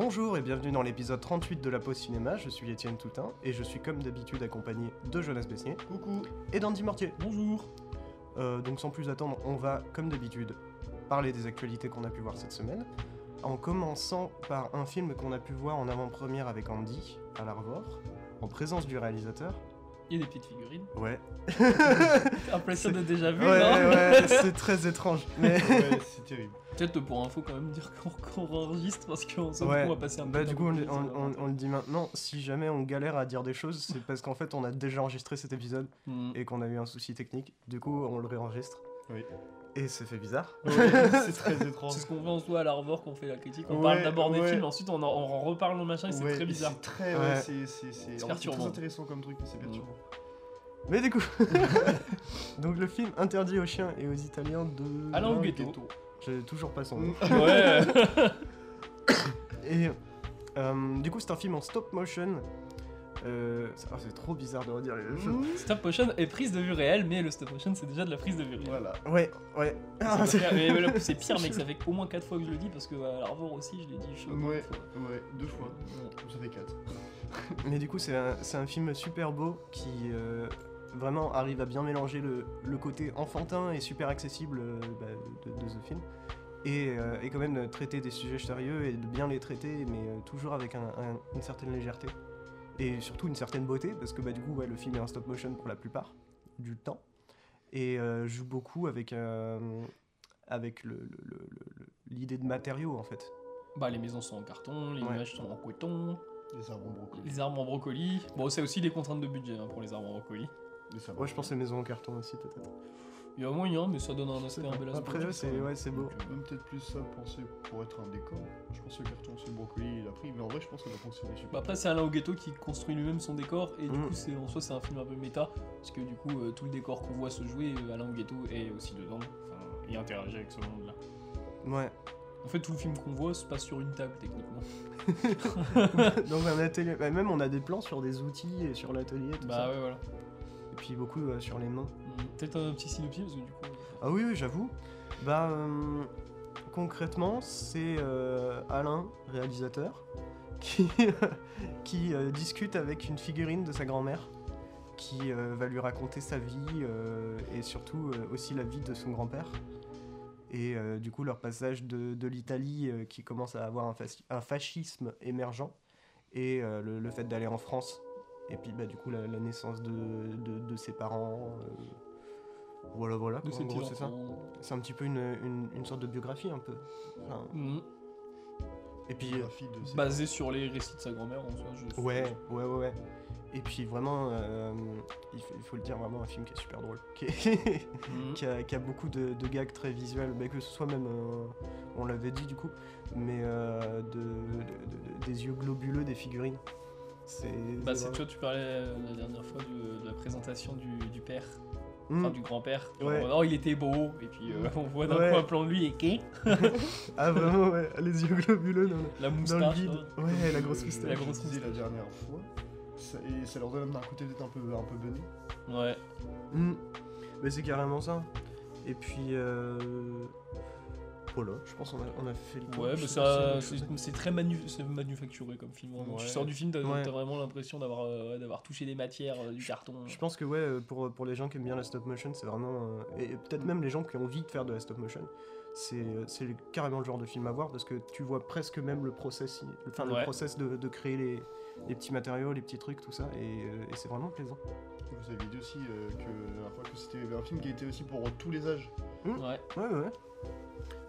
Bonjour et bienvenue dans l'épisode 38 de la pause cinéma, je suis Étienne Toutin et je suis comme d'habitude accompagné de Jonas Besnier Coucou. et d'Andy Mortier. Bonjour. Euh, donc sans plus attendre, on va comme d'habitude parler des actualités qu'on a pu voir cette semaine, en commençant par un film qu'on a pu voir en avant-première avec Andy à l'Arvor, en présence du réalisateur. Il y a des petites figurines. Ouais, Impression de déjà vu, ouais, non ouais, c'est très étrange. Mais Ouais, c'est terrible. Peut-être pour info quand même dire qu'on qu'on enregistre parce qu'on s'en Ouais. va passer un bah peu du de coup on, le dit maintenant, si jamais on galère à dire des choses, c'est parce qu'en fait on a déjà enregistré cet épisode Hmm. et qu'on a eu un souci technique. Du coup on le réenregistre. Oui. Et ça fait bizarre. c'est très étrange. C'est ce qu'on fait en soi à l'Arvor qu'on fait la critique. On Ouais, parle d'abord des films, ensuite on en, on en reparle au machin et c'est Ouais, très bizarre. C'est très, c'est perturbant. intéressant comme truc, mais c'est perturbant. Mais du coup, donc le film interdit aux chiens et aux Italiens de Alain. Huguetto. J'ai toujours pas son nom. Ouais. Et euh, du coup c'est un film en stop motion. Euh, c'est ah, c'est trop bizarre de redire les mêmes choses. stop motion est prise de vue réelle, mais le stop motion c'est déjà de la prise de vue réelle. Voilà. Ouais, ouais. Ah, c'est- faire- mais mais là, c'est pire, mec, ça fait au moins 4 fois que je le dis parce que à l'Arvor aussi je l'ai dit. Je Ouais, ouais, deux fois. Ouais. Ça fait quatre. Mais du coup, c'est un, c'est un film super beau qui euh, vraiment arrive à bien mélanger le, le côté enfantin et super accessible euh, bah, de, de ce film. Et, euh, et quand même de traiter des sujets sérieux et de bien les traiter, mais euh, toujours avec un- un- une certaine légèreté. Et surtout une certaine beauté, parce que bah, du coup, ouais, le film est en stop motion pour la plupart du temps. Et euh, joue beaucoup avec, euh, avec le- le- le- le- le- l'idée de matériaux en fait. Bah, les maisons sont en carton, les Ouais. images sont en coton, Les arbres en brocoli. les arbres en brocoli. Bon, c'est aussi des contraintes de budget hein, pour les arbres en brocoli. Ouais, je pense les maisons en carton aussi peut-être. Il y a moyen, mais ça donne un aspect un bel aspect. Après, c'est ouais, c'est beau. Donc, euh, même peut-être plus ça penser pour être un décor. Je pense que le carton, c'est le brocoli, il a pris, mais en vrai, je pense que ça va fonctionner super. Bah après c'est Alain Huguetto qui construit lui-même son décor et du Mm. coup c'est en soi c'est un film un peu méta parce que du coup euh, tout le décor qu'on voit se jouer euh, Alain Huguetto est aussi dedans enfin, et interagit avec ce monde là. Ouais. En fait tout le film qu'on voit se passe sur une table techniquement. Dans un atelier. bah, même on a des plans sur des outils et sur l'atelier, tout Bah ça. ouais voilà. Et puis beaucoup euh, sur les mains. Peut-être un petit synopsis parce du coup. Ah oui, j'avoue. Bah, euh, concrètement, c'est euh, Alain, réalisateur, qui, euh, discute avec une figurine de sa grand-mère, qui va lui raconter sa vie et surtout aussi la vie de son grand-père. Et du coup, leur passage de, l'Italie qui commence à avoir un, fasci- un fascisme émergent et le, fait d'aller en France. Et puis, bah, du coup, la, naissance de ses parents. Voilà, voilà. de quoi, ses en gros, c'est ça. C'est un petit peu une, une, une sorte de biographie, un peu. Enfin, Mm. et puis, euh, Biographie de ses- Basé sur les récits de sa grand-mère en soi. Je... ouais, ouais, ouais, ouais. Et puis vraiment, euh, il, faut, il faut le dire, vraiment un film qui est super drôle. Qui, est- Mm. qui a, qui a beaucoup de, de gags très visuels, mais que ce soit même, euh, on l'avait dit du coup, mais euh, de, de- de- des yeux globuleux des figurines. C'est. Bah c'est c'est, tu vois, tu parlais euh, la dernière fois du- de la présentation du, du père, Hmm. enfin du grand-père. Ouais. Oh, il était beau, et puis euh, on voit d'un Ouais. coup un plan de lui et qu'est Ah vraiment, ouais, les yeux globuleux dans La dans le moustache. vide. hein. Ouais, la grosse moustache. La grosse disais la moustache. dernière fois. Ça- et ça leur donne même d'un côté peut-être un peu, un peu bené. Ouais. Hmm. Mais c'est carrément ça. Et puis, euh... voilà, je pense qu'on a, on a fait le tour. Ouais, mais c'est, très manu- manufacturé comme film. Tu sors du film, t'as, Ouais. vraiment l'impression d'avoir, euh, d'avoir touché des matières, euh, du carton. Je pense que ouais, euh, pour, pour les gens qui aiment bien la stop motion, c'est vraiment... euh, et peut-être même les gens qui ont envie de faire de la stop motion, c'est, carrément le genre de film à voir parce que tu vois presque même le process, enfin, le Ouais. process de, de créer les, les petits matériaux, les petits trucs, tout ça, et, et c'est vraiment plaisant. Vous avez dit aussi euh, que c'était un film qui était aussi pour tous les âges. Ouais. Ouais, ouais, ouais.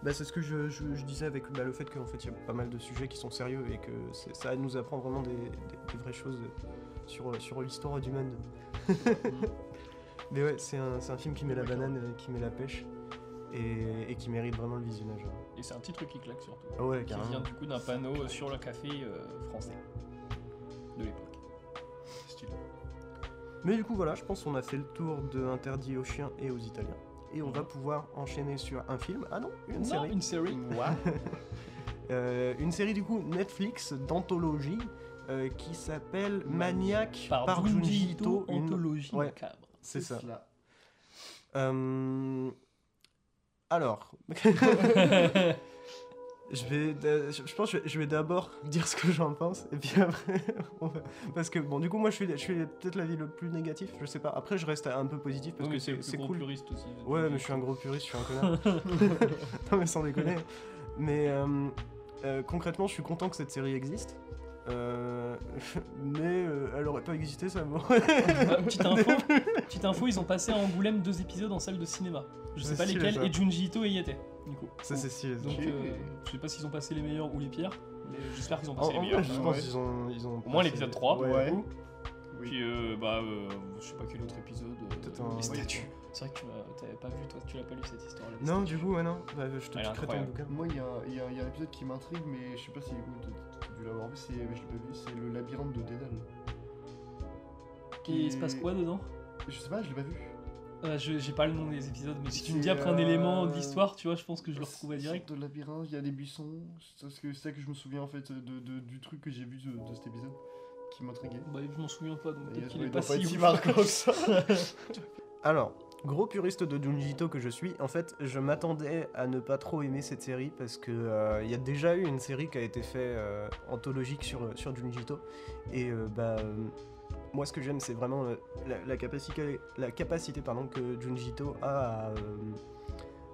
Bah, c'est ce que je, je- je disais avec bah, le fait qu'en fait il y a pas mal de sujets qui sont sérieux et que ça nous apprend vraiment des, des- des vraies choses sur, sur l'histoire du monde. Mais ouais, c'est un, film qui met la banane, euh, qui met la pêche et, et qui mérite vraiment le visionnage. hein. Et c'est un petit truc qui claque surtout. Ah ouais, Qui vient du coup d'un panneau euh, sur le café euh, français de l'époque. Stylé. Mais du coup, voilà, je pense qu'on a fait le tour de Interdit aux chiens et aux Italiens. Et on va pouvoir enchaîner sur un film. Ah non, une Non, série. une série. Euh, une série du coup Netflix d'anthologie euh, qui s'appelle Maniac Par, par, Junji Ito. une- Anthologie Ouais. C'est ça. cela. Euh, Alors, Je vais, d'a- je pense que je vais- d'abord dire ce que j'en pense et puis après, parce que bon, du coup, moi, je suis, je suis peut-être l'avis le plus négatif. Je sais pas. Après, je reste un peu positif parce que c'est c'est cool. puriste aussi. Ouais, mais je suis un gros puriste, je suis un connard. non, mais sans déconner. Mais euh, euh, concrètement, je suis content que cette série existe. Euh, mais euh, elle aurait pas existé, ça m'aurait. Ah, petite info, petite info, ils ont passé à Angoulême deux épisodes en salle de cinéma. Je sais pas lesquels, et Junji Ito y était, du coup. Ça, c'est. Donc, Ok. euh, je sais pas s'ils ont passé les meilleurs ou les pires, mais j'espère qu'ils ont passé en les meilleurs. vrai, je Ah pense ouais. qu'ils ont, ils ont. Au moins passé- l'épisode 3, Ouais. Ouais. du coup. Oui. Puis, euh, bah, euh, je sais pas quel autre épisode. euh, Peut-être un- les statues. C'est vrai que tu m'as- t'avais pas vu, toi, tu l'as pas lu cette histoire-là. des Non, statues. du coup, ouais, non. Bah, je te Elle est prête ton incroyable. bouquin. Moi, il y a, il y a- il y a un épisode qui m'intrigue, mais je sais pas si vous t'as dû l'avoir vu, c'est- mais je l'ai pas vu, c'est le labyrinthe de Dédale. Et il se passe quoi dedans? Je sais pas, je l'ai pas vu. Euh, je- J'ai pas le nom des épisodes, mais si tu me dis après un euh, élément de l'histoire, tu vois, je pense que je le retrouverai direct. sorte de labyrinthe, il y a des buissons. C'est parce que c'est ça que je me souviens en fait de, de- du truc que j'ai vu de, de cet épisode qui m'intriguait. Bah, je m'en souviens pas, donc peut-être qu'il est pas pas si être si ouf. marquant que ça. Alors, gros puriste de Junji Ito que je suis, en fait, je m'attendais à ne pas trop aimer cette série parce que euh, il y a déjà eu une série qui a été faite euh, anthologique sur, sur Junji Ito. Et euh, bah, euh, moi, ce que j'aime, c'est vraiment euh, la, capacité, la capacité pardon, que Junji Ito a à, euh,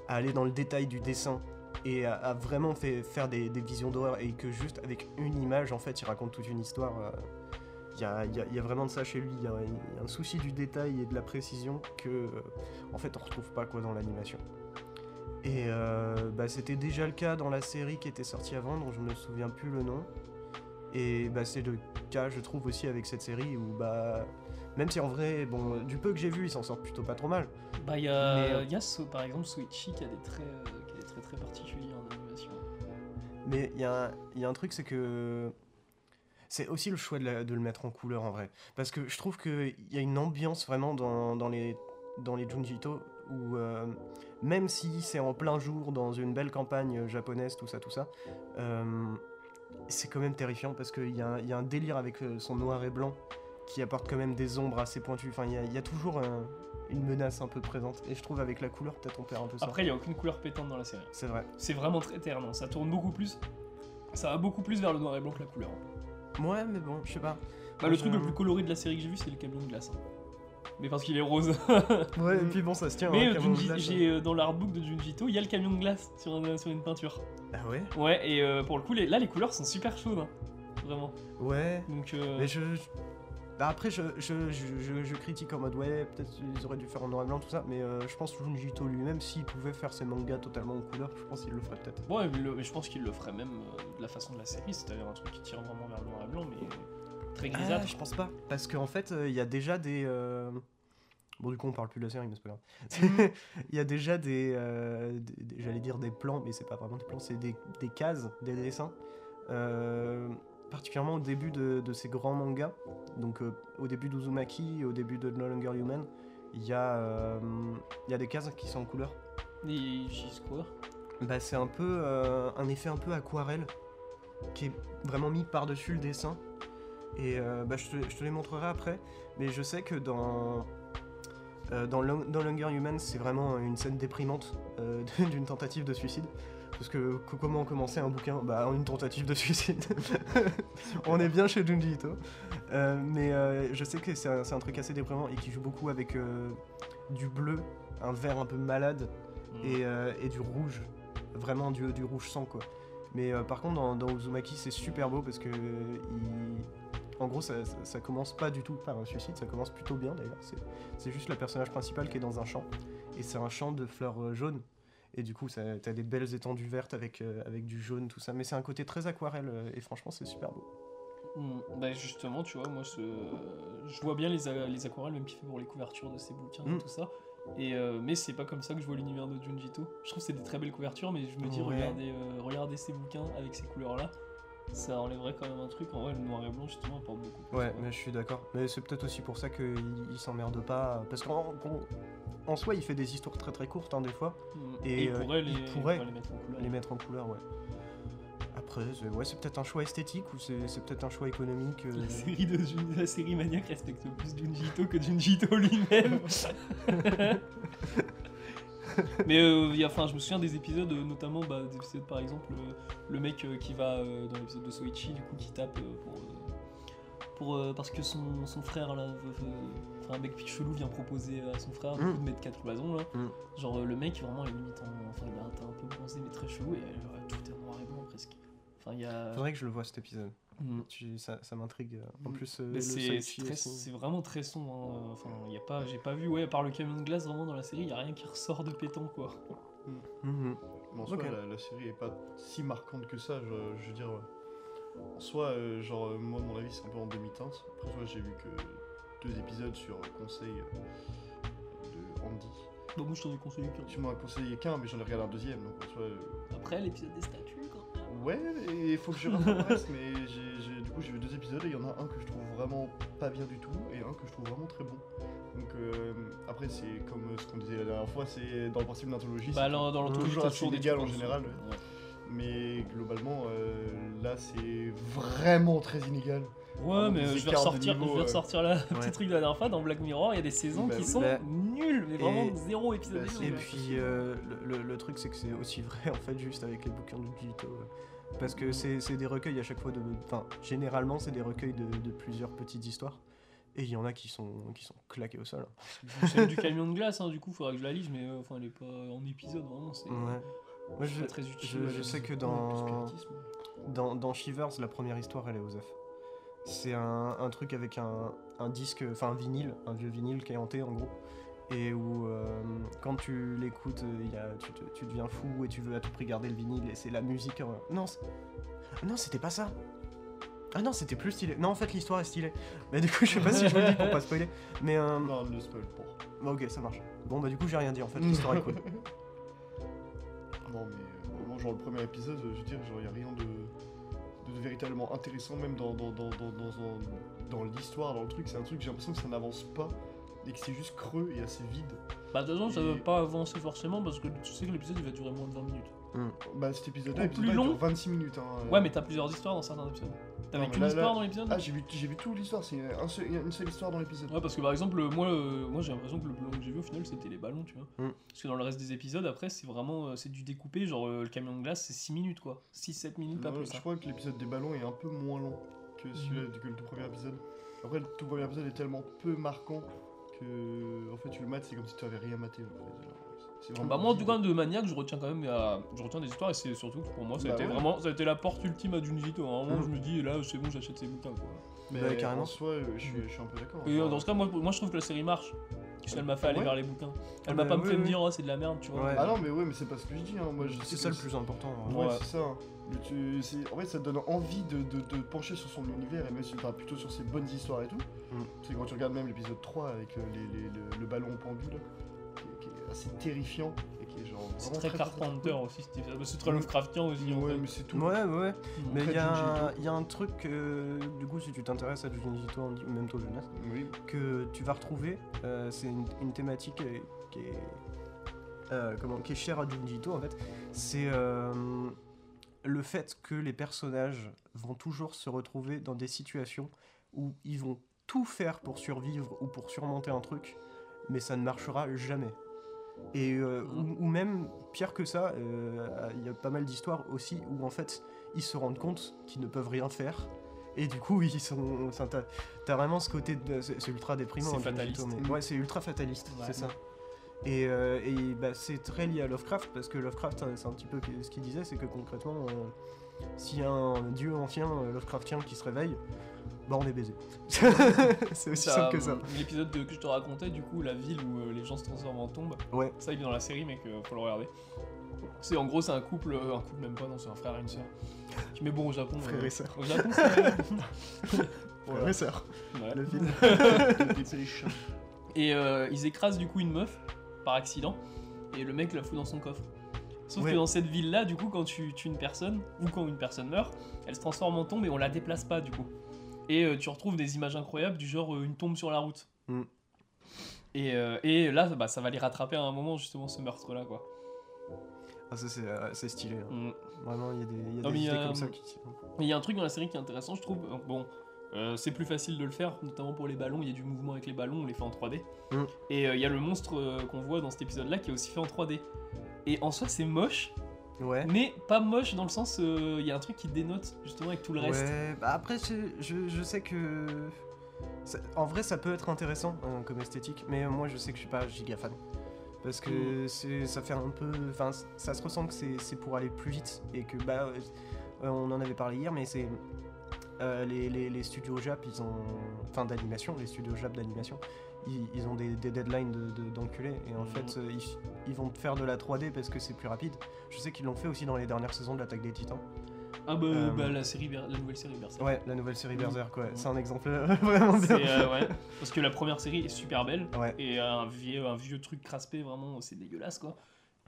à aller dans le détail du dessin et à, vraiment faire des, visions d'horreur et que juste avec une image, en fait, il raconte toute une histoire. euh, il y a, vraiment de ça chez lui, il y a, un souci du détail et de la précision que en fait on retrouve pas quoi dans l'animation. Et bah, c'était déjà le cas dans la série qui était sortie avant, dont je me souviens plus le nom. Et bah, c'est le cas je trouve aussi avec cette série où bah même si en vrai bon du peu que j'ai vu ils s'en sortent plutôt pas trop mal. Bah, il y a, Mais, euh, y a par exemple Switchy qui a des traits, euh, qui a des traits très particuliers en animation. Mais il y, a un- y a un truc, c'est que c'est aussi le choix de, la- de le mettre en couleur en vrai. Parce que je trouve qu'il y a une ambiance vraiment dans, dans les, dans les Junji Ito où euh, même si c'est en plein jour dans une belle campagne japonaise, tout ça, tout ça, euh, c'est quand même terrifiant parce qu'il y, a un- il y a un délire avec euh, son noir et blanc qui apporte quand même des ombres assez pointues. Enfin, il y a, il y a toujours un- une menace un peu présente. Et je trouve avec la couleur, peut-être on perd un peu ça. Après, il y a aucune couleur pétante dans la série. C'est vrai. C'est vraiment très terne, hein. ça tourne beaucoup plus. Ça va beaucoup plus vers le noir et blanc que la couleur. Ouais, mais bon, je sais pas. Bah, le truc le plus coloré de la série que j'ai vu, c'est le camion de glace. hein. Mais parce qu'il est rose. Ouais, et puis bon, ça se tient. Mais hein, euh, Junji- glace, j'ai euh, dans l'artbook de Junji Ito, il y a le camion de glace sur, un- sur une peinture. Ah ouais? Ouais, et euh, pour le coup, les- là, les couleurs sont super chaudes. hein. Vraiment. Ouais. Donc, euh, Mais je. je- Bah après, je, je, je, je- je critique en mode ouais, peut-être ils auraient dû faire en noir et blanc, tout ça, mais euh, je pense que Junji Ito lui-même, s'il pouvait faire ses mangas totalement en couleur, je pense qu'il le ferait peut-être. Ouais, mais, le- mais je pense qu'il le ferait même euh, de la façon de la série, c'est-à-dire un truc qui tire vraiment vers le noir et blanc, mais très Ah, grisâtre. je pense pas. Parce qu'en fait, euh, il y a déjà des. euh, Bon, du coup, on parle plus de la série, mais c'est pas grave. Il y a déjà des. euh, des- des- J'allais dire des plans, mais c'est pas vraiment des plans, c'est des, des cases, des dessins. Euh, particulièrement au début de, de ces grands mangas. Donc, euh, au début d'Uzumaki au début de No Longer Human, il y, euh, y a des cases qui sont en couleur. Et quoi Bah, c'est un peu euh, un effet un peu aquarelle qui est vraiment mis par-dessus le dessin. Et euh, bah, je, te, je te les montrerai après. Mais je sais que dans, euh, dans, Long- dans Longer Human, c'est vraiment une scène déprimante euh, d'une tentative de suicide. Parce que co- comment commencer un bouquin? Bah, en une tentative de suicide. On est bien chez Junji Ito. Euh, mais euh, je sais que c'est un, un truc assez déprimant et qui joue beaucoup avec euh, du bleu, un vert un peu malade et, euh, et du rouge, vraiment du, du rouge sang quoi. Mais par contre dans, dans Uzumaki c'est super beau parce que il- en gros ça, ça, ça commence pas du tout par un suicide, ça commence plutôt bien d'ailleurs. C'est- juste le personnage principal qui est dans un champ et c'est un champ de fleurs euh, jaunes. Et du coup, t'as des belles étendues vertes avec, euh, avec du jaune, tout ça. Mais c'est un côté très aquarelle euh, et franchement, c'est super beau. Mm. Bah justement, tu vois, moi je vois bien les, aquarelles, même qu'il fait pour les couvertures de ses bouquins et Mm. tout ça. Et euh, mais c'est pas comme ça que je vois l'univers de Junji Ito. Je trouve que c'est des très belles couvertures, mais je me dis, Ouais. regardez, euh, regardez ces bouquins avec ces couleurs-là, ça enlèverait quand même un truc. En vrai, le noir et blanc, justement, apporte beaucoup. plus, Ouais, mais je suis d'accord. Mais c'est peut-être aussi pour ça qu'il il s'emmerde pas. Parce qu'en en- soi, il fait des histoires très très courtes, hein, des fois. Mm. Et, Et, il euh, pourrait il les, pourrait les mettre en couleur. les mettre en couleur, ouais. Après, c'est ouais, c'est peut-être un choix esthétique ou c'est peut-être un choix économique. euh, La série, de Jun- la série Maniac respecte plus Junji Ito que Junji Ito lui-même. Mais euh, y a- enfin, je me souviens des épisodes, euh, notamment bah, des épisodes par exemple, euh, le mec euh, qui va dans l'épisode de Soichi, du coup, qui tape pour. pour parce que son, son frère, là, un mec chelou vient proposer à son frère Mm. de mettre quatre cloisons, là. Mm. Genre, le mec, vraiment, il est limite en. Enfin, il a un peu bronzé, mais très chelou, et genre, tout est en noir et blanc presque. Enfin, il y a. Faudrait que je le vois cet épisode. Mm. Tu- ça ça m'intrigue. En Mm. plus, euh, c'est vraiment très sombre. hein. Enfin, y a pas, j'ai pas vu, ouais, à part le camion de glace, vraiment dans la série, il y a rien qui ressort de pétant, quoi. Mhm. Mais en soi, Ok. la, la série est pas si marquante que ça. Je, je veux dire, euh, en soi, euh, genre, euh, moi, mon avis, c'est un peu en demi-teinte. Après, toi, j'ai vu que deux épisodes sur euh, conseil euh, de Andy. Bah, moi, je t'en ai conseillé qu'un. Tu m'en as conseillé qu'un, mais j'en ai regardé un deuxième. Donc, en soi, euh, Après, l'épisode des même. Ouais, et il faut que je reste. Mais j'ai, j'ai- du coup, j'ai vu deux épisodes et il y en a un que je trouve vraiment pas bien du tout et un que je trouve vraiment très bon. Donc, euh, après, c'est comme ce qu'on disait la dernière fois, c'est dans le principe de l'anthologie. Bah, c'est dans, dans l'anthologie, inégal trucs en général. Ouais. Mais globalement, euh, là, c'est vraiment très inégal. Ouais, mais euh, je vais ressortir, niveau, je vais euh. ressortir la Ouais. petit truc de la dernière fois. Dans Black Mirror, il y a des saisons Bah qui oui. sont Bah, nulles, mais vraiment et- zéro épisode. bah, c'est- Et puis euh, le, le- le truc c'est que c'est aussi vrai en fait juste avec les bouquins de Gito. Parce que c'est c'est des recueils à chaque fois de. Enfin, généralement c'est des recueils de, de plusieurs petites histoires. Et il y en a qui sont, qui sont claqués au sol. Celle du camion de glace, hein, du coup, faudra que je la lise, mais euh, enfin, elle est pas en épisode, vraiment. C'est Ouais. Moi c'est je, pas très utile. je- je sais que dans, dans, dans Shivers, la première histoire elle est aux œufs. C'est un, un truc avec un, un disque, enfin un vinyle, un vieux vinyle qui est hanté en gros. Et où euh, quand tu l'écoutes, euh, il y a- tu, tu deviens fou et tu veux à tout prix garder le vinyle et c'est la musique. euh, Non, ah non, c'était pas ça. Ah non, c'était plus stylé. Non, en fait, l'histoire est stylée. Mais du coup, je sais pas si je le dis pour pas spoiler. Mais euh, Non, ne spoil pas. bah, ok, ça marche. Bon, bah du coup, j'ai rien dit en fait. L'histoire est cool. Non, mais euh, vraiment, genre le premier épisode, je veux dire, genre, y a rien de, de véritablement intéressant, même dans, dans, dans, dans- dans l'histoire, dans le truc. C'est un truc, j'ai l'impression que ça n'avance pas et que c'est juste creux et assez vide. Bah, de toute façon, ça Et- veut pas avancer forcément parce que tu sais que l'épisode il va durer moins de 20 minutes. Bah, cet épisode-là, l'épisode plus long. 26 minutes. Hein, euh. Ouais, mais t'as plusieurs histoires dans certains épisodes. T'avais Non, mais qu'une là- histoire là- dans l'épisode Ah, j'ai vu, j'ai vu toute l'histoire, c'est un seul- une seule histoire dans l'épisode. Ouais, parce que par exemple, moi, euh, moi j'ai l'impression que le plan que j'ai vu au final c'était les ballons, tu vois. Mm. Parce que dans le reste des épisodes, après, c'est vraiment euh, c'est du découpé. Genre, euh, le camion de glace, c'est 6 minutes quoi. 6-7 minutes, pas plus. je hein. crois que l'épisode des ballons est un peu moins long que celui-là, que le tout premier épisode. Après, le tout premier épisode est tellement peu marquant que, en fait, tu le mates, c'est comme si tu avais rien maté. En fait. Vraiment Bah moi en tout cas de maniaque je retiens quand même à- je retiens des histoires et c'est surtout que pour moi ça a Bah été ouais. vraiment ça a été la porte ultime à Junji Ito. À un moment Mm. je me dis là c'est bon j'achète ses bouquins quoi. Mais Bah, carrément. en soi, euh, je suis, je suis un peu d'accord. Et Enfin, dans ce cas moi, moi je trouve que la série marche. Parce qu'elle m'a fait aller Ouais. vers les bouquins. Elle Ah m'a bah pas me oui, fait me dire oh c'est de la merde tu vois. Ouais. Ah non, mais ouais, mais c'est pas ce que je dis. Hein. Moi, je C'est ça le plus important. hein. Ouais, Ouais. c'est ça. Le- tu- c'est- en fait, ça te donne envie de, de, de pencher sur son univers et même si enfin, plutôt sur ses bonnes histoires et tout. Mm. C'est quand tu regardes même l'épisode 3 avec euh, les, les- le, le ballon pendu là, qui est assez terrifiant genre. C'est très très, très, très Carpenter aussi. C'est très Lovecraftien aussi en Ouais, fait. mais c'est tout. Ouais, ouais. Mais il y, a un- Ito. y a un truc que, du coup, si tu t'intéresses à Junji Ito, ou même toi, jeunesse, Oui. que tu vas retrouver, euh, c'est une, une thématique euh, qui est, euh, comment, qui est chère à Junji Ito, en fait. C'est euh, le fait que les personnages vont toujours se retrouver dans des situations où ils vont tout faire pour survivre ou pour surmonter un truc, mais ça ne marchera jamais. Et euh, ou, ou même pire que ça, euh, il y a pas mal d'histoires aussi où en fait ils se rendent compte qu'ils ne peuvent rien faire. Et du coup, ils sont. T'as vraiment ce côté. de- C'est ultra déprimant. C'est hein, fataliste. Mais- Ouais, c'est ultra fataliste, Ouais. c'est ça. Et, euh, et bah, c'est très lié à Lovecraft parce que Lovecraft, hein, c'est un petit peu ce qu'il disait, c'est que concrètement, s'il y a un dieu ancien Lovecraftien qui se réveille, bah on est baisé. c'est aussi Ça, simple que ça. euh, L'épisode de- que je te racontais, du coup, la ville où euh, les gens se transforment en tombe, Ouais. ça il est dans la série, mais faut le regarder. C'est en gros, c'est un couple, euh, un couple même pas, non, c'est un frère et une sœur. Mais bon, au Japon. Frère euh, et sœur. Au Japon, c'est. Frère et sœur, Ouais. le film. Et euh, ils écrasent du coup une meuf par accident et le mec la fout dans son coffre. Sauf Ouais. que dans cette ville là, du coup, quand tu tues une personne ou quand une personne meurt, elle se transforme en tombe et on la déplace pas du coup. Et euh, tu retrouves des images incroyables du genre euh, une tombe sur la route. Mm. Et, euh, et là, bah, ça va les rattraper à un moment justement ce meurtre là quoi. Ah, ça, c'est stylé. hein. Mm. Vraiment, il y a des, y a Non, des y a, comme ça qui. Mais il y a un truc dans la série qui est intéressant, je trouve. Bon, Euh, c'est plus facile de le faire, notamment pour les ballons. Il y a du mouvement avec les ballons, on les fait en 3D. Mm. Et euh, il y a le monstre euh, qu'on voit dans cet épisode-là qui est aussi fait en 3D. Et en soi, c'est moche, Ouais. mais pas moche dans le sens, euh, il y a un truc qui dénote justement avec tout le reste. Bah après, je, sais que. ça- en vrai, ça peut être intéressant hein, comme esthétique, mais moi je sais que je suis pas giga fan. Parce que Mm. ça fait un peu. Enfin, ça se ressent que c'est c'est pour aller plus vite et que, bah, euh, on en avait parlé hier, mais c'est. euh, les, les- les studios Jap, ils ont. Enfin, d'animation, les studios Jap d'animation, ils, ils ont des, des deadlines de- de- d'enculés et en Mhm. fait, euh, ils, ils vont faire de la 3D parce que c'est plus rapide. Je sais qu'ils l'ont fait aussi dans les dernières saisons de l'attaque des titans. Ah bah, Euh, bah, la, série, la nouvelle série Berserk. Ouais, la nouvelle série Mhm. Berserk, ouais. Mhm. C'est un exemple vraiment bien. Euh, ouais, parce que la première série est super belle Ouais. et un vieux, un vieux truc craspé, vraiment, c'est dégueulasse quoi.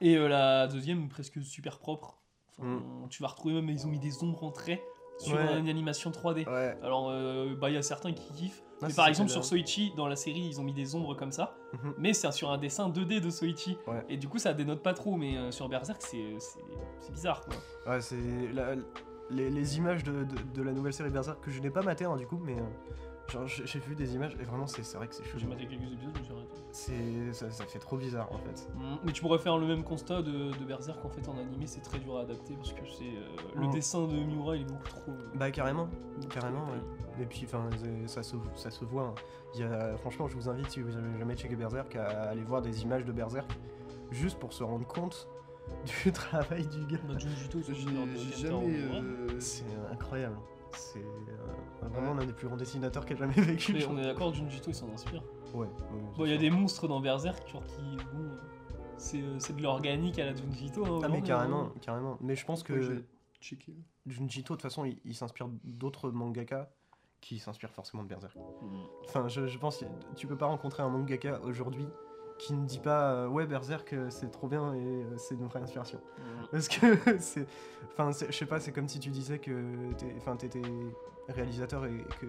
Et euh, la deuxième, presque super propre. Enfin, Tu vas retrouver même, ils ont mis des ombres en trait sur Mm. Ouais. une animation 3D. Ouais. Alors, euh, bah, il y a certains qui kiffent. Ah, mais par exemple, sur. Soichi, dans la série, ils ont mis des ombres comme ça. Mhm. Mais c'est sur un dessin 2D de Soichi. Ouais. Et du coup, ça dénote pas trop. Mais euh, sur Berserk, c'est bizarre quoi. Ouais, c'est les, les images de, de- de la nouvelle série Berserk que je n'ai pas maté hein, du coup, mais euh, genre j'ai j'ai vu des images et vraiment c'est c'est vrai que c'est J'ai chelou. maté quelques épisodes, je me suis arrêté. C'est ça, ça fait trop bizarre en fait. Mm, Mais tu pourrais faire le même constat de, de Berserk en fait en animé, c'est très dur à adapter parce que c'est euh, le Mm. dessin de Miura il est beaucoup trop. euh, Bah carrément, carrément. Ouais. Et puis enfin ça se ça se voit. hein. Il y a, franchement, je vous invite si vous avez jamais checké Berserk à aller voir des images de Berserk juste pour se rendre compte du travail du gars. Bah, Junjito, c'est J'ai j'ai jamais. Euh, C'est incroyable. C'est euh, vraiment l'un des plus grands dessinateurs qu'elle ait jamais vécu. Mais je on est d'accord, Junjito il s'en inspire. Ouais. ouais, Bon, il y a des monstres dans Berserk genre qui. Bon, euh, c'est c'est de l'organique à la Junjito. Hein, Ah mais carrément, carrément. Mais je pense que checker. Junjito, de toute façon, il, il s'inspire d'autres mangaka qui s'inspirent forcément de Berserk. Mm. Enfin, je, je pense tu peux pas rencontrer un mangaka aujourd'hui qui ne dit pas euh, ouais Berserk euh, c'est trop bien et euh, c'est une vraie inspiration. Mm. Parce que c'est, enfin je sais pas, c'est comme si tu disais que enfin t'étais réalisateur et que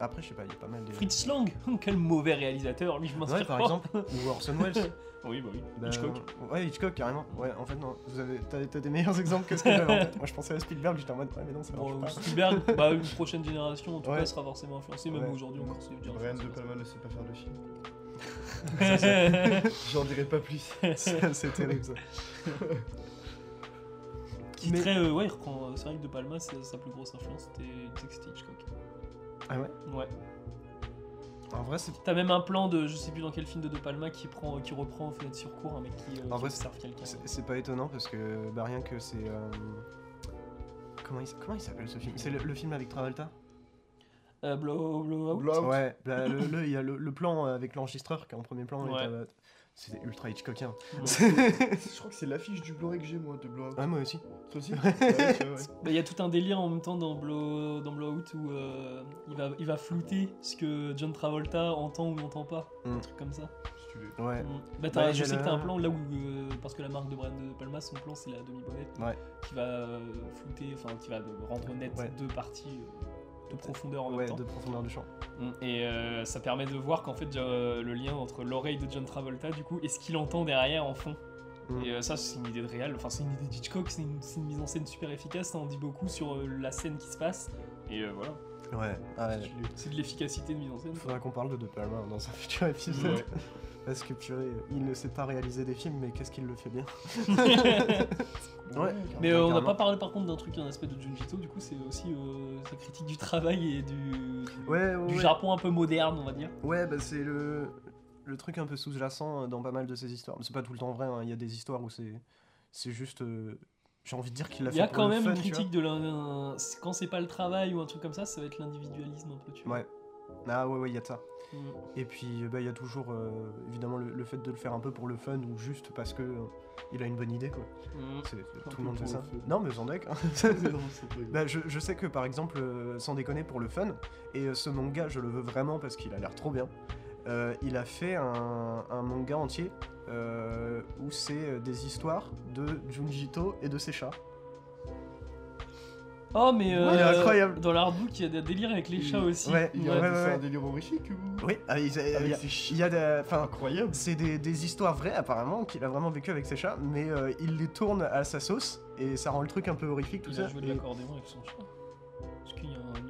après je sais pas, il y a pas mal de. Fritz Lang, quel mauvais réalisateur, lui je m'inspire Ouais, par pas. exemple, ou Orson Welles. oui, bah oui. Bah, Hitchcock. Ouais, Hitchcock carrément. Ouais, en fait non, vous avez, t'as, t'as des meilleurs exemples que ce que j'avais en tête. Moi je pensais à Spielberg, j'étais en mode ouais mais non ça marche Bon, pas. Spielberg, bah, une prochaine génération en tout Ouais. cas sera forcément influencée, même Ouais. aujourd'hui encore c'est bien. Brian De Palma ne sait pas faire de film. J'en dirai pas plus. c'est, c'est terrible ça. Qui Mais- très, euh, ouais, il reprend. C'est vrai que De Palma, c'est- sa plus grosse influence, c'était Hitchcock. Ah ouais Ouais. En vrai c'est T'as même un plan de, je sais plus dans quel film de De Palma, qui, prend, qui reprend Fenêtre sur cours, un mec qui, euh, En qui vrai, observe quelqu'un. C'est c'est pas étonnant parce que bah, rien que c'est. euh, Comment il, comment il s'appelle ce film? C'est le, le film avec Travolta? Euh, blow, blow out? Ouais, bah, le, le- il y a le, le plan avec l'enregistreur qui est en premier plan. Ouais. C'était ultra Hitchcockien. Je crois que c'est l'affiche du Blu-ray que j'ai moi de Blowout. Ouais, moi aussi. Toi aussi Ouais, ouais. Bah, Il y a tout un délire en même temps dans, Blow, dans Blowout où euh, il, va, il va flouter ce que John Travolta entend ou n'entend pas. Mm. Un truc comme ça. Si tu veux. Ouais. Mm. Bah, t'as- Bah, je sais le- que t'as un plan là où, euh, parce que la marque de Brian De Palma, son plan c'est la demi-bonnette Ouais. qui va euh, flouter, enfin qui va rendre net Ouais. deux parties euh, de profondeur en même Ouais, temps. de profondeur du champ. Mm. Et euh, ça permet de voir qu'en fait euh, le lien entre l'oreille de John Travolta du coup et ce qu'il entend derrière en fond. Mm. Et euh, ça c'est une idée de réel, enfin c'est une idée d'Hitchcock, c'est une, c'est une mise en scène super efficace, ça en dit beaucoup sur la scène qui se passe. Et voilà, Ouais, ah ouais. c'est de l'efficacité de mise en scène. Faudra qu'on parle de De Palma dans un futur épisode. Ouais. Parce que purée, il ne sait pas réaliser des films, mais qu'est-ce qu'il le fait bien Ouais. Mais euh, on n'a pas parlé par contre d'un truc, un aspect de Junjito, du coup c'est aussi euh, sa critique du travail et du, du, Ouais, ouais, du ouais. Japon un peu moderne on va dire. Ouais, bah c'est le, le truc un peu sous-jacent euh, dans pas mal de ces histoires. C'est pas tout le temps vrai, hein, il y a des histoires où c'est c'est juste. euh, J'ai envie de dire qu'il l'a Il fait y a quand même fun, une critique de l'in- quand c'est pas le travail ou un truc comme ça, ça va être l'individualisme un peu tu vois. Ouais. Ah ouais, ouais, il y a de ça. Mm. Et puis, euh, bah, il y a toujours euh, évidemment le, le fait de le faire un peu pour le fun ou juste parce que euh, il a une bonne idée, quoi. Mm. C'est- tout le monde fait ça. fun. Non, mais Zandek. hein. Bah, je, je sais que par exemple, euh, sans déconner pour le fun, et ce manga, je le veux vraiment parce qu'il a l'air trop bien. euh, il a fait un, un manga entier euh, où c'est des histoires de Junjito et de ses chats. Oh mais euh, Il incroyable. dans l'artbook il y a des délires avec les Il- chats aussi. ouais, Il y a ouais, un délire horrifique ou Oui, ah, il, il y a- Avec il y a- ses il y a des. Enfin, Incroyable. c'est des, des histoires vraies apparemment qu'il a vraiment vécu avec ses chats, mais euh, il les tourne à sa sauce et ça rend le truc un peu horrifique tout Il ça. a joué de Et- l'accordéon avec son chat. Parce qu'il y a une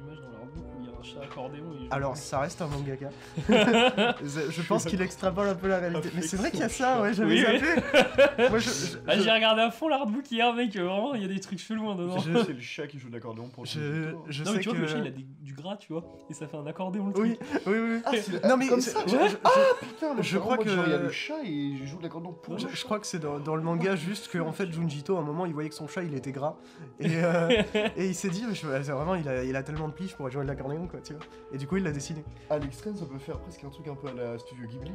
un accordéon. Alors, ça reste un mangaka. je je pense qu'il extrapole un peu la réalité. Mais c'est vrai qu'il y a ça, ouais, j'avais Oui, oui. zappé. Moi, je, je- Ah, j'ai regardé à fond l'artbook hier, mec. Vraiment, il y a des trucs chelous hein, dedans. C'est le chat qui joue de l'accordéon pour le je- non, mais tu vois que que. le chat, il a des- du gras, tu vois. Et ça fait un accordéon le Oui, truc. oui, oui. Ah, c'est Non, mais comme ça je- ouais. je- Ah putain, je crois que. Il y a le chat et je joue de l'accordéon pour Je, le je crois que c'est dans, le manga juste que en fait Junjito à un moment il voyait que son chat il était gras et, euh, il s'est dit vraiment il a, tellement de plis je pourrais jouer de l'accordéon quoi tu vois et du coup il l'a dessiné À l'extrême, ça peut faire presque un truc un peu à la Studio Ghibli.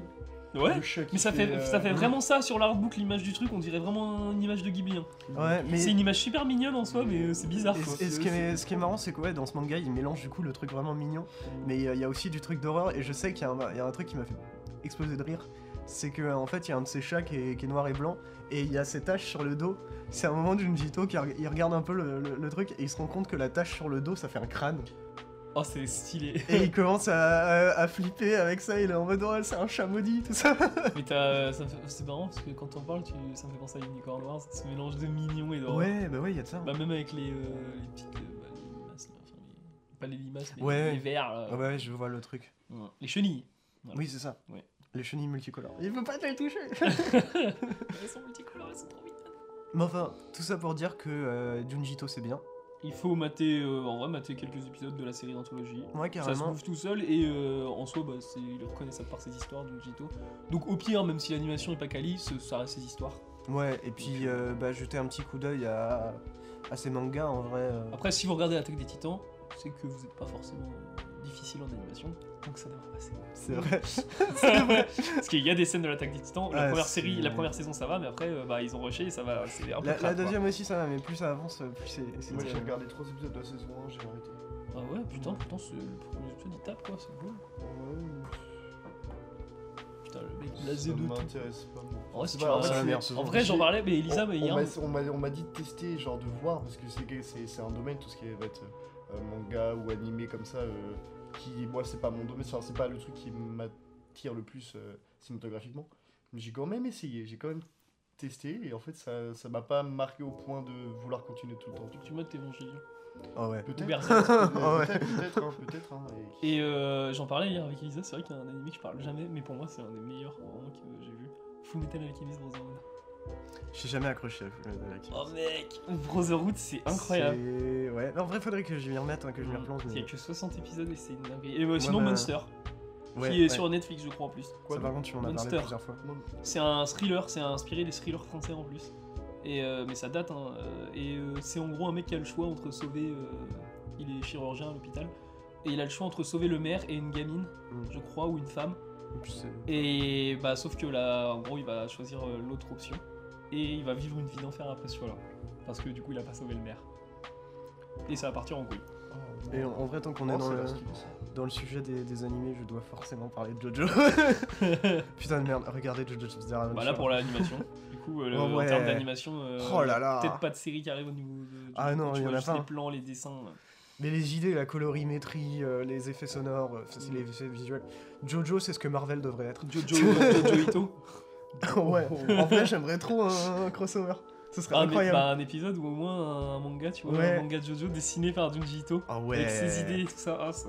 Ouais. Mais ça fait, euh, ça fait vraiment ça sur l'artbook, l'image du truc, on dirait vraiment une image de Ghibli. hein. ouais mais C'est une image super mignonne en soi, mais euh, c'est bizarre et, quoi. et ce, qui est, ce qui est marrant c'est que ouais dans ce manga il mélange du coup le truc vraiment mignon mais il y a- il y a aussi du truc d'horreur et je sais qu'il y, a un- il y a un truc qui m'a fait exploser de rire c'est que en fait il y a un de ces chats qui est, qui est noir et blanc et il y a ces taches sur le dos c'est un moment de Junjito qui il regarde un peu le, le- le truc et il se rend compte que la tache sur le dos ça fait un crâne Oh, c'est stylé. Et il commence à, à- à flipper avec ça, il est en mode oh, c'est un chat maudit, tout ça. mais t'as- c'est marrant parce que quand on parle, tu, ça me fait penser à Unicorn Wars, ce mélange de mignon et d'horreur. Ouais, bah ouais, il y a de ça. Bah, même avec les, euh, les petites. euh, bah, les limaces là, enfin, les- pas les limaces, mais Ouais. les vers là. Ah ouais, je vois le truc. Ouais. Les chenilles. Voilà. Oui, c'est ça. Ouais. Les chenilles multicolores. Il veut pas te les toucher. elles sont multicolores, elles sont trop mignonnes. Mais enfin, tout ça pour dire que euh, Junjito c'est bien. Il faut mater, euh, en vrai, mater quelques épisodes de la série d'anthologie. Ouais, Ça se bouffe tout seul et euh, en soi, bah, c'est, reconnaissable par ses histoires, Junjito. Donc au pire, même si l'animation est pas quali, ce- ça reste ses histoires. Ouais, et puis euh, bah, jeter un petit coup d'œil à, à ces mangas en vrai. Après, si vous regardez l'attaque des titans, c'est que vous n'êtes pas forcément difficile en animation, donc ça devrait passer. C'est vrai. Parce qu'il y a des scènes de l'attaque des titans. La Ah, première c'est- série, la première saison, ça va, mais après, euh, bah, ils ont rushé et ça va. C'est un peu La, crade, la quoi. deuxième aussi ça va, mais plus ça avance, plus c'est. c'est Moi j'ai regardé 3 épisodes de la saison 1, j'ai arrêté. Ah ouais, putain, pourtant, c'est- le premier épisode il tape quoi, c'est beau. Putain, le mec blasé ça de tout. m'intéresse pas. moi. En vrai, si C'est pas- en c'est c'est-. En vrai, j'en parlais, mais Elisa, on, mais on hier. m'a- on m'a on m'a dit de tester, genre de voir, parce que c'est c'est- c'est un domaine, tout ce qui va être euh, manga ou animé comme ça, euh, qui, moi, c'est pas mon domaine, c'est pas le truc qui m'attire le plus euh, cinématographiquement. Mais j'ai quand même essayé, j'ai quand même testé, et en fait, ça ça m'a pas marqué au point de vouloir continuer tout le temps. Tu mates Evangelion. Ah ouais. Peut-être, peut-être, Ouais. peut-être, hein, peut-être. hein, et- Et euh, j'en parlais hier avec Elisa, c'est vrai qu'il y a un anime que je parle jamais, mais pour moi, c'est un des meilleurs vraiment que j'ai vu. Full Metal Alchemist Brotherhood. J'ai jamais accroché à Full Metal Alchemist. Oh mec, Brotherhood, c'est incroyable. C'est- Ouais, en vrai, faudrait que je m'y remette, hein, que je m'y replonge. Il y Mais... a que 60 épisodes et c'est une dinguerie. Et euh, sinon, Ouais, bah, Monster, Ouais, qui est ouais. sur Netflix, je crois en plus. Quoi Ça, par contre, tu m'en as Monster. parlé plusieurs fois. C'est un thriller, c'est inspiré des thrillers français en plus. Et, euh, mais ça date, hein, euh, et euh, c'est en gros un mec qui a le choix entre sauver. euh, il est chirurgien à l'hôpital. Et il a le choix entre sauver le maire et une gamine, Mm. je crois, ou une femme. Et puis c'est- Et bah, sauf que là, en gros, il va choisir euh, l'autre option. Et il va vivre une vie d'enfer après ce choix-là. Parce que du coup, il a pas sauvé le maire. Et ça va partir en couille. Et en, en vrai, tant qu'on est Oh, dans le, dans sujet des, des animés, je dois forcément parler de Jojo. Putain de merde, regardez Jojo's Bizarre Adventure. Bah là, pour l'animation. du coup, euh, le- Oh, ouais. en termes d'animation, euh, Oh peut-être pas de série qui arrive au niveau de. Ah non, tu il y en vois a juste pas. Les plans, les dessins. Mais les idées, la colorimétrie, euh, les effets sonores, euh, ça c'est les effets visuels. Jojo, c'est ce que Marvel devrait être. Jojo, Jojo Ito. ouais, en vrai, j'aimerais trop un, un crossover. Ce serait Ah, mais- incroyable. bah, un épisode ou au moins un manga, tu vois, Ouais. un manga de Jojo dessiné par Junji Ito. Ah ouais. Avec ses idées et tout ça. Ah, ça-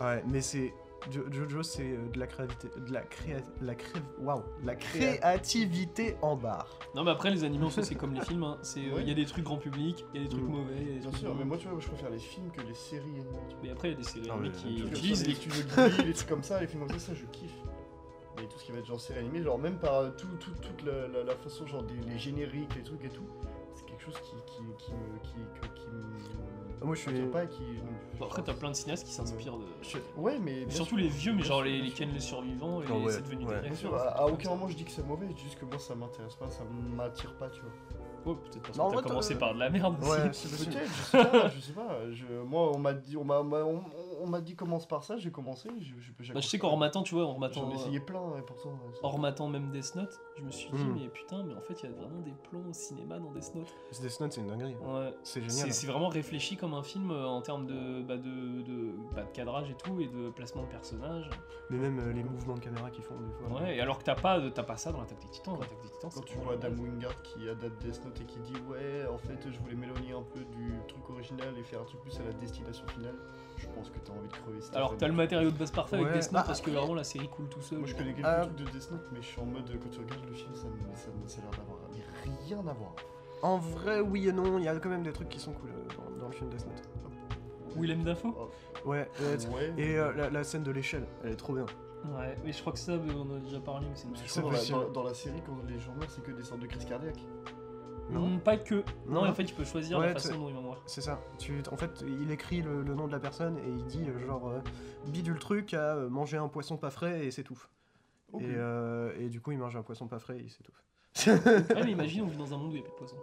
Ouais, mais c'est. Jo- Jojo, c'est euh, de la créativité. De la créa... la cré... Waouh, la créativité en barre. Non, mais après, les animés en soi, c'est comme les films. hein. C'est, euh, Il Ouais. y a des trucs grand public, il y a des trucs Mm. mauvais. des Bien trucs sûr, mais moi, tu vois, je préfère les films que les séries animées. Mais après, il y a des séries Ah, animées mais qui utilisent les studios Ghibli, les trucs comme ça, les films comme ça, ça je kiffe. Mais tout ce qui va être genre série animée, genre même par euh, tout, tout- toute la, la- la façon, genre des, les génériques, les trucs et tout, c'est quelque chose qui, qui, qui me. Qui, que- qui me Ah, moi, je suis- pas et qui. Bon, après, t'as plein de cinéastes qui s'inspirent de. Je- Ouais, mais. Surtout sûr, les vieux, mais genre les, les. Ken les survivants, et Ah ouais, c'est devenu ouais. des Bien rêves. sûr, à, à aucun moment je dis que c'est mauvais, c'est juste que moi ça m'intéresse pas, ça m'attire pas, tu vois. Ouais, peut-être parce Non, que t'as commencé t'as- par de la merde. Ouais. Peut-être, je sais pas, je sais pas. Je, moi on m'a dit, on m'a, on m'a- on, m'a dit commence par ça, j'ai commencé, je, je peux Bah, je sais qu'en remattant, tu vois, en remattant, J'en ai essayé plein et pourtant. ouais, en remattant même Death Note, je me suis dit, Mm. mais putain, mais en fait, il y a vraiment des plans au cinéma dans Death Note. Death Note, c'est une dinguerie. Ouais. C'est génial. c'est vraiment réfléchi comme un film euh, en termes de, bah, de, de, bah, de cadrage et tout, et de placement de personnages. Mais même euh, les mouvements de caméra qu'ils font des fois. Ouais, et alors que t'as pas, t'as pas ça dans l'attaque des titans. Dans l'attaque des titans, Quand tu vois Adam. Wingard qui adapte Death Note et qui dit ouais en fait je voulais m'éloigner un peu du truc original et faire un truc plus à la destination finale, je pense que t'as envie de crever. si Alors t'as le matériau de base parfait Ouais. avec Death Note Ah, parce que vraiment la série coule tout seul. Moi je connais quelques Ah. trucs de Death Note mais je suis en mode quand tu regardes le film ça, me- ça, me- ça a l'air d'avoir mais rien à voir. En vrai, oui et non, il y a quand même des trucs qui sont cool euh, dans, dans le film Death Note. Willem Dafoe Ouais, euh, Ouais. et euh, la, la scène de l'échelle, elle est trop bien. Ouais, mais je crois que ça, euh, on en a déjà parlé, mais c'est une Parce que je c'est crois dans, la, possible. dans- dans la série quand les gens meurent c'est que des sortes de crises cardiaques. Non. Hmm, Pas que. Non, Non. en fait, tu peux choisir Ouais, la façon dont il va mourir. C'est ça. Tu, en fait, il écrit le, le nom de la personne et il dit euh, genre euh, bidule truc à euh, manger un poisson pas frais et s'étouffe. Et, euh, et du coup, il mange un poisson pas frais et il s'étouffe. Ouais, mais imagine, on vit dans un monde où il n'y a plus de poisson.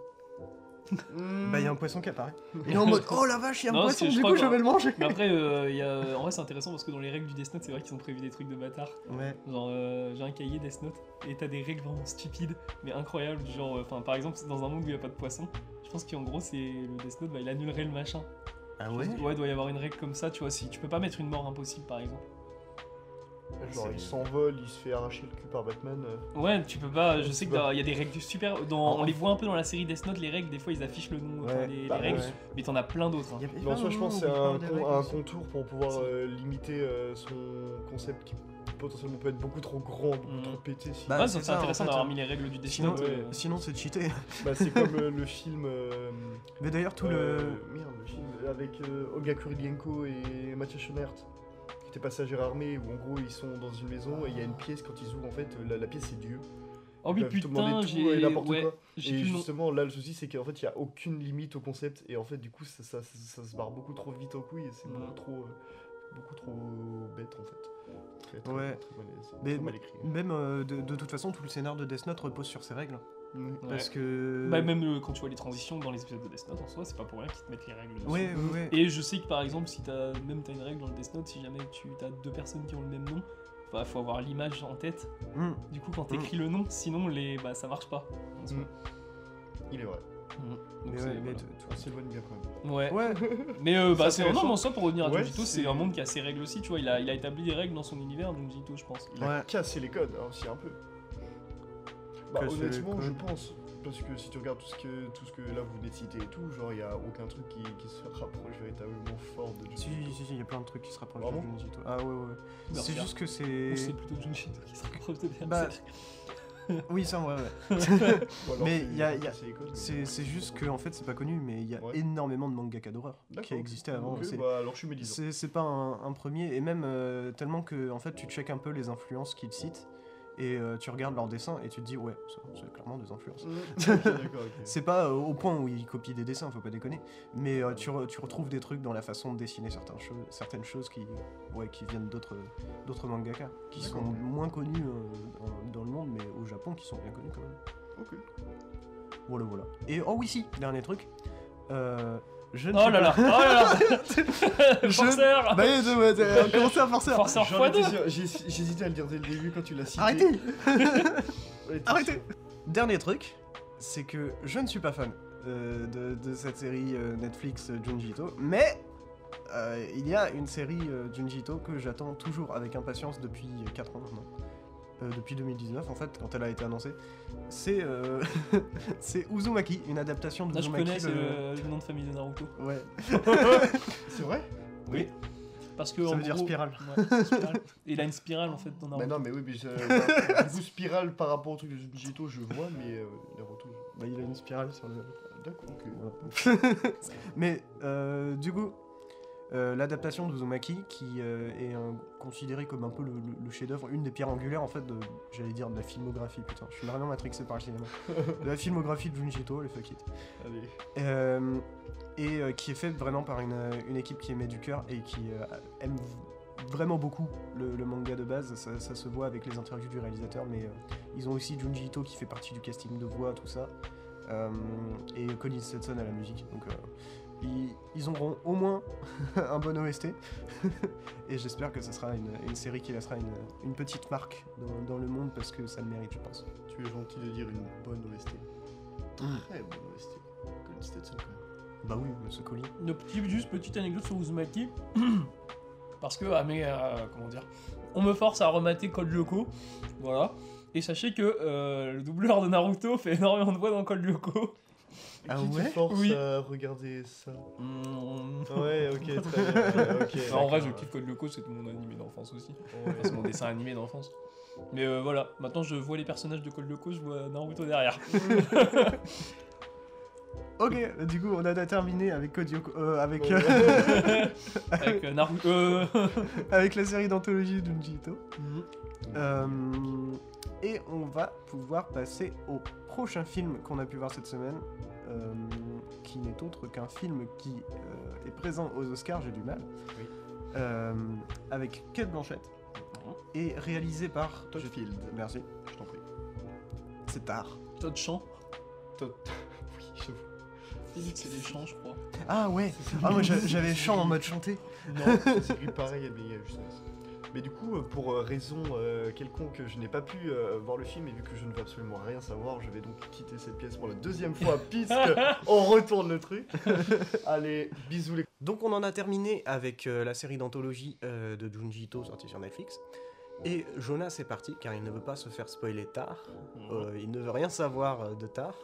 Hmm. Bah, il y a un poisson qui apparaît. Il est en mode oh la vache, il y a un Non, poisson, je du crois coup, je vais le manger. Mais après, euh, il y a... en vrai, c'est intéressant parce que dans les règles du Death Note, c'est vrai qu'ils ont prévu des trucs de bâtard. Ouais. Genre, euh, j'ai un cahier Death Note et t'as des règles vraiment stupides mais incroyables. Genre, enfin, par exemple, dans un monde où il n'y a pas de poisson, je pense qu'en gros, c'est le Death Note, bah, il annulerait le machin. Ah Ouais, il doit y avoir une règle comme ça, tu vois. Si tu peux pas mettre une mort impossible, par exemple. Genre il s'envole, il se fait arracher le cul par Batman. euh. Ouais, tu peux pas. Je sais qu'il y a des règles super. Dans, on les voit un peu dans la série Death Note, les règles. Des fois, ils affichent le nom, Ouais, les, les bah, règles. ouais. Mais t'en as plein d'autres. hein. A- en soi, je pense que c'est un, con- contour pour pouvoir euh, limiter euh, son concept qui potentiellement peut être beaucoup trop grand, beaucoup Mhm. trop pété. si- Bah, ouais, c'est intéressant d'avoir mis les règles du Death Sinon, Note. ouais. sinon c'est cheaté. Bah, c'est comme euh, le film. Mais d'ailleurs, tout le. Merde, le film avec Olga Kurylenko et Mathias Schoenaert. Passagère armée, où en gros ils sont dans une maison et il y a une pièce, quand ils ouvrent en fait, la, la pièce c'est Dieu. Oh, demander putain, tout j'ai. et n'importe Ouais, quoi. Et justement, là, le souci, c'est qu'en fait, il n'y a aucune limite au concept. Et en fait, du coup, ça, ça, ça- ça se barre beaucoup trop vite en couille. Et c'est beaucoup trop euh, beaucoup trop bête, en fait. Très, très, Ouais. très mal, c'est Mais- très mal écrit. Même euh, de, de toute façon, tout le scénar de Death Note repose sur ces règles. Parce que. Bah, même euh, quand tu vois les transitions dans les épisodes de Death Note en soi, c'est pas pour rien qu'ils te mettent les règles. dessus. Ouais, ouais, ouais. Et je sais que par exemple, si t'as même t'as une règle dans le Death Note, si jamais tu as deux personnes qui ont le même nom, bah faut avoir l'image en tête. Hmm. Du coup, quand t'écris le nom, sinon les bah ça marche pas. en soi. Mm. Il est vrai. Donc Mais c'est- ouais, mais voilà. t- On s'éloigne bien quand même. Ouais. Ouais, Mais euh, bah C'est non, mais en soi pour revenir à Ouais, Junjito, c'est un monde qui a ses règles aussi, tu vois. Il a, il a établi des règles dans son univers, Junjito, je pense. Il a cassé les codes hein, aussi un peu. Bah, honnêtement, je pense. Parce que si tu regardes tout ce que, tout ce que là vous venez de citer et tout, genre il n'y a aucun truc qui, qui se rapproche véritablement fort de si, Junjito. si, si, il y a plein de trucs qui se rapprochent Vraiment de Junjito. Ah ouais, ouais. C'est juste que Ou c'est. c'est plutôt Junjito qui se rapproche de Berserk. Bah, Oui, ça, ouais, ouais. Mais c'est- il y a- y C'est c'est juste que, en fait, c'est pas connu, mais il y a Ouais. énormément de mangaka d'horreur qui existaient avant. Ok, C'est- bah alors je suis. C'est c'est pas un, un premier, et même euh, tellement que en fait tu check un peu les influences qu'ils citent, et euh, tu regardes leurs dessins, et tu te dis ouais, c'est clairement des influences. Ok. C'est pas euh, au point où ils copient des dessins, faut pas déconner, mais euh, tu, re- tu retrouves des trucs dans la façon de dessiner certaines choses, certaines choses qui, ouais, qui viennent d'autres d'autres mangaka, qui sont moins connus dans, dans le monde, mais au Japon qui sont bien connus quand même. Ok. Voilà, voilà. Et oh oui, si, dernier truc. Je ne Oh suis là là, oh là là Je- Forceur Bah, ouais, ouais, ouais, commencez à forcer. Forceur sûr, j'ai- J'hésitais à le dire dès le début quand tu l'as cité. Arrêtez Arrêtez. Dernier truc, c'est que je ne suis pas fan euh, de, de cette série euh, Netflix euh, Junji Ito, mais euh, il y a une série euh, Junji Ito que j'attends toujours avec impatience depuis 4 ans maintenant. Euh, depuis 2019 en fait, quand elle a été annoncée. C'est euh, c'est Uzumaki, une adaptation de Là, je Uzumaki. connais, c'est le- le, le nom de famille de Naruto. Ouais. C'est vrai? Oui. Parce que Ça veut dire spirale. Ouais, c'est spirale. Et il a une spirale en fait dans Mais Naruto. non, mais oui, mais je- voilà, du coup, spirale par rapport au truc de Junjito, je vois, mais euh, Naruto. je- Bah, il a une spirale sur le. D'accord, ok. Voilà. Mais euh, du coup, euh, l'adaptation d'Uzumaki, qui euh, est un- considéré comme un peu le, le- le chef-d'œuvre, une des pierres angulaires en fait de, j'allais dire de la filmographie, putain, je suis vraiment matrixé par le cinéma. de la filmographie de Junji Ito, les fuck it. Allez. Euh, et qui est faite vraiment par une, une équipe qui met du cœur et qui aime vraiment beaucoup le, le manga de base. Ça, ça se voit avec les interviews du réalisateur, mais ils ont aussi Junji Ito qui fait partie du casting de voix, tout ça. Et Colin Stetson à la musique. Donc ils, ils auront au moins un bon OST. et j'espère que ce sera une, une série qui laissera une, une petite marque dans, dans le monde parce que ça le mérite, je pense. Tu es gentil de dire une bonne OST. Mm. Très bonne OST. Colin Stetson, quand même. Bah oui, colis. Une petite, juste petite anecdote sur Uzumaki. Parce que, ah, mais, euh, comment dire, on me force à remater Code Lyoko. Voilà. Et sachez que euh, le doubleur de Naruto fait énormément de voix dans Code Lyoko. Ah Qui te ouais force Oui. à regarder ça Mm. Ouais, ok, très bien. en vrai, je kiffe Code Lyoko, c'est mon animé d'enfance aussi. Ouais. Enfin, c'est mon dessin animé d'enfance. Mais euh, voilà, maintenant je vois les personnages de Code Lyoko, je vois Naruto derrière. Ok, du coup, on a terminé avec Kodioko, euh, avec, Ouais. euh, Avec euh, Naruto. euh, avec la série d'anthologie de Junji Ito. Mhm. Euh, et on va pouvoir passer au prochain film qu'on a pu voir cette semaine, euh, qui n'est autre qu'un film qui euh, est présent aux Oscars, j'ai du mal, Oui. Euh, avec Kate Blanchett, et réalisé par... Todd je- Field. Merci, Je t'en prie. c'est tard. Todd Champ. Todd. Oui, j'avoue. Félix et les champs, je crois. Ah ouais, ah moi j'a- j'avais chant en mode chanté. Non, s'écrit pareil, mais juste. Mais du coup, pour euh, raison euh, quelconque, je n'ai pas pu euh, voir le film et vu que je ne veux absolument rien savoir, je vais donc quitter cette pièce pour la deuxième fois puisque on retourne le truc. Allez, bisous les Donc on en a terminé avec la série d'anthologie de Junji Ito sortie sur Netflix. Et Jonas est parti car il ne veut pas se faire spoiler tard. Euh, il ne veut rien savoir de tard.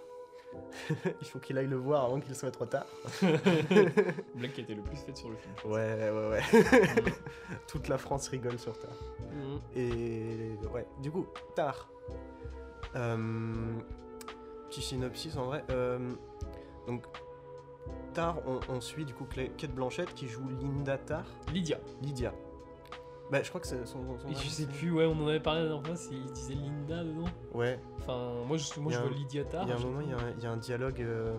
il faut qu'il aille le voir avant qu'il soit trop tard. Blague qui a été le plus faite sur le film. Ouais, ouais, ouais. Toute la France rigole sur tard. Mhm. Et ouais, du coup, tard. Euh, petit synopsis en vrai. Euh, donc, tard, on, on suit du coup Kate Blanchett qui joue Linda Tar. Lydia. Lydia. Bah, je crois que c'est son, son Et je sais plus, ouais, on en avait parlé la dernière fois, il disait Linda dedans. Ouais, Enfin, moi je, moi, je vois Lydia Tar. il y a un moment, il y a un, il y a un dialogue. euh,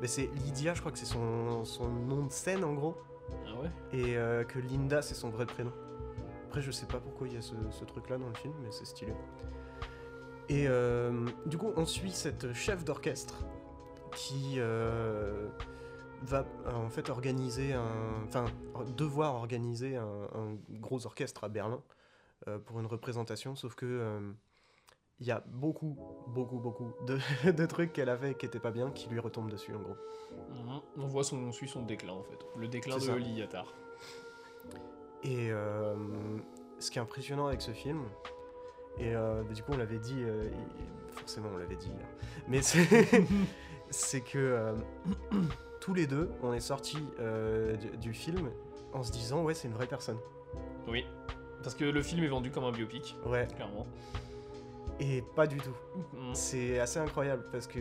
Mais c'est Lydia, je crois que c'est son, son nom de scène en gros. Ah ouais? Et euh, que Linda, c'est son vrai prénom. Après, je sais pas pourquoi il y a ce, ce truc-là dans le film, mais c'est stylé. Et euh, du coup, on suit cette chef d'orchestre qui va euh, en fait organiser un. Enfin, devoir organiser un, un gros orchestre à Berlin euh, pour une représentation, sauf que. euh, il y a beaucoup, beaucoup, beaucoup de, de trucs qu'elle a fait qui étaient pas bien, qui lui retombent dessus en gros. Mhm. On voit son, on suit son déclin en fait. Le déclin de C'est ça. Lydia Tar. Et euh, ce qui est impressionnant avec ce film, et euh, du coup on l'avait dit, euh, forcément on l'avait dit, hein, mais c'est c'est que euh, tous les deux on est sortis euh, du, du film en se disant ouais c'est une vraie personne. Oui. Parce que le film est vendu comme un biopic, Ouais, clairement. et pas du tout. Mhm. C'est assez incroyable parce que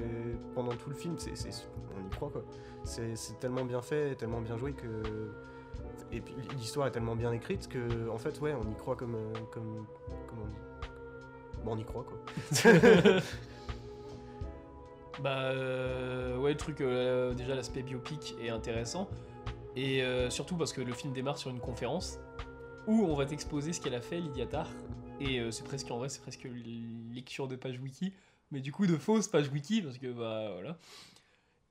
pendant tout le film, c'est, c'est- on y croit quoi. C'est, c'est tellement bien fait, tellement bien joué que. Et puis l'histoire est tellement bien écrite que, en fait, ouais, on y croit comme. euh, comme comment on dit Bon, on y croit quoi. Bah euh, ouais, le truc, euh, déjà l'aspect biopic est intéressant. Et euh, surtout parce que le film démarre sur une conférence où on va t'exposer ce qu'elle a fait, Lydia Tar. Et c'est presque, en vrai, c'est presque lecture de page wiki. Mais du coup, de fausses pages wiki, parce que bah voilà.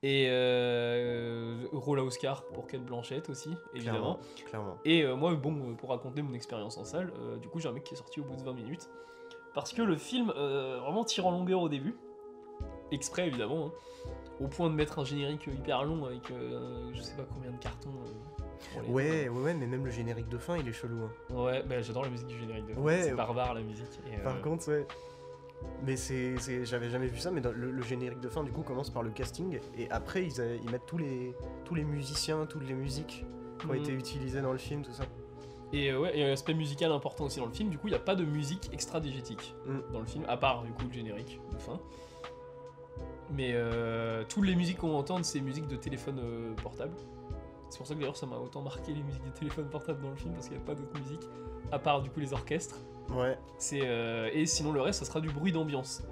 Et euh, rôle à Oscar pour Kate Blanchett aussi, évidemment. Clairement. clairement. Et moi, bon, pour raconter mon expérience en salle, du coup, j'ai un mec qui est sorti au bout de 20 minutes. Parce que le film vraiment tire en longueur au début. Exprès, évidemment. hein. Au point de mettre un générique hyper long avec euh, je sais pas combien de cartons. euh, les- Ouais, ouais, ouais, mais même le générique de fin, il est chelou. hein. Ouais, bah, j'adore la musique du générique de fin. Ouais. C'est barbare la musique. et, Par euh, contre, ouais. Mais c'est, j'avais jamais vu ça, mais dans le, le générique de fin, du coup, commence par le casting, et après, ils, ils mettent tous les, tous les musiciens, toutes les musiques qui ont Mhm. été utilisées dans le film, tout ça. Et euh, ouais, et un aspect musical important aussi dans le film, du coup il n'y a pas de musique extra-diégétique Mm. dans le film, à part du coup le générique de fin. Mais euh, toutes les musiques qu'on va entendre, c'est musique de téléphone euh, portable. C'est pour ça que d'ailleurs ça m'a autant marqué les musiques de téléphone portable dans le film, parce qu'il n'y a pas d'autres musiques, à part du coup les orchestres. Ouais, C'est, euh, et sinon le reste, ça sera du bruit d'ambiance.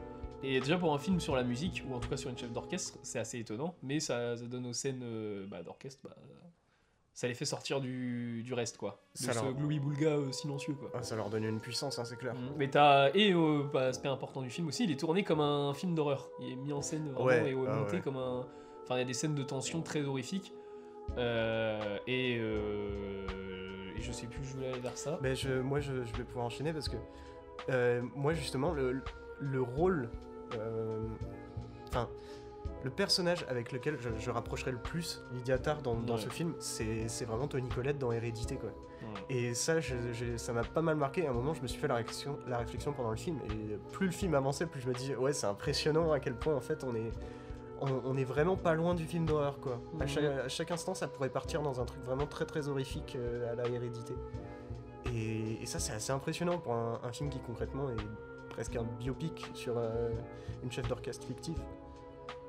Et déjà pour un film sur la musique, ou en tout cas sur une chef d'orchestre, c'est assez étonnant, mais ça, ça donne aux scènes bah, d'orchestre, bah, ça les fait sortir du, du reste quoi. De Ça ce leur- gloubi-boulga euh, silencieux quoi. Ah, ça leur donne une puissance, hein, c'est clair. Mhm. Mais t'as. Et euh, bah, aspect important du film aussi, il est tourné comme un film d'horreur. Il est mis en scène vraiment Ouais, et ah monté ouais. comme un. Enfin, il y a des scènes de tension très horrifiques. Euh, et, euh, et je sais plus, je voulais aller vers ça. Mais je, moi, je, je vais pouvoir enchaîner parce que moi, justement, le, le rôle. Enfin, le personnage avec lequel je, je rapprocherais le plus Lydia Tarr dans, dans Ouais. ce film, c'est vraiment Tony Collette dans Hérédité, quoi. Ouais. Et ça, je- je- ça m'a pas mal marqué. À un moment, je me suis fait la réflexion, la réflexion pendant le film. Et plus le film avançait, plus je me disais, ouais, c'est impressionnant à quel point, en fait, on est, on, on est vraiment pas loin du film d'horreur, quoi. À, chaque, à chaque instant, ça pourrait partir dans un truc vraiment très très horrifique euh, à la hérédité. Et, et ça, c'est assez impressionnant pour un, un film qui, concrètement, est presque un biopic sur euh, une chef d'orchestre fictive.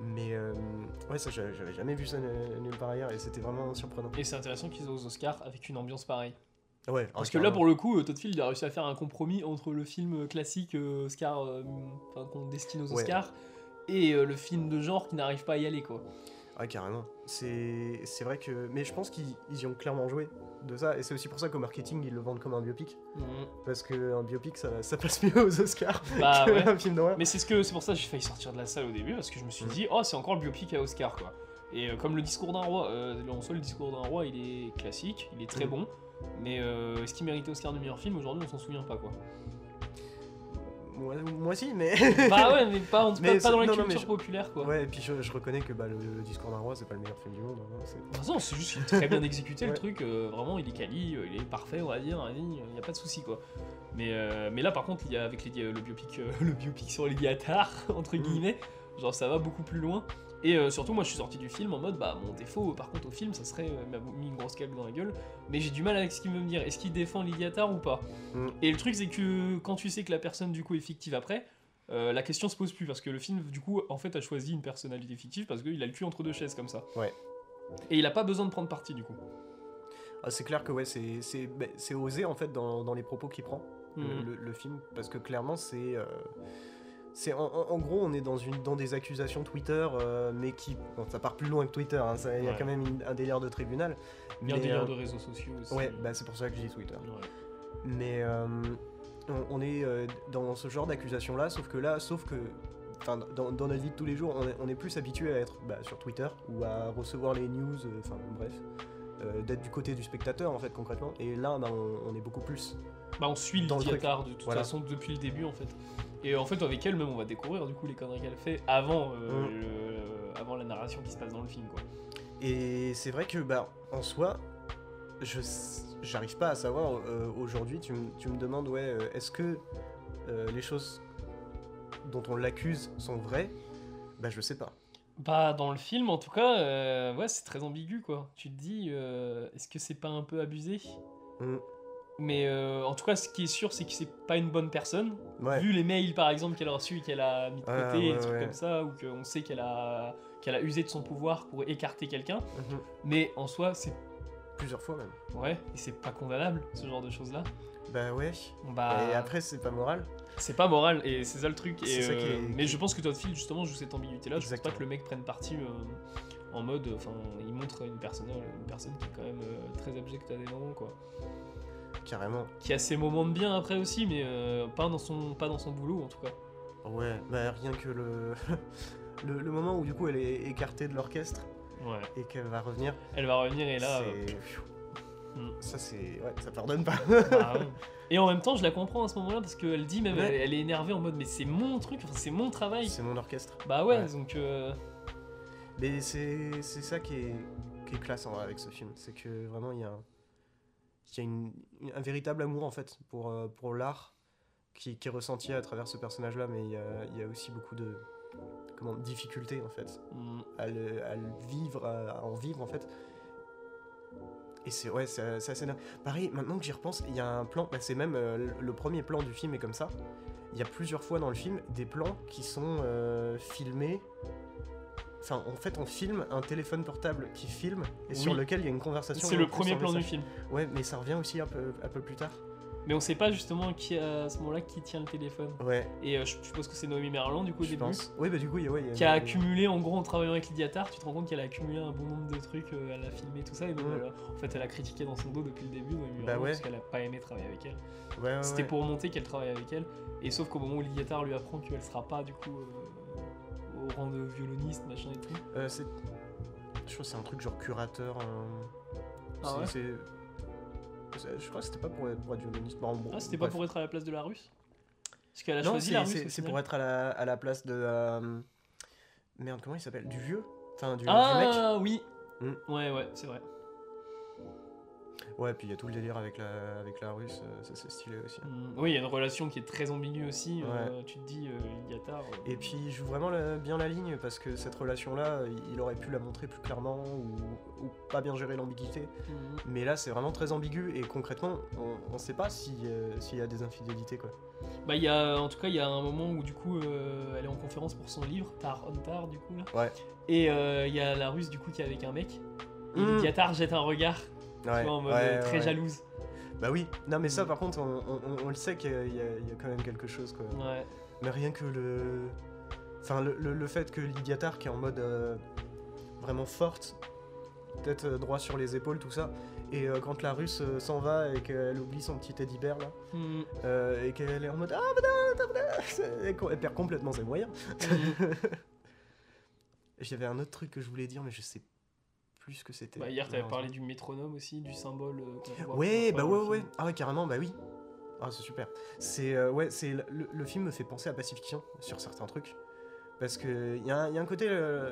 Mais euh, ouais, ça, j'avais jamais vu ça nulle part ailleurs et c'était vraiment surprenant. Et c'est intéressant qu'ils aient aux Oscars avec une ambiance pareille. Ouais, Parce que là, pour le coup, euh, Todd Field a réussi à faire un compromis entre le film classique euh, Oscar, euh, enfin, qu'on destine aux Ouais. Oscars, et euh, le film de genre qui n'arrive pas à y aller, quoi. Ouais, carrément. C'est vrai que. Mais je pense qu'ils ils y ont clairement joué de ça. Et c'est aussi pour ça qu'au marketing, ils le vendent comme un biopic. Parce qu'un biopic, ça, ça passe mieux aux Oscars Bah ouais. film d'horreur. Mais c'est ce que c'est pour ça que j'ai failli sortir de la salle au début parce que je me suis dit oh c'est encore le biopic à Oscar quoi. Et euh, comme le discours d'un roi, euh, en soi le discours d'un roi il est classique, il est très Mm. bon, mais euh, est-ce qu'il méritait Oscar du meilleur film? Aujourd'hui on s'en souvient pas quoi. Moi, moi aussi, mais. bah ouais mais pas, en tout cas, Mais pas dans la non, non, culture je- populaire quoi. Ouais, et puis je, je reconnais que bah, le, le discours d'un roi, c'est pas le meilleur film du monde. hein, c'est- De toute façon c'est juste qu'il est très bien exécuté le truc, euh, vraiment il est quali, euh, il est parfait on va dire, il n'y a pas de souci quoi. Mais, euh, mais là par contre il y a avec les, le biopic euh, le biopic sur les Attar entre Mm. guillemets, genre ça va beaucoup plus loin. Et euh, surtout, moi je suis sorti du film en mode bah mon défaut par contre au film ça serait euh, m'a mis une grosse claque dans la gueule, mais j'ai du mal avec ce qu'il veut me dire. Est-ce qu'il défend Lydiatar ou pas Mm. Et le truc c'est que quand tu sais que la personne du coup est fictive après, euh, la question se pose plus parce que le film du coup en fait a choisi une personnalité fictive parce qu'il a le cul entre deux chaises comme ça. Ouais. Et il a pas besoin de prendre parti du coup. Ah, c'est clair que ouais, c'est c'est- bah, c'est osé en fait dans, dans les propos qu'il prend, Mhm. le, le film. Parce que clairement, c'est. C'est en, gros, on est dans, une, dans des accusations Twitter, euh, mais qui. Bon, ça part plus loin que Twitter, hein, il y a quand même une- un délire de tribunal. Il y a un délire euh, de réseaux sociaux aussi. Ouais, bah, c'est pour ça que dis Twitter. Ouais. Mais euh, on, on est dans ce genre d'accusation-là, sauf que là, sauf que. Enfin, dans, dans notre vie de tous les jours, on est, on est plus habitué à être bah, sur Twitter ou à recevoir les news, enfin bref, euh, d'être du côté du spectateur en fait concrètement. Et là, bah, on, on est beaucoup plus. Bah on suit Dans le Lydiatar de toute Voilà. façon depuis le début en fait. Et en fait avec elle même on va découvrir du coup les conneries qu'elle fait avant, euh, Mm. le- avant la narration qui se passe dans le film quoi. Et c'est vrai que bah en soi, je j'arrive pas à savoir euh, aujourd'hui. Tu, me- tu me demandes ouais, euh, est-ce que euh, les choses dont on l'accuse sont vraies? Bah je sais pas. Bah dans le film en tout cas, euh, ouais c'est très ambigu quoi. Tu te dis euh, est-ce que c'est pas un peu abusé Mm. Mais euh, en tout cas ce qui est sûr c'est que c'est pas une bonne personne. Ouais. Vu les mails par exemple qu'elle a reçus et qu'elle a mis de côté, Ouais, et des trucs comme ça, ou qu'on sait qu'elle a, qu'elle a usé de son pouvoir pour écarter quelqu'un. Mhm. Mais en soi c'est Plusieurs fois même. ouais et c'est pas condamnable ce genre de choses là. Bah ouais. Bah, Et après c'est pas moral. C'est pas moral et c'est ça le truc. Et, C'est ça qui euh, est- Mais je pense que Todd Field justement joue cette ambiguïté là. Je pense pas que le mec prenne parti euh, en mode. Enfin, il montre une personne, une personne qui est quand même euh, très abjecte à des moments quoi. Carrément. Qui a ses moments de bien après aussi, mais euh, pas dans son pas dans son boulot en tout cas. Ouais. Bah rien que le le, le moment où du coup elle est écartée de l'orchestre Ouais. et qu'elle va revenir. Elle va revenir et là. euh, Hmm. Ça c'est ouais, ça pardonne pas. bah, ouais. Et en même temps, je la comprends à ce moment-là parce qu'elle dit même, Ouais. elle, elle est énervée en mode mais c'est mon truc, enfin, c'est mon travail. c'est mon orchestre. Bah ouais, donc. euh, Mais c'est ça qui est, qui est classe en vrai avec ce film. C'est que vraiment il y a, un, y a une- un véritable amour en fait pour, euh, pour l'art qui, qui est ressenti à travers ce personnage là, mais il y a, il y a aussi beaucoup de comment, difficultés en fait hmm, à le, à le vivre, à, à en vivre en fait. Et c'est ouais, c'est assez dingue. Pareil, maintenant que j'y repense, il y a un plan, bah, c'est même euh, le- premier plan du film est comme ça. Il y a plusieurs fois dans le film des plans qui sont euh, filmés. Enfin, en fait, on filme un téléphone portable qui filme et sur lequel il y a une conversation. C'est le premier plan du film. Ouais, mais ça revient aussi un peu, un peu plus tard. Mais on sait pas justement qui à ce moment-là qui tient le téléphone. Ouais, Et euh, je suppose que c'est Noémie Merlan du coup au je début. pense. Oui, bah du coup, il y a, ouais, il y a- Qui a accumulé en gros en travaillant avec Lydia Tarr, tu te rends compte qu'elle a accumulé un bon nombre de trucs, euh, elle a filmé tout ça et donc Mm. elle a- en fait elle a critiqué dans son dos depuis le début Noémie Bah ouais. parce qu'elle a pas aimé travailler avec elle. Ouais, ouais, C'était ouais. pour montrer qu'elle travaille avec elle et sauf qu'au moment où Lydia Tarr lui apprend qu'elle sera pas du coup euh, au rang de violoniste machin et tout. Euh, c'est- je crois que c'est un truc genre curateur. Ah ouais? Je crois que c'était pas pour être, pour être violoniste. Bon, bon, Ah c'était pas pour être à la place de la russe? Parce qu'elle a Non, choisi c'est- la russe. c'est pour être à la, à la place de. euh, Merde, comment il s'appelle? Du vieux? Enfin, du, du mec Ah oui Hmm. Ouais, ouais, c'est vrai. Ouais, puis il y a tout le délire avec la, avec la russe, euh, ça c'est stylé aussi. Hmm, Oui, il y a une relation qui est très ambiguë aussi. euh, tu te dis, euh, Ilyatar. euh, Et puis il joue vraiment la- bien la ligne parce que cette relation-là, il- il aurait pu la montrer plus clairement ou, ou pas bien gérer l'ambiguïté. hmm. Mais là, c'est vraiment très ambigu et concrètement, on, on sait pas si, euh, s'il y a des infidélités quoi. Bah, il y a, en tout cas, il y a un moment où, du coup, elle est en conférence pour son livre, Tar on Tar, du coup, là. Ouais. Et il y a la russe, du coup, qui est avec un mec. Et Hmm. Jette un regard, tu Ouais, vois, en mode ouais, euh, très jalouse. Bah oui, non mais ça Mm. par contre, on, on- on le sait qu'il y, a- y quand même quelque chose quoi. Ouais. Mais rien que le. Enfin, le, le- le fait que Lydiatar, qui est en mode euh, vraiment forte, tête euh, droit sur les épaules, tout ça, et euh, quand la russe euh, s'en va et qu'elle oublie son petit teddy bear là, euh, et qu'elle est en mode Ah, madame elle perd complètement ses moyens. Hmm. J'avais un autre truc que je voulais dire, mais je sais plus ce que c'était. Bah, hier, t'avais parlé du métronome aussi, du symbole. euh, Ouais, bah ouais, ouais. film. Ah ouais, carrément, bah oui. Ah, c'est super. C'est euh, ouais, c'est le, le film me fait penser à Pacifiction sur certains trucs parce que il y, a un- y a un côté euh,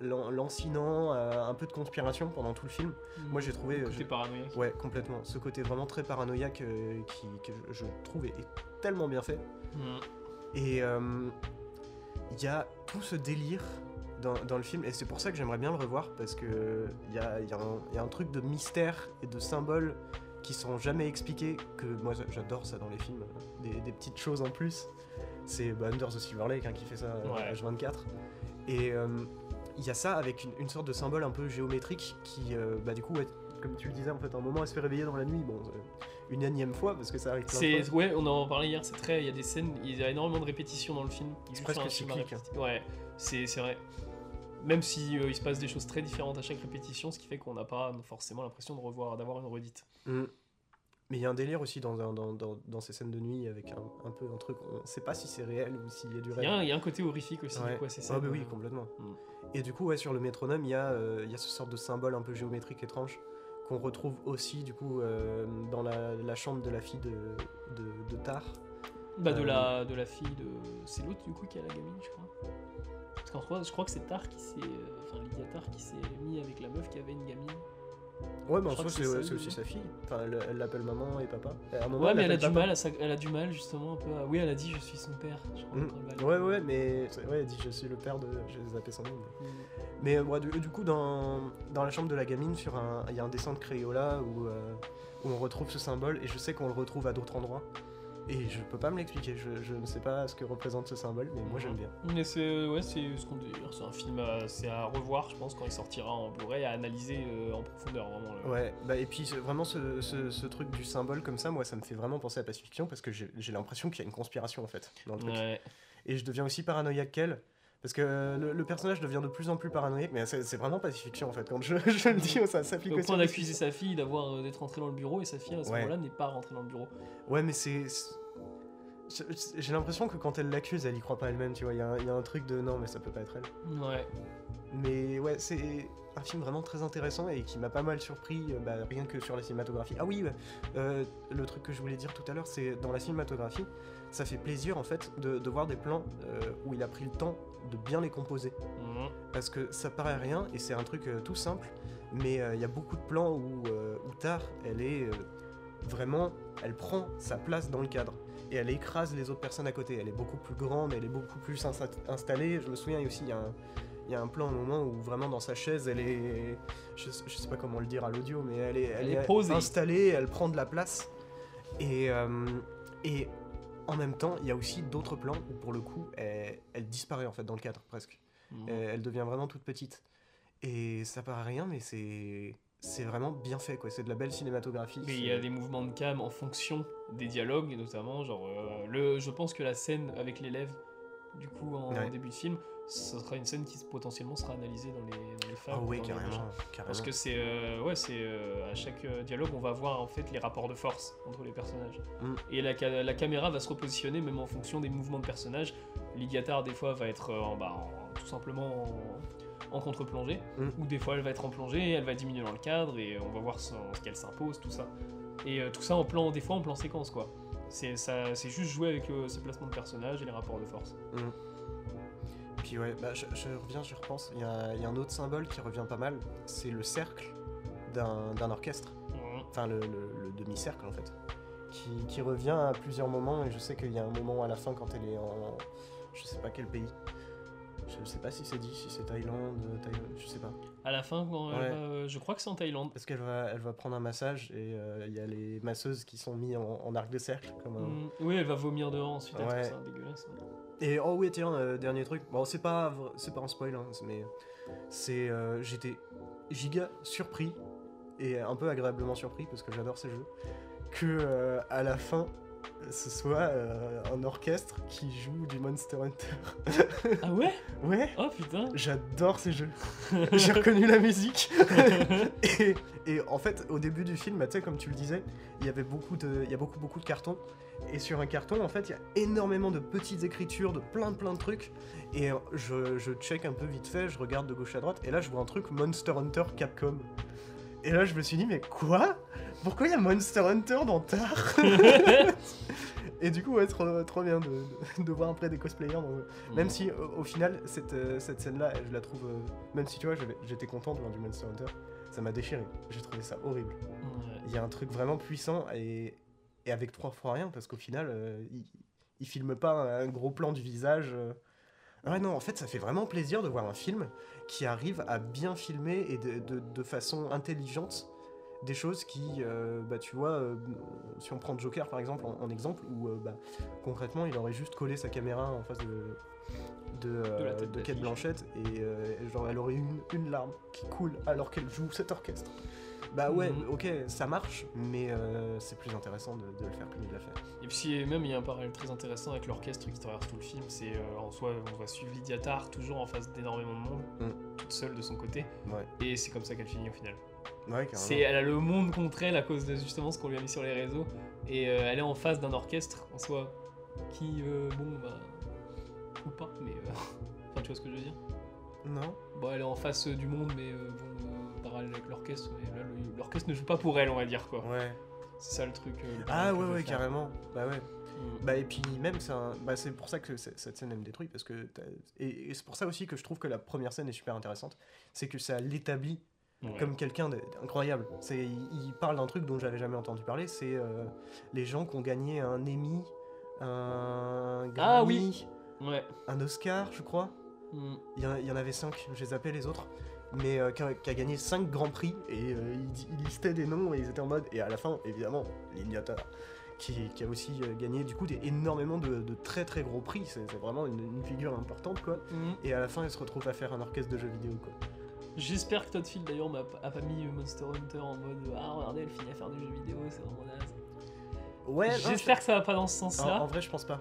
lan- lancinant, euh, un peu de conspiration pendant tout le film. Moi, j'ai trouvé, Le côté paranoïaque. Ouais, complètement. Ce côté vraiment très paranoïaque qui que je, trouve est, tellement bien fait. Hmm. Et il y a tout ce délire dans, dans le film, et c'est pour ça que j'aimerais bien le revoir, parce que il y a, il y a un- il y a un truc de mystère et de symboles qui sont jamais expliqués, que moi j'adore ça dans les films, des, des petites choses en plus. C'est bah, Under the Silver Lake hein, qui fait ça euh, Ouais. H24. Et euh, il y a ça avec une, une sorte de symbole un peu géométrique qui, euh, bah, du coup, ouais, comme tu le disais, en fait, à un moment, elle se fait réveiller dans la nuit. Bon, euh, une énième fois, parce que ça arrive plein de C'est fois. ouais, on en parlait hier. C'est très, il y a des scènes, il y a énormément de répétitions dans le film. C'est presque à cyclique, hein. Ouais, c'est c'est vrai. Même si euh, il se passe des choses très différentes à chaque répétition, ce qui fait qu'on n'a pas forcément l'impression de revoir, d'avoir une redite. Mm. Mais il y a un délire aussi dans, dans, dans, dans- dans ces scènes de nuit avec un, un peu un truc, on sait pas si c'est réel ou s'il y a du rêve. il y a un côté horrifique aussi, Ouais. du coup, à ces Ah scènes. bah oui, euh, complètement. Mm. Et du coup, ouais, sur le métronome, il y, a, euh, il y a ce sorte de symbole un peu géométrique étrange qu'on retrouve aussi du coup euh, dans la, la chambre de la fille de, de, de Tar. Bah, de, la, de la fille de. C'est l'autre du coup qui a la gamine, je crois. Parce qu'en soi, je crois que c'est Tar qui s'est. euh, Enfin, Lydia Tar qui s'est mis avec la meuf qui avait une gamine. Ouais, mais en soi, c'est aussi sa fille. Enfin, elle elle l'appelle maman et papa. Et à un moment, Ouais, mais elle a du papa. mal, à sa- elle a du mal justement un peu. à- Oui, elle a dit je suis son père. Je crois, Mm. Ouais, ouais, mais ouais, elle dit je suis le père de. J'ai zappé son nom. mais- Mm. Mais euh, ouais, du, du coup, dans, dans la chambre de la gamine, sur un- il y a un dessin de Crayola où, euh, où on retrouve ce symbole, et je sais qu'on le retrouve à d'autres endroits. Et je peux pas me l'expliquer, je, je ne sais pas ce que représente ce symbole, mais moi j'aime bien. Mais c'est ouais, c'est ce qu'on dit. C'est un film, à- c'est à revoir, je pense, quand il sortira en Blu-ray, à analyser euh, en profondeur vraiment. Ouais, bah et puis vraiment ce, ce- ce truc du symbole comme ça, moi ça me fait vraiment penser à Pacifiction parce que j'ai j'ai l'impression qu'il y a une conspiration en fait dans le truc. Ouais. Et je deviens aussi paranoïaque qu'elle. Parce que euh, le, le personnage devient de plus en plus paranoïaque, mais c'est vraiment Pacifiction en fait. Quand je, je le dis, ça s'applique Au aussi. point à d'accuser sa fille d'avoir euh, d'être entrée dans le bureau et sa fille à ce Ouais. moment-là n'est pas rentrée dans le bureau. Ouais, mais c'est. j'ai- l'impression que quand elle l'accuse, elle y croit pas elle-même, tu vois. Il y, a un- il y a un truc de non, mais ça peut pas être elle. Ouais. Mais ouais, c'est un film vraiment très intéressant et qui m'a pas mal surpris, euh, bah, rien que sur la cinématographie. Ah oui, euh, le truc que je voulais dire tout à l'heure, c'est dans la cinématographie, ça fait plaisir en fait de, de voir des plans euh, où il a pris le temps de bien les composer. Mhm. Parce que ça paraît rien et c'est un truc euh, tout simple, mais euh, il y a beaucoup de plans où, euh, où Tar, elle est vraiment, elle prend sa place dans le cadre et elle écrase les autres personnes à côté. Elle est beaucoup plus grande, elle est beaucoup plus insta- installée. Je me souviens aussi, il y a un. il y a un plan, un moment où vraiment dans sa chaise, elle est, je, je sais pas comment le dire à l'audio, mais elle est, elle Elle est est posée. installée, elle prend de la place. Et, euh, et en même temps, il y a aussi d'autres plans où pour le coup, elle, elle disparaît en fait dans le cadre presque. Mhm. Elle, elle devient vraiment toute petite. Et ça paraît rien, mais c'est c'est vraiment bien fait quoi. C'est de la belle cinématographie. Mais il y a des mouvements de cam en fonction des dialogues, notamment. Genre, euh, le, je pense que la scène avec l'élève, du coup, en Ouais. début de film, ce sera une scène qui potentiellement sera analysée dans les, dans les Ah oui, carrément, carrément. Parce que c'est euh, ouais, c'est euh, à chaque euh, dialogue, on va voir en fait les rapports de force entre les personnages. Mm. Et la, ca- la caméra va se repositionner même en fonction des mouvements de personnages. Lydiatar des fois va être en, bah, en- tout simplement en, en contre-plongée, Mm. ou des fois elle va être en plongée, elle va diminuer dans le cadre et on va voir ce qu'elle s'impose, tout ça. Et euh, tout ça en plan, des fois en plan séquence quoi. C'est juste jouer avec ces placements de personnages et les rapports de force. Puis ouais, bah, je, je reviens, j'y repense. Il y, a, il y a un autre symbole qui revient pas mal, c'est le cercle d'un orchestre. Mhm. Enfin, le, le- le demi-cercle en fait. Qui, qui revient à plusieurs moments, et je sais qu'il y a un moment à la fin quand elle est en. Je sais pas quel pays. Je sais pas si c'est dit, si c'est Thaïlande, Thaïlande, je sais pas. À la fin, quand elle Ouais. va, euh, je crois que c'est en Thaïlande. Parce qu'elle va, elle va prendre un massage et euh, il y a les masseuses qui sont mis en, en arc de cercle. Comme un- Mhm. Oui, elle va vomir dehors ensuite. elle Ouais. trouve ça dégueulasse. Et oh oui, tiens, euh, dernier truc. Bon, c'est pas, c'est pas un spoil, hein, mais c'est, euh, j'étais giga surpris et un peu agréablement surpris parce que j'adore ces jeux que euh, à la fin ce soit un orchestre qui joue du Monster Hunter. Ah ouais? Ouais, Oh putain j'adore ces jeux. J'ai reconnu la musique. et, et en fait, au début du film, tu sais, comme tu le disais, il y avait beaucoup de, il y a beaucoup beaucoup de cartons. Et sur un carton, en fait, il y a énormément de petites écritures, de plein plein de trucs. Et euh, je, je check un peu vite fait, je regarde de gauche à droite, et là je vois un truc Monster Hunter Capcom. Et là je me suis dit, mais quoi? Pourquoi il y a Monster Hunter dans Tar Et du coup, ouais, trop, trop bien de, de- de voir après des cosplayers. dans- Même si au, au final, cette, euh, cette scène-là, je la trouve. euh, même si tu vois, j'étais content de voir du Monster Hunter, ça m'a déchiré. J'ai trouvé ça horrible. Il y a un truc vraiment puissant et, et avec trois fois rien, parce qu'au final, euh, il, il filme pas un gros plan du visage. euh. Ouais, non, en fait, ça fait vraiment plaisir de voir un film qui arrive à bien filmer et de, de- de façon intelligente des choses qui, euh, bah, tu vois, euh, si on prend Joker par exemple en, en exemple, où euh, bah, concrètement il aurait juste collé sa caméra en face de, de, la tête de Kate d'affiche. Blanchett et genre elle aurait eu une, une larme qui coule alors qu'elle joue cet orchestre. Bah ouais, Mhm. ok, ça marche, mais euh, c'est plus intéressant de, de le faire comme il l'a fait. Et puis même il y a un parallèle très intéressant avec l'orchestre qui traverse tout le film. C'est euh, en soi on va suivre Lydia Tarr toujours en face d'énormément de monde, Mm. toute seule de son côté. Ouais, Et c'est comme ça qu'elle finit au final. ouais, C'est, carrément. elle a le monde contre elle à cause de justement ce qu'on lui a mis sur les réseaux. Et euh, elle est en face d'un orchestre en soi qui, bon, bah. ou pas, mais. enfin, tu vois ce que je veux dire? Non Bon, elle est en face du monde, mais bon, euh, parallèle avec l'orchestre. Mais là, l'orchestre ne joue pas pour elle, on va dire quoi. Ouais. C'est ça le truc. euh, le Ah ouais, ouais, faire. carrément. Bah ouais. Mm. Bah et puis même c'est un- bah, pour ça que cette scène elle me détruit parce que et, et c'est pour ça aussi que je trouve que la première scène est super intéressante c'est que ça l'établit Ouais. comme quelqu'un d'incroyable c'est il, il parle d'un truc dont j'avais jamais entendu parler c'est euh, les gens qui ont gagné un Emmy un Grammy Ah oui. Ouais. un Oscar je crois Mm. il y, en a- il y en avait cinq je les appelais les autres mais euh, qui, a, gagné cinq grands prix et euh, il, listait des noms et ils étaient en mode et à la fin évidemment Lignata qui, qui a aussi euh, gagné du coup des, énormément de, de très très gros prix c'est vraiment une, une figure importante quoi Mm. et à la fin elle se retrouve à faire un orchestre de jeux vidéo quoi J'espère que Todd Field d'ailleurs m'a pas mis Monster Hunter en mode Ah, regardez, elle finit à faire des jeux vidéo, c'est vraiment naze. ouais J'espère que ça va pas dans ce en, sens-là. en vrai je pense pas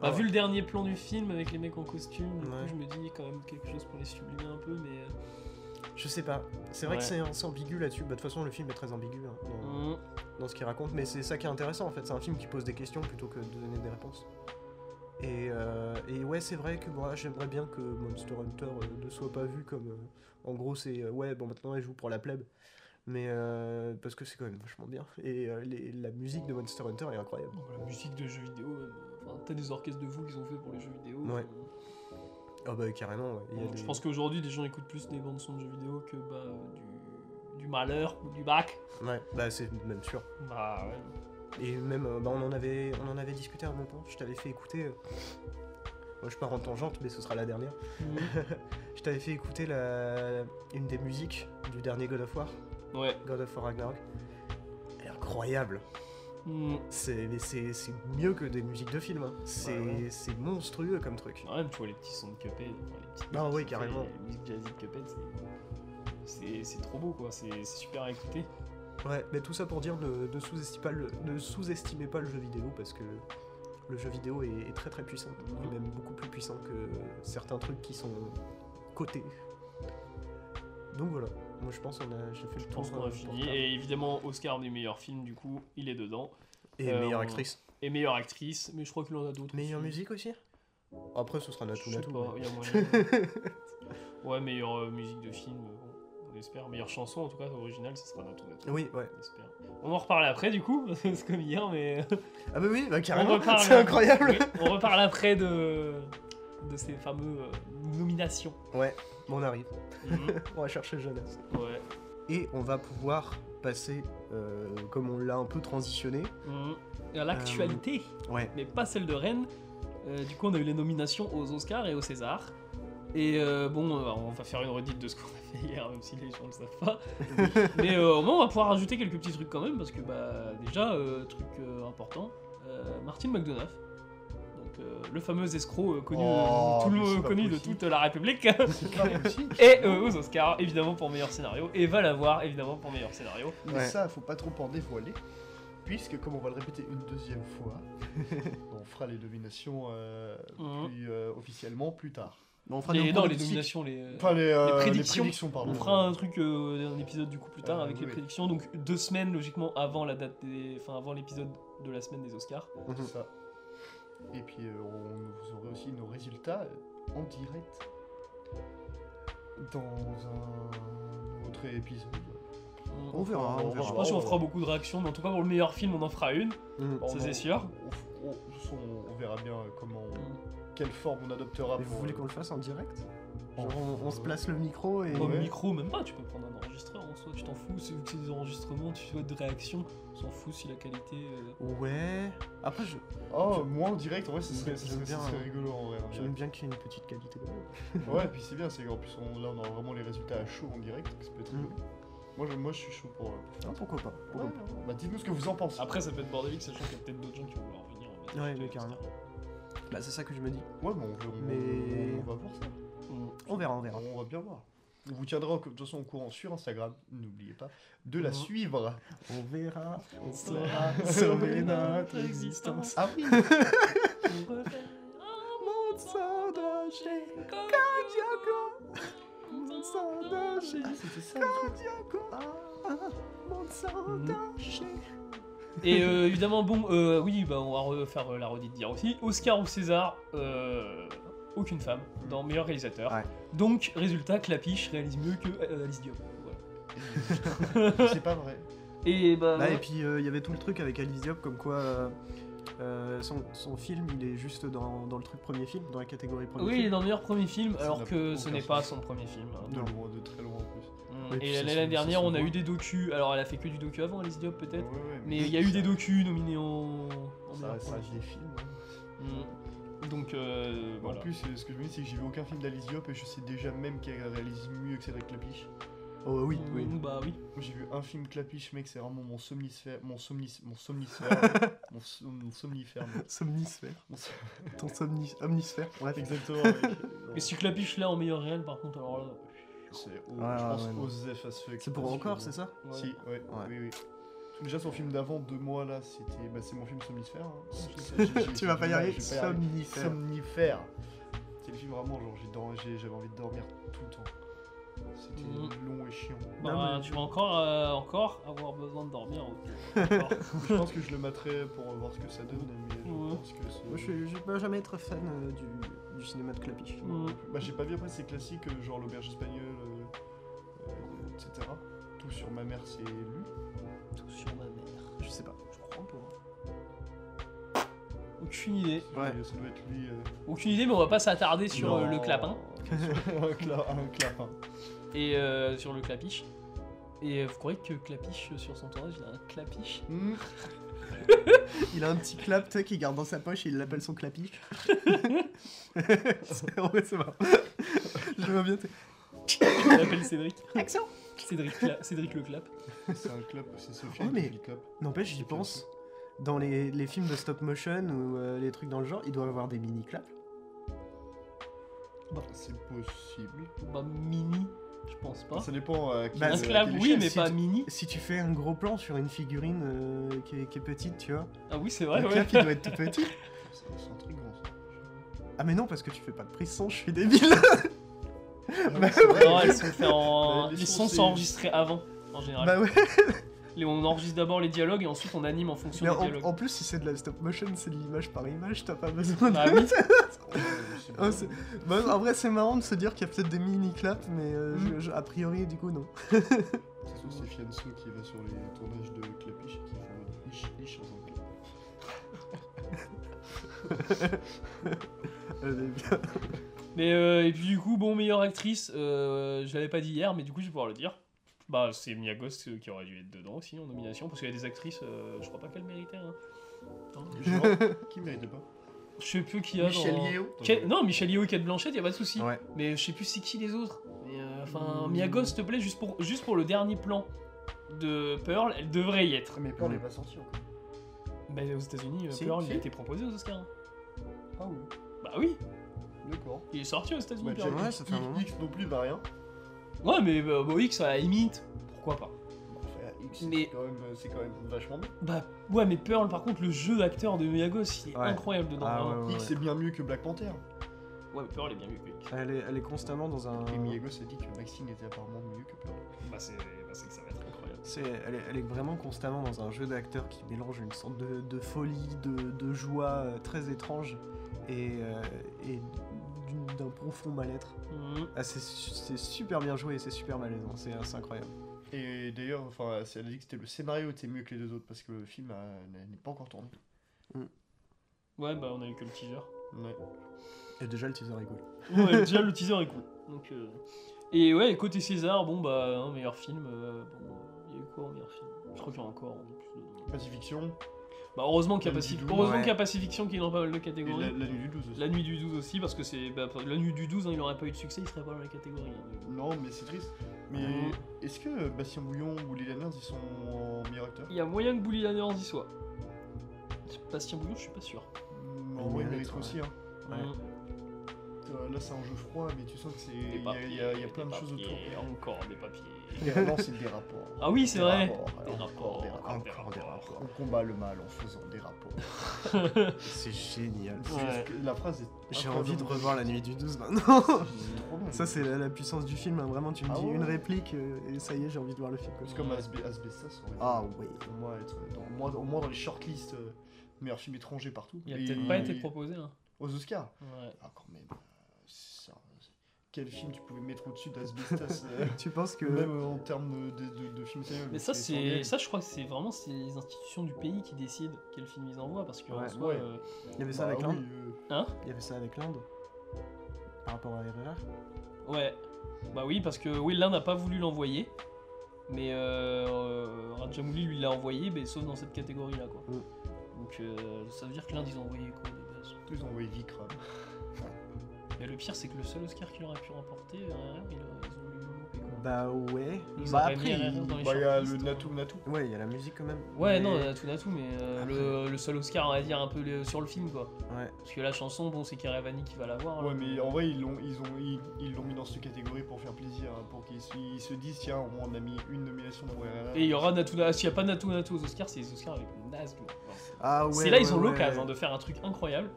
Bah, oh, vu le dernier plan du film avec les mecs en costume, du coup, Ouais. je me dis quand même quelque chose pour les sublimer un peu, mais. euh, je sais pas c'est vrai que Ouais. c'est c'est ambigu là-dessus Bah, de toute façon le film est très ambigu hein, dans- mm. dans ce qu'il raconte, mais c'est ça qui est intéressant en fait, c'est un film qui pose des questions plutôt que de donner des réponses. Et, euh, et ouais, c'est vrai que moi j'aimerais bien que Monster Hunter euh, ne soit pas vu comme. euh, en gros, c'est ouais, bon maintenant elle joue pour la plèbe, mais euh, parce que c'est quand même vachement bien. Et euh, les- la musique de Monster Hunter est incroyable. La musique de jeux vidéo, euh, enfin, t'as des orchestres de vous qu'ils ont fait pour les jeux vidéo. Ouais. Ah bah carrément, ouais. il y a je des- pense qu'aujourd'hui, les gens écoutent plus des bandes son de jeux vidéo que bah, du, du malheur ou du bac. Ouais, bah c'est même sûr. Bah ouais. Et même, bah, on, en avait, on en avait discuté un temps, je t'avais fait écouter. Moi je pars en tangente, mais ce sera la dernière. Mm. Je t'avais fait écouter la... une des musiques du dernier God of War, ouais. God of War Ragnarok. Elle est incroyable. Mm. C'est mais c'est c'est mieux que des musiques de films. hein. C'est Ouais, ouais. c'est monstrueux comme truc. Quand même, tu vois les petits sons de Cuphead, enfin, les Ah ouais, sont carrément. Les musiques jazzy de Cuphead, c'est- trop beau quoi, c'est super à écouter. Ouais, mais tout ça pour dire ne, ne sous-estimez pas, le- ne sous-estimez pas le jeu vidéo parce que le jeu vidéo est, est très très puissant. Et même beaucoup plus puissant que certains trucs qui sont cotés. Donc voilà, moi je pense qu'on a j'ai fait le Je tour. pense qu'on euh, a pour fini. Et évidemment, Oscar du meilleur film, du coup, il est dedans. Et euh, meilleure on- actrice. Et meilleure actrice, mais je crois qu'il en a d'autres. Meilleure aussi. musique aussi? Après ce sera Je Natou sais Natou. pas, mais- il y a moyen. ouais, meilleure euh, musique de film, euh, bon, on espère. Meilleure chanson, en tout cas, originale, ce sera Natou Natou. Oui, ouais. On espère. On en reparle après, du coup, c'est comme hier, mais. Ah bah oui, bah on carrément, reparle- c'est incroyable Oui, on reparle après de. De ces fameux euh, nominations. Ouais, on arrive. Mhm. On va chercher jeunesse. ouais. Et on va pouvoir passer, euh, comme on l'a un peu transitionné. Mhm. À l'actualité, Ouais. mais pas celle de Rennes. euh, du coup, on a eu les nominations aux Oscars et aux Césars. Et euh, bon, euh, on va faire une redite de ce qu'on a fait hier, même si les gens ne le savent pas. Mais euh, au moins, on va pouvoir rajouter quelques petits trucs quand même, parce que bah, déjà, euh, truc euh, important, euh, Martin McDonough. Euh, le fameux escroc euh, connu, Oh, tout le mais connu de toute la République. Euh, aux Oscars, évidemment, pour meilleur scénario. Et va l'avoir, évidemment, pour meilleur scénario. Mais Ouais. ça, faut pas trop en dévoiler. Puisque, comme on va le répéter une deuxième fois, on fera les nominations euh, plus, euh, officiellement plus tard. Bon, on fera Les, non, les les. euh, Enfin, les, euh, prédictions. pardon. On fera un truc, euh, un épisode du coup plus tard Euh, avec les prédictions. Donc deux semaines logiquement avant la date des, enfin avant l'épisode de la semaine des Oscars. C'est ça. Et puis, euh, on, vous aurez aussi nos résultats en direct dans un autre épisode. On verra, on Je verra. sais pas si on fera beaucoup de réactions, mais en tout cas pour le meilleur film on en fera une. Mhm. Ça, On c'est sûr. On, verra bien comment, quelle forme on adoptera. Vous voulez euh, qu'on le fasse en direct? Genre, on, on se place le micro et. Au Ouais. micro, même pas, tu peux prendre un enregistreur en soi, tu t'en fous, c'est c'est des enregistrements, tu souhaites de réactions, on s'en fout si la qualité. euh, Ouais. Après, je- Oh, moi en direct, en vrai, ce serait, bien, serait hein. rigolo en vrai. en j'aime bien qu'il y ait une petite qualité quand même. Ouais, puis c'est bien, c'est qu'en plus, on, là, on aura vraiment les résultats à chaud en direct, donc ça peut être Mm. Moi, je, moi, je suis chaud pour. euh, pour faire Ah, pourquoi pas pourquoi Ouais, ouais. Bah, dites-nous ce que vous en pensez. Après, ça peut être bordélique, sachant qu'il y a peut-être d'autres gens qui vont vouloir venir. en Ouais, mais carrément. Pas Bah, c'est ça que je me dis. Ouais, mais on, veut- on, Mais- on, on va voir ça. On verra, on verra. On va bien voir. On vous tiendra de toute façon au courant sur Instagram, n'oubliez pas de la Mhm. suivre. On verra, on saura sauver notre existence. Ah oui refaire un Monde sans danger. Monde sans danger. Ah, ah, Monde sans danger. Et euh, évidemment, bon, euh, oui, bah, on va refaire euh, la redite dire aussi. Oscar ou César, euh, aucune femme dans meilleur réalisateur. Ouais. Donc, résultat, Clapiche réalise mieux que euh, Alice Diop. Voilà. C'est pas vrai. Et bah, Bah, et puis euh, il y avait tout le truc avec Alice Diop, comme quoi euh, euh, son, son film il est juste dans, dans le truc premier film, dans la catégorie premier oui, il est film. dans meilleur premier film, Ça alors que ce n'est pas son premier film. hein. De Non. loin, de très loin en plus. Mm. Et l'année dernière, on a eu des docus. Alors, elle a fait que du docu avant, Alice Diop, peut-être. Ouais, ouais, Mais il y a eu des docus nominés en, en Ça reste un premier film. Donc, euh, En plus, euh, ce que je me dis, c'est que j'ai vu aucun film d'Alice Diop et je sais déjà même qu'elle réalise mieux que Cédric Clapiche. Oh oui, oui. Mm, Bah oui. Moi, j'ai vu un film Clapiche, mec, c'est vraiment mon somnifère. Mon, somnis, mon somnifère. mon, som- mon somnifère. mon- Somnisphère. mon som- Ton somni omnisphère. Exactement. Mais si Clapiche là en meilleur réel, par contre, alors là. C'est, au- Ouais, je pense, ouais, non. Osef as fuck. C'est pour encore, c'est ça ouais. Si, ouais, Ouais. oui, oui. Déjà, son film d'avant, deux mois là, c'était. Bah, c'est mon film Somnifère. hein. Tu vas pas y arriver. Somnifère. Somnifère. C'est le film vraiment, genre, j'avais envie de dormir tout le temps. C'était Mhm. long et chiant. Bah, Non, mais- tu vas encore, euh, encore avoir besoin de dormir. je pense que je le mettrai pour voir ce que ça donne, mais je Ouais. pense que c'est. Moi, je je vais pas jamais être fan euh, du, du cinéma de Clapiche. Bah, j'ai pas vu après ces classiques, euh, genre l'auberge espagnole, euh, euh, etc. Tout sur ma mère, c'est lu. Tout sur ma mère. Je sais pas. Je crois pas. Aucune idée. Ouais. Ça doit être lui. euh, Aucune idée, mais on va pas s'attarder sur euh, non. le clapin un, cla- un clapin. et euh, sur le clapiche. Et euh, vous croyez que Clapiche euh, sur son tournage il a un clapiche? Hmm. Il a un petit clap, tu sais, qu'il garde dans sa poche et il l'appelle son clapiche. C'est- en vrai, c'est marrant. Je vois bien. t'es- Il l'appelle Cédric. Action Cédric, Cla- Cédric le clap. C'est un clap, c'est Sophie Oh, qui mais- fait le clap. N'empêche, j'y pense. Dans les, les films de stop motion ou euh, les trucs dans le genre, il doit avoir des mini claps. C'est possible. Bah mini, je pense pas. Ça dépend qui Bah, un clap oui, mais si pas tu- mini. Si tu fais un gros plan sur une figurine euh, qui, est, qui est petite, tu vois, Ah oui, c'est vrai, le ouais. clap il doit être tout petit. C'est c'est intriguant ça. Ah mais non, parce que tu fais pas de prise son, je suis débile. Bah c'est vrai. Non, elles sont faites en. Bah, les les sons, sons c'est- sont enregistrés avant, en général. bah ouais. Les- On enregistre d'abord les dialogues et ensuite on anime en fonction Mais des en, dialogues. en plus, si c'est de la stop motion, c'est de l'image par image, t'as pas besoin de. Bah oui. C'est Ah, c'est- bah, en vrai, c'est marrant de se dire qu'il y a peut-être des mini claps, mais euh, Mm. je- je- a priori, du coup, non. C'est sûr, c'est Fianso qui va sur les tournages de Clapiche et qui font ish ish en clap. Elle est bien. Mais euh, et puis du coup, bon, meilleure actrice, euh, je l'avais pas dit hier, mais du coup, je vais pouvoir le dire. Bah, c'est Mia Goth euh, qui aurait dû être dedans aussi en nomination, parce qu'il y a des actrices, euh, je crois pas qu'elle méritait. Hein. Hein Genre, qui méritait pas Je sais plus qui y a Michel dans... Yeo Quel- Non, Michel Yeo et Kate Blanchett, y a pas de souci. Ouais. Mais je sais plus c'est qui les autres. Mais euh, enfin, Hmm. Mia Goth, s'il te plaît, juste pour, juste pour le dernier plan de Pearl, elle devrait y être. Mais Pearl n'est pas sorti encore. Bah, aux États-Unis, euh, Si, Pearl, il a été proposé aux Oscars. Ah oui, Bah oui, d'accord. il est sorti aux États-Unis. Bah, Pearl. Ouais, ça fait un X- moment. X non plus n'a rien. Ouais, mais bah, bah, X, à la limite, pourquoi pas Mais- c'est quand, même- c'est quand même vachement bien. Bah ouais, mais Pearl, par contre, le jeu d'acteur de Mia Goth, il est Ouais. incroyable dedans. Ah, ouais, ouais, X ouais. c'est bien mieux que Black Panther. Ouais, mais Pearl est bien mieux que X. Elle est, elle est constamment dans un. Et Miyagi s'est dit que Maxine était apparemment mieux que Pearl. Bah c'est bah, c'est que ça va être incroyable. C'est, elle, est, elle est vraiment constamment dans un jeu d'acteur qui mélange une sorte de, de folie, de, de joie euh, très étrange et, euh, d'un profond mal-être. Ah, c'est, su- c'est super bien joué c'est super malaisant, c'est, incroyable. Et d'ailleurs, enfin, c'est- elle a dit que c'était le scénario était mieux que les deux autres parce que le film n'est pas encore tourné. Ouais, bah on a eu que le teaser. Ouais. Et déjà le teaser est cool. Ouais, déjà le teaser est cool. Donc, euh, Et ouais, côté César, bon bah, un meilleur film. euh, bon, il y a eu quoi en meilleur film? Je crois qu'il y en a encore. en plus. Pacifiction Bah heureusement qu'il y a, Pacific... heureusement Ouais. qu'il y a Pacifiction qui est dans pas mal de et catégories. la, la nuit du 12 aussi. La nuit du 12 aussi, parce que c'est. Bah, la nuit du 12, hein, il aurait pas eu de succès, il serait pas dans la catégorie. hein. Non, mais c'est triste. Mais Mhm. est-ce que Bastien Bouillon ou Lily Laners ils sont en meilleur acteur? Il y a moyen que Bully Lanners y soit. Bastien Bouillon, je suis pas sûr. En Il vrai, il mérite, aussi. Hein. Ouais. Mhm. Euh, Là, c'est un jeu froid, mais tu sens que c'est. Il y, a- il y a- il y a plein de choses autour. Encore des papiers. Non, c'est des rapports. Ah oui, c'est vrai. rapports, Des alors, rapports, des encore des encore des rapports. On combat le mal en faisant des rapports. C'est génial. Ouais. La phrase est. J'ai envie de revoir la nuit du 12 maintenant. C'est trop bien. Ça c'est la, la puissance du film, hein. vraiment tu me Ah dis ouais. une réplique euh, et ça y est j'ai envie de voir le film. C'est comme Asbe- Asbestas. Ah oui. Au moins, être dans, au moins- au moins dans les shortlists euh, meilleurs films étrangers partout. Il a peut-être pas été proposé. Hein. Aux Oscars. Ouais. Ah, quand même. Euh, quel film tu pouvais mettre au-dessus d'Asbestas euh, Tu penses que Même en termes de, de, de films sérieux. Mais ça, c'est ça, je crois que c'est vraiment c'est les institutions du pays qui décident quel film ils envoient parce que en soi, Ouais. euh, il y avait ça Bah avec oui, l'Inde euh, hein Il y avait ça avec l'Inde par rapport à RRR Ouais. Bah oui, parce que oui, l'un n'a pas voulu l'envoyer, mais euh, euh, Rajamouli lui l'a envoyé, mais sauf dans cette catégorie-là, quoi. Mm. Donc euh, ça veut dire que l'Inde ils ont envoyé quoi de base? Ils ont envoyé Vikram. Mais le pire, c'est que le seul Oscar qu'il aurait pu remporter, RRR, il a- ils ont lui loupé, quoi. Bah ouais. Ils bah après, RRR il- Bah, y a le hein. Natou Natou. ouais, il y a la musique quand même. Ouais, Mais- non, euh, tout tout, mais euh, le, le seul Oscar, on va dire, un peu le- sur le film, quoi. Ouais. Parce que la chanson, bon, c'est Keravani qui va l'avoir. Ouais, là. mais en vrai, ils l'ont ils ont, ils, ils l'ont mis dans cette catégorie pour faire plaisir, hein, pour qu'ils se, ils se disent tiens, on a mis une nomination pour RRR. Et il y aura Natu Natu. S'il n'y a pas Natu Natu aux Oscars, c'est les Oscars avec naze. quoi. Ah ouais. c'est là, ouais, ils ont ouais. l'occasion hein, de faire un truc incroyable.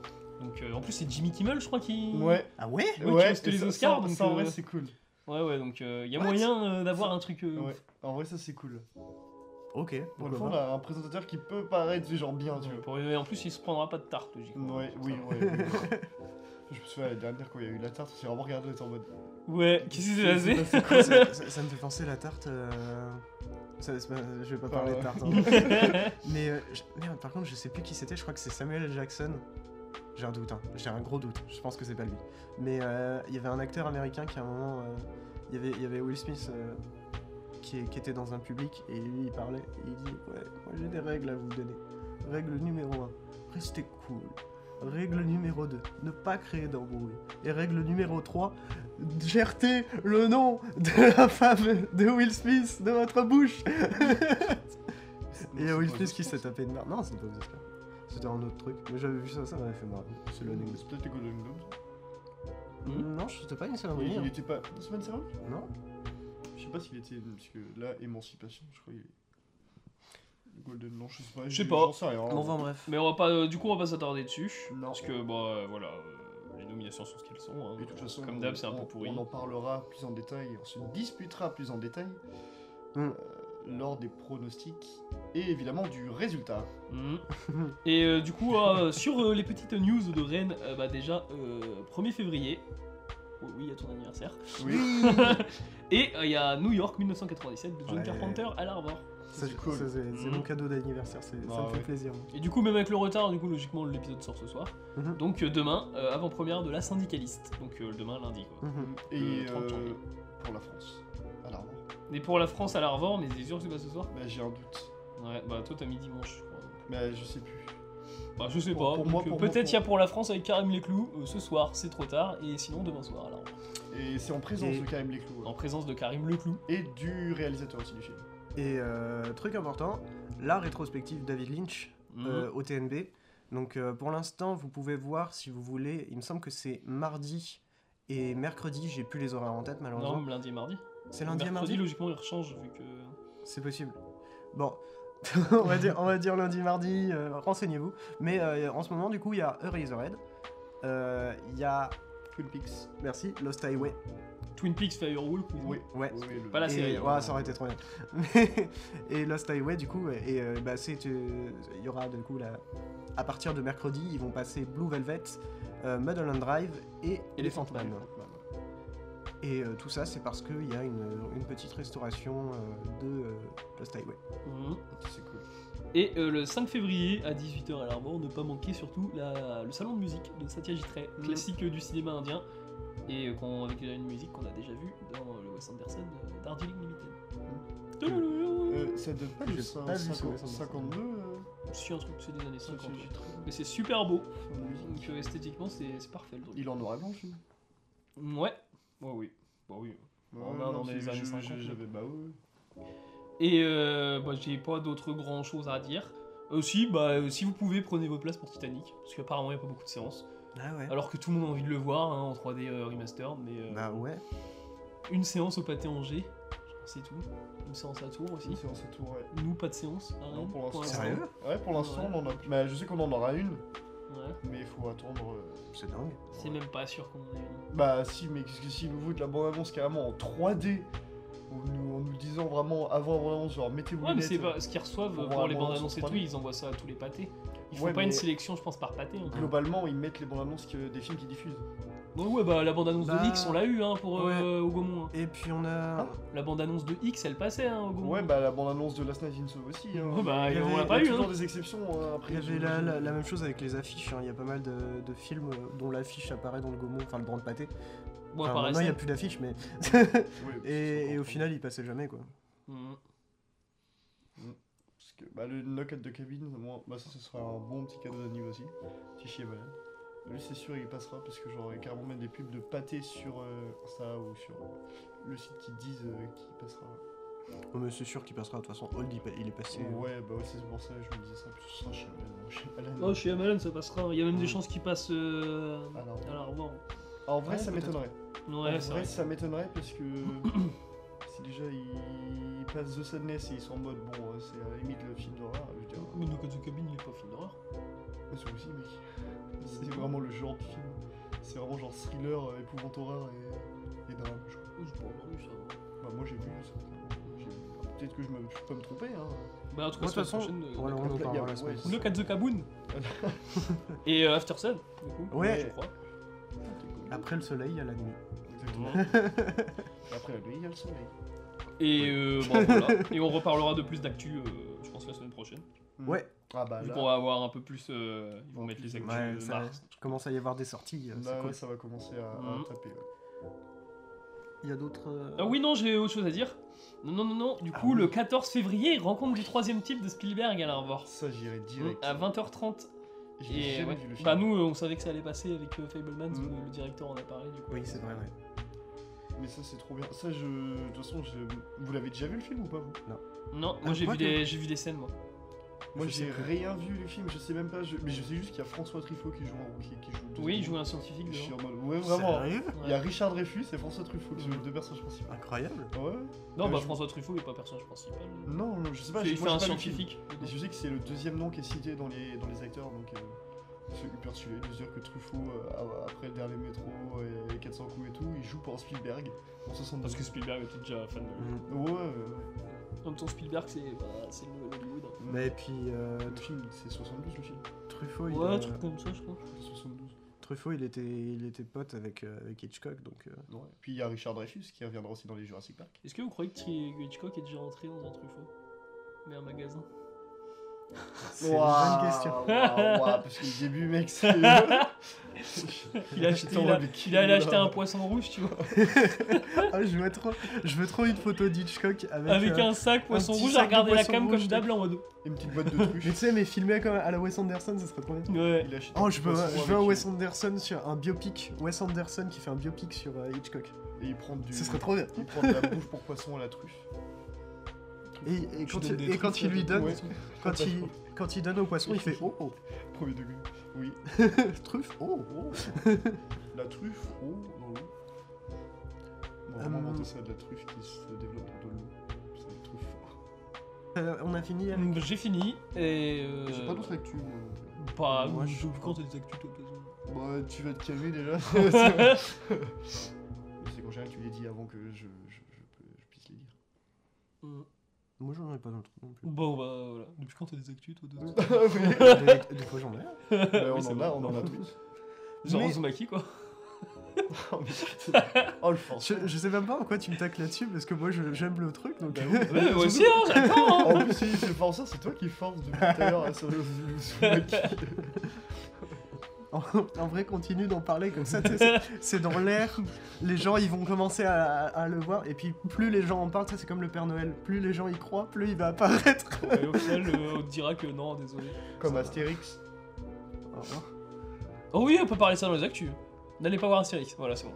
Donc, euh, en plus, c'est Jimmy Kimmel, je crois, qui. Ouais, Ah ouais? Ouais, qui hoste et les Oscars, ça, donc, ça, en vrai, euh, c'est cool. Ouais, ouais, donc il y a What? moyen euh, d'avoir un truc. euh, Ouais, en vrai, ça, c'est cool. Ok. Pour le fond, pas. on a un présentateur qui peut paraître genre bien, tu vois. Et en plus, il se prendra pas de tarte, logiquement. Ouais, oui, ouais. oui, ouais. Je me souviens la dernière quand il y a eu la tarte, on s'est vraiment regardé, on était en mode. Ouais, qu'est-ce qui s'est passé ça, ça- ça me fait penser la tarte. euh, ça- c'est pas- je vais pas Enfin, parler de ouais. tarte. hein. Mais euh, je- merde, par contre, je sais plus qui c'était. Je crois que c'est Samuel. Jackson. J'ai un doute, hein. j'ai un gros doute. Je pense que c'est pas lui. Mais euh, il y avait un acteur américain qui à un moment, euh, il y avait, il y avait Will Smith euh, qui, était dans un public et lui il parlait et il dit ouais, moi j'ai des règles à vous donner. Règle numéro 1, restez cool. Règle numéro 2, ne pas créer d'embrouille. Et règle numéro 3, Jertez le nom de la femme de Will Smith de votre bouche. Et Will Smith qui s'est tapé une merde. Non, c'est pas aux Oscars. C'était un autre truc. Mais j'avais vu ça, ça m'avait fait marrer. C'est l'anecdote. C'est peut-être les Golden Globes. Hmm. Non, c'était pas une Il, cérémonie. il hein. était pas. C'est pas une cérémonie Non Je sais pas s'il était. Parce que là, Émancipation, je crois qu'il est. Le Golden, non, je sais pas. Je sais pas. Rien. Bon, enfin bref. Mais on va pas, euh, du coup, on va pas s'attarder dessus. Non. Parce que, bah, euh, voilà, euh, les nominations sont ce qu'elles sont. hein. Et de toute façon, Comme d'hab, c'est un peu pourri. On en parlera plus en détail, on se disputera plus en détail Mm. Euh, lors des pronostics et évidemment du résultat. Mhm. Et euh, du coup, euh, sur euh, les petites news de Rennes, euh, bah déjà, euh, 1er février, oh oui, à ton anniversaire, Oui. et euh, il y a New York 1997 de John Ouais. Carpenter à l'Arvor. Ça, c'est cool. c'est mon cadeau d'anniversaire, ça Ah me fait ouais. plaisir. Et du coup, même avec le retard, du coup, logiquement, l'épisode sort ce soir. Mhm. Donc euh, demain, euh, avant-première de La Syndicaliste. Donc euh, demain, lundi, quoi. Mhm. Et Le 30 euh, janvier. pour la France, Et pour la France à l'Arvor, mais c'est sûr que c'est pas ce soir Bah, j'ai un doute. Ouais, bah toi, t'as mis dimanche, je crois. Mais je sais plus. Bah, je sais Pour- pas. pour donc, moi, euh, pour moi, Peut-être pour- il y a pour la France avec Karim Leclou. euh, ce soir, c'est trop tard. Et sinon, demain soir, alors. Et c'est en présence Et- de Karim Leclou. ouais. En présence de Karim Leclou. Et du réalisateur aussi du film. Et euh, truc important, la rétrospective David Lynch Mhm. euh, au TNB. Donc euh, pour l'instant, vous pouvez voir si vous voulez. Il me semble que c'est mardi et mercredi. J'ai plus les horaires en tête malheureusement. non, lundi et mardi. C'est lundi mardi. logiquement, il rechange vu que. C'est possible. Bon, on, va dire, on va dire lundi, mardi, euh, renseignez-vous. Mais euh, en ce moment, du coup, il y a Eraserhead. Euh, Il y a Twin Peaks. Merci, Lost Highway. Twin Peaks Firewall. vous Oui. Ouais. Oui, oui, le- Pas la Et- série. ouais, ça aurait été trop bien. et Lost Highway, du coup, et euh, bah, c'est, euh, il y aura du coup la, à partir de mercredi, ils vont passer Blue Velvet, euh, Mulholland Drive et Elephant Man. Et euh, tout ça, c'est parce qu'il y a une, une petite restauration euh, de euh, Lost Highway. Mhm. C'est cool. Et euh, le 5 février à 18h à l'Armor, ne pas manquer surtout la- le salon de musique de Satyajit Ray, Mhm. classique du cinéma indien, et euh, qu'on- avec une musique qu'on a déjà vue dans le Wes Anderson Darjeeling Limited. Euh, ça donne pas pas Anderson. 52 euh, Si un truc, c'est des années 50. Satyajit Ray. Mais c'est super beau, donc esthétiquement c'est c'est parfait le truc. Il en aurait blanc, le film. Ouais, ouais, oui. Bah oui. Ouais, On a non, dans c'est- les années je- 50, je- J'avais bah ouais. Et euh, bah, j'ai pas d'autres grand choses à dire. Aussi, bah, euh, si vous pouvez, prenez vos places pour Titanic, parce qu'apparemment il n'y a pas beaucoup de séances. Ah ouais. Alors que tout le monde a envie de le voir hein, en 3D euh, remastered, mais euh, Bah ouais. une séance au pâté Angers, c'est tout. Une séance à Tours aussi. Une séance à tour, ouais. Nous, pas de séance. à Non, pour l'instant. Sérieux? Ouais, pour l'instant, Ouais. on en a. Mais je sais qu'on en aura une, Ouais. mais il faut attendre. euh, C'est dingue. C'est même pas sûr qu'on en ait une. Bah si, mais qu'est-ce que si nous de la bande-annonce carrément en 3D, en nous, en nous disant vraiment avant la bande-annonce, genre mettez-vous Ouais, mais c'est pas ce qu'ils reçoivent Pour les bandes annonces et tout, 3D. ils envoient ça à tous les pâtés. Ils font Ouais, pas une sélection, je pense, par pâté. hein. Globalement, ils mettent les bandes annonces que- des films qui diffusent. Ouais, ouais, bah la bande annonce Bah, de X, on l'a eu hein, pour ouais. euh, au Gaumont. hein. Et puis on a. Ah. La bande annonce de X, elle passait hein, au Gaumont. Ouais, bah la bande annonce de Last Night in Soho aussi. Hein. Ouais, bah, il y on avait- l'a pas Il y eu. a toujours Hein. des exceptions hein, après. Il y avait la, je- la- la même chose avec les affiches. hein. Il y a pas mal de, de films euh, dont l'affiche apparaît dans le Gaumont, enfin le Brand Pâté. Bon, Enfin, pareil, maintenant il n'y a plus d'affiches, mais. Ouais, et, au final, il passait jamais quoi. Mhm. Parce que, bah, le Knock at the Cabin, moi, bah, ça, ce sera un bon petit cadeau d'anniv aussi. Petit chier malade. Lui, c'est sûr, il passera parce que j'aurais carrément mettre des pubs de pâté sur euh, Insta ou sur euh, le site qui disent euh, qu'il passera. Oh, mais c'est sûr qu'il passera. De toute façon, Old il, il est passé. euh, Ouais, bah ouais, c'est pour ça que je me disais ça. Ce sera chez Malade. Oh, chez Amalan, ça passera. Il y a même des chances qu'il passe euh, Alors, à la revoir. en vrai, Ouais, ça m'étonnerait. Ouais, en c'est vrai, vrai. ça m'étonnerait parce que si déjà ils passent The Sadness et ils sont en mode bon, euh, c'est à la limite le film d'horreur, je veux dire. Mais No the Cabin, il est pas film d'horreur. Mais c'est aussi, mec. C'est vraiment le genre de film. C'est vraiment genre thriller, euh, épouvante horreur et, et drame, je crois. J'ai pas entendu ça. Bah, moi j'ai vu ça. J'ai vu. Peut-être que je, me, je peux me tromper, hein. Bah, en tout cas, de toute semaine façon, prochaine. euh, voilà, on en Look- parlera la ouais, semaine c'est- Look at the Kaboon Et euh, After Sun, du coup. Ouais. je crois. Après le soleil, il y a la nuit. Exactement. Après la nuit, il y a le soleil. Et euh, bon, voilà. Et on reparlera de plus d'actu, euh, je pense, la semaine prochaine. Ouais. Ah bah Vu qu'on va avoir un peu plus. euh, ils vont mettre les actus Ouais, de ça mars. commence à y avoir des sorties. euh, là, c'est cool. ouais, ça va commencer à, à Mhm. taper. ouais. Il y a d'autres. euh, Ah oui, non, j'ai autre chose à dire. Non, non, non, non. Du Ah coup, oui. le 14 février, rencontre du troisième type de Spielberg à l'Arvor. Ça, j'irai direct. À 20h30. J'ai Et jamais ouais. vu le film. Bah, nous, euh, on savait que ça allait passer avec euh, Fableman, Mhm. le directeur en a parlé, du coup. Oui, c'est vrai, ouais. Mais ça, c'est trop bien. Ça, je. De toute façon, je... vous l'avez déjà vu le film ou pas, vous? Non, moi Ah, j'ai vu, des... j'ai vu des scènes, moi. Moi, j'ai rien vu du film, je sais même pas. je- Mais je sais juste qu'il y a François Truffaut qui joue en. Qui, qui joue Oui, il joue un scientifique Je suis en mode. Ouais, vraiment. Sérieux Il y a Richard Dreyfus et François Truffaut qui jouent les deux personnages principaux. Incroyable. Ouais. Non, Euh, bah je- François Truffaut est pas personnage principal. Non, non, je sais pas. il fait un scientifique. Et je sais que c'est le deuxième nom qui est cité dans les, dans les acteurs, donc euh, c'est hyper stylé de se dire que Truffaut, euh, a- après le dernier métro et les 400 coups et tout, il joue pour Spielberg en 72. Parce que Spielberg était déjà fan de. Mhm. Ouais, ouais, ouais. En même temps, Spielberg, c'est bah, le. Mais puis euh, Le film, c'est 72 le film. Truffaut, il, Ouais, un truc comme ça, je crois. C'est 72. Truffaut, il était, il était pote avec, euh, avec Hitchcock, donc. euh, Ouais. Puis il y a Richard Dreyfus qui reviendra aussi dans les Jurassic Park. Est-ce que vous croyez que Hitchcock est déjà rentré dans un Truffaut? Mais un magasin? C'est une bonne question. Parce que le début, mec, c'est. Il a acheté, il a- il allait acheter un poisson rouge, tu vois. Ah, je veux trop, je veux trop une photo d'Hitchcock avec. Avec euh, un sac poisson rouge à de regarder la cam comme d'hab en mode. Une petite boîte de Mais trucs. tu sais, mais filmé comme à la Wes Anderson, ça serait trop bien. Ouais. Il Oh, je veux, je veux un Wes Anderson sur un biopic. Wes Anderson qui fait un biopic sur euh, Hitchcock. Et il prend du. Ce serait trop bien. Il prend de la bouffe pour poisson à la truffe. Et, quand, il, et quand lui des donne, quand il, quand il donne au poisson, il fait oh oh Premier degré. Oui. truffe oh. Oh. La truffe, oh, dans l'eau. On va inventer ça, de la truffe qui se développe dans de l'eau. C'est une truffe. Euh, on a fini avec. Donc, J'ai fini et. euh, J'ai pas d'autres actus, moi. Pas. Moi, je je- sais quand t'as des actus, toi. Bah, tu vas te calmer déjà. Mais c'est qu'en général, tu les dis avant que je, je, je, je puisse les dire. Mm. Moi j'en ai pas d'autres non plus. Bon, bah voilà. Depuis quand t'as des actus, toi, de toute des, des fois j'en ai. Oui, on en a, on en a tous. Genre Mais- Uzumaki, quoi. oh, mais. Oh, le force. Je, je sais même pas pourquoi tu me tacles là-dessus parce que moi je- j'aime le truc donc. Bah oui. Ouais, moi aussi, hein, j'attends. hein. En plus, si c'est pas ça, c'est toi qui force depuis tout à l'heure à sur le Uzumaki. En, en vrai, continue d'en parler comme ça, c'est- dans l'air. Les gens, ils vont commencer à, à le voir. Et puis, plus les gens en parlent, ça, c'est comme le Père Noël. Plus les gens y croient, plus il va apparaître. Et au final, euh, on dira que non, désolé. Comme Astérix. Oh oui, on peut parler ça dans les actus. N'allez pas voir Astérix, voilà, c'est bon.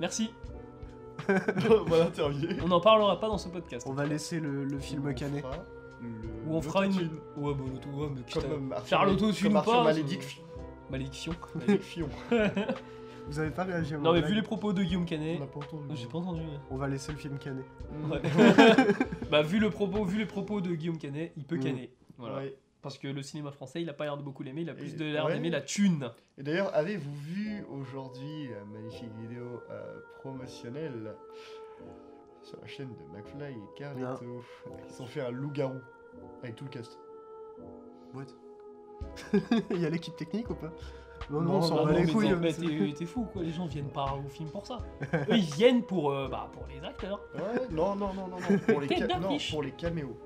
Merci. voilà, terminé. On n'en parlera pas dans ce podcast. On va laisser le, le film canet. Ou on fera une. Ouais, bah l'auto, ouais, mais putain. Faire l'autotune comme Arthur pas, Malédiction. Malédiction. Vous avez pas réagi à ma Non, mais blague vu les propos de Guillaume On Canet. n'a pas entendu. J'ai pas entendu. ouais. On va laisser le film canet. Ouais. bah, vu, le propos, vu les propos de Guillaume Canet, il peut Mm. canner. Voilà. Ouais. Parce que le cinéma français, il a pas l'air de beaucoup l'aimer, il a plus Et- de l'air ouais. d'aimer la thune. Et d'ailleurs, avez-vous vu aujourd'hui la magnifique vidéo euh, promotionnelle sur la chaîne de McFly et Carlito Ils ont fait un loup-garou avec tout le cast? What? Il y a l'équipe technique ou pas Non, non, Non, on s'en bah bat les couilles. non, hein, mais c'est- t'es fou quoi, les gens viennent pas au film pour ça. Eux ils viennent pour, euh, bah, pour les acteurs. Ouais, non, non, non, non, non, pour les, ca- non, pour les caméos.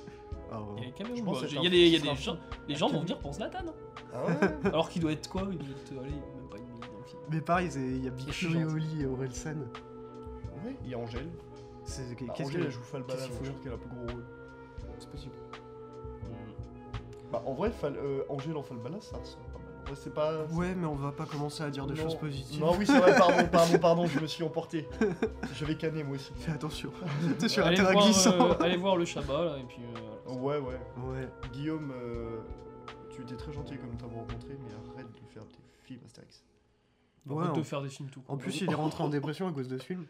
Ah, Il y a les caméos, Je bah, pense que il y a des, il y a c'est des un gens, les gens vont venir pour Zlatan. hein. Ah ouais Alors qu'il doit être quoi Il doit être, allez, même pas une minute dans le film. Mais pareil, c'est- il y a Big Flo et. Oli et Orelsan. Ouais, il y a Angèle. C'est Bah, qu'est-ce Angèle, que elle joue Falbala, je pense qu'elle a plus gros rôle. c'est possible. Bah, en vrai, Fal- euh, Angèle en Falbala, ça ressemble pas mal. En vrai, c'est pas. Ouais, mais on va pas commencer à dire des Non. choses positives. Non, oui, c'est vrai, pardon, pardon, pardon, je me suis emporté. Je vais canner moi aussi. Fais attention. T'es sur un allez, terrain voir, glissant. euh, allez voir le Shabbat là, et puis euh, voilà. Ouais, ouais. Ouais. Guillaume, euh, tu étais très gentil comme nous t'avons rencontré, mais arrête de faire des films Astérix. Ouais, Arrête de en- faire des films tout En plus, il est rentré en dépression à cause de ce film.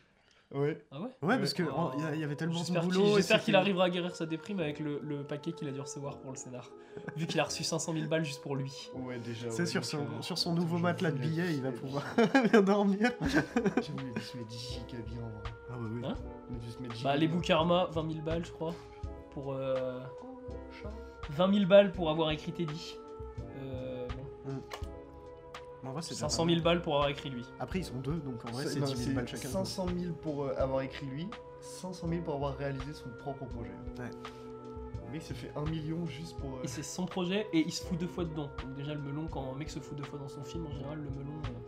Ouais. Ah ouais Ouais, parce que Ouais. en- il y il avait tellement de qu'il boulot. j'espère qu'il arrivera à guérir sa déprime avec le, le paquet qu'il a dû recevoir pour le scénar. Vu qu'il a reçu 500 000 balles juste pour lui. Ouais, déjà. C'est ouais, sur donc, son, euh, sur son nouveau matelas de billets, il va pouvoir bien dormir. J'ai voulu se mettre giga bien en vrai. Ah bah oui. Hein Bah, les. Boukarma, 20 000 balles, je crois. Pour. euh, Oh, chat. 20 000 balles pour avoir écrit Teddy. Euh, bon, En vrai, c'est déjà 500 pas 000 balles pour avoir écrit lui. Après, ils sont deux, donc en vrai, C'est- c'est non, 10 000 c'est balles chacun. 500 000 pour euh, avoir écrit lui, 500 000 pour avoir réalisé son propre projet. Ouais. Le mec s'est fait 1 million juste pour. euh, Et c'est son projet et il se fout deux fois dedans. Donc, déjà, le melon, quand un mec se fout deux fois dans son film, en général, le melon. euh,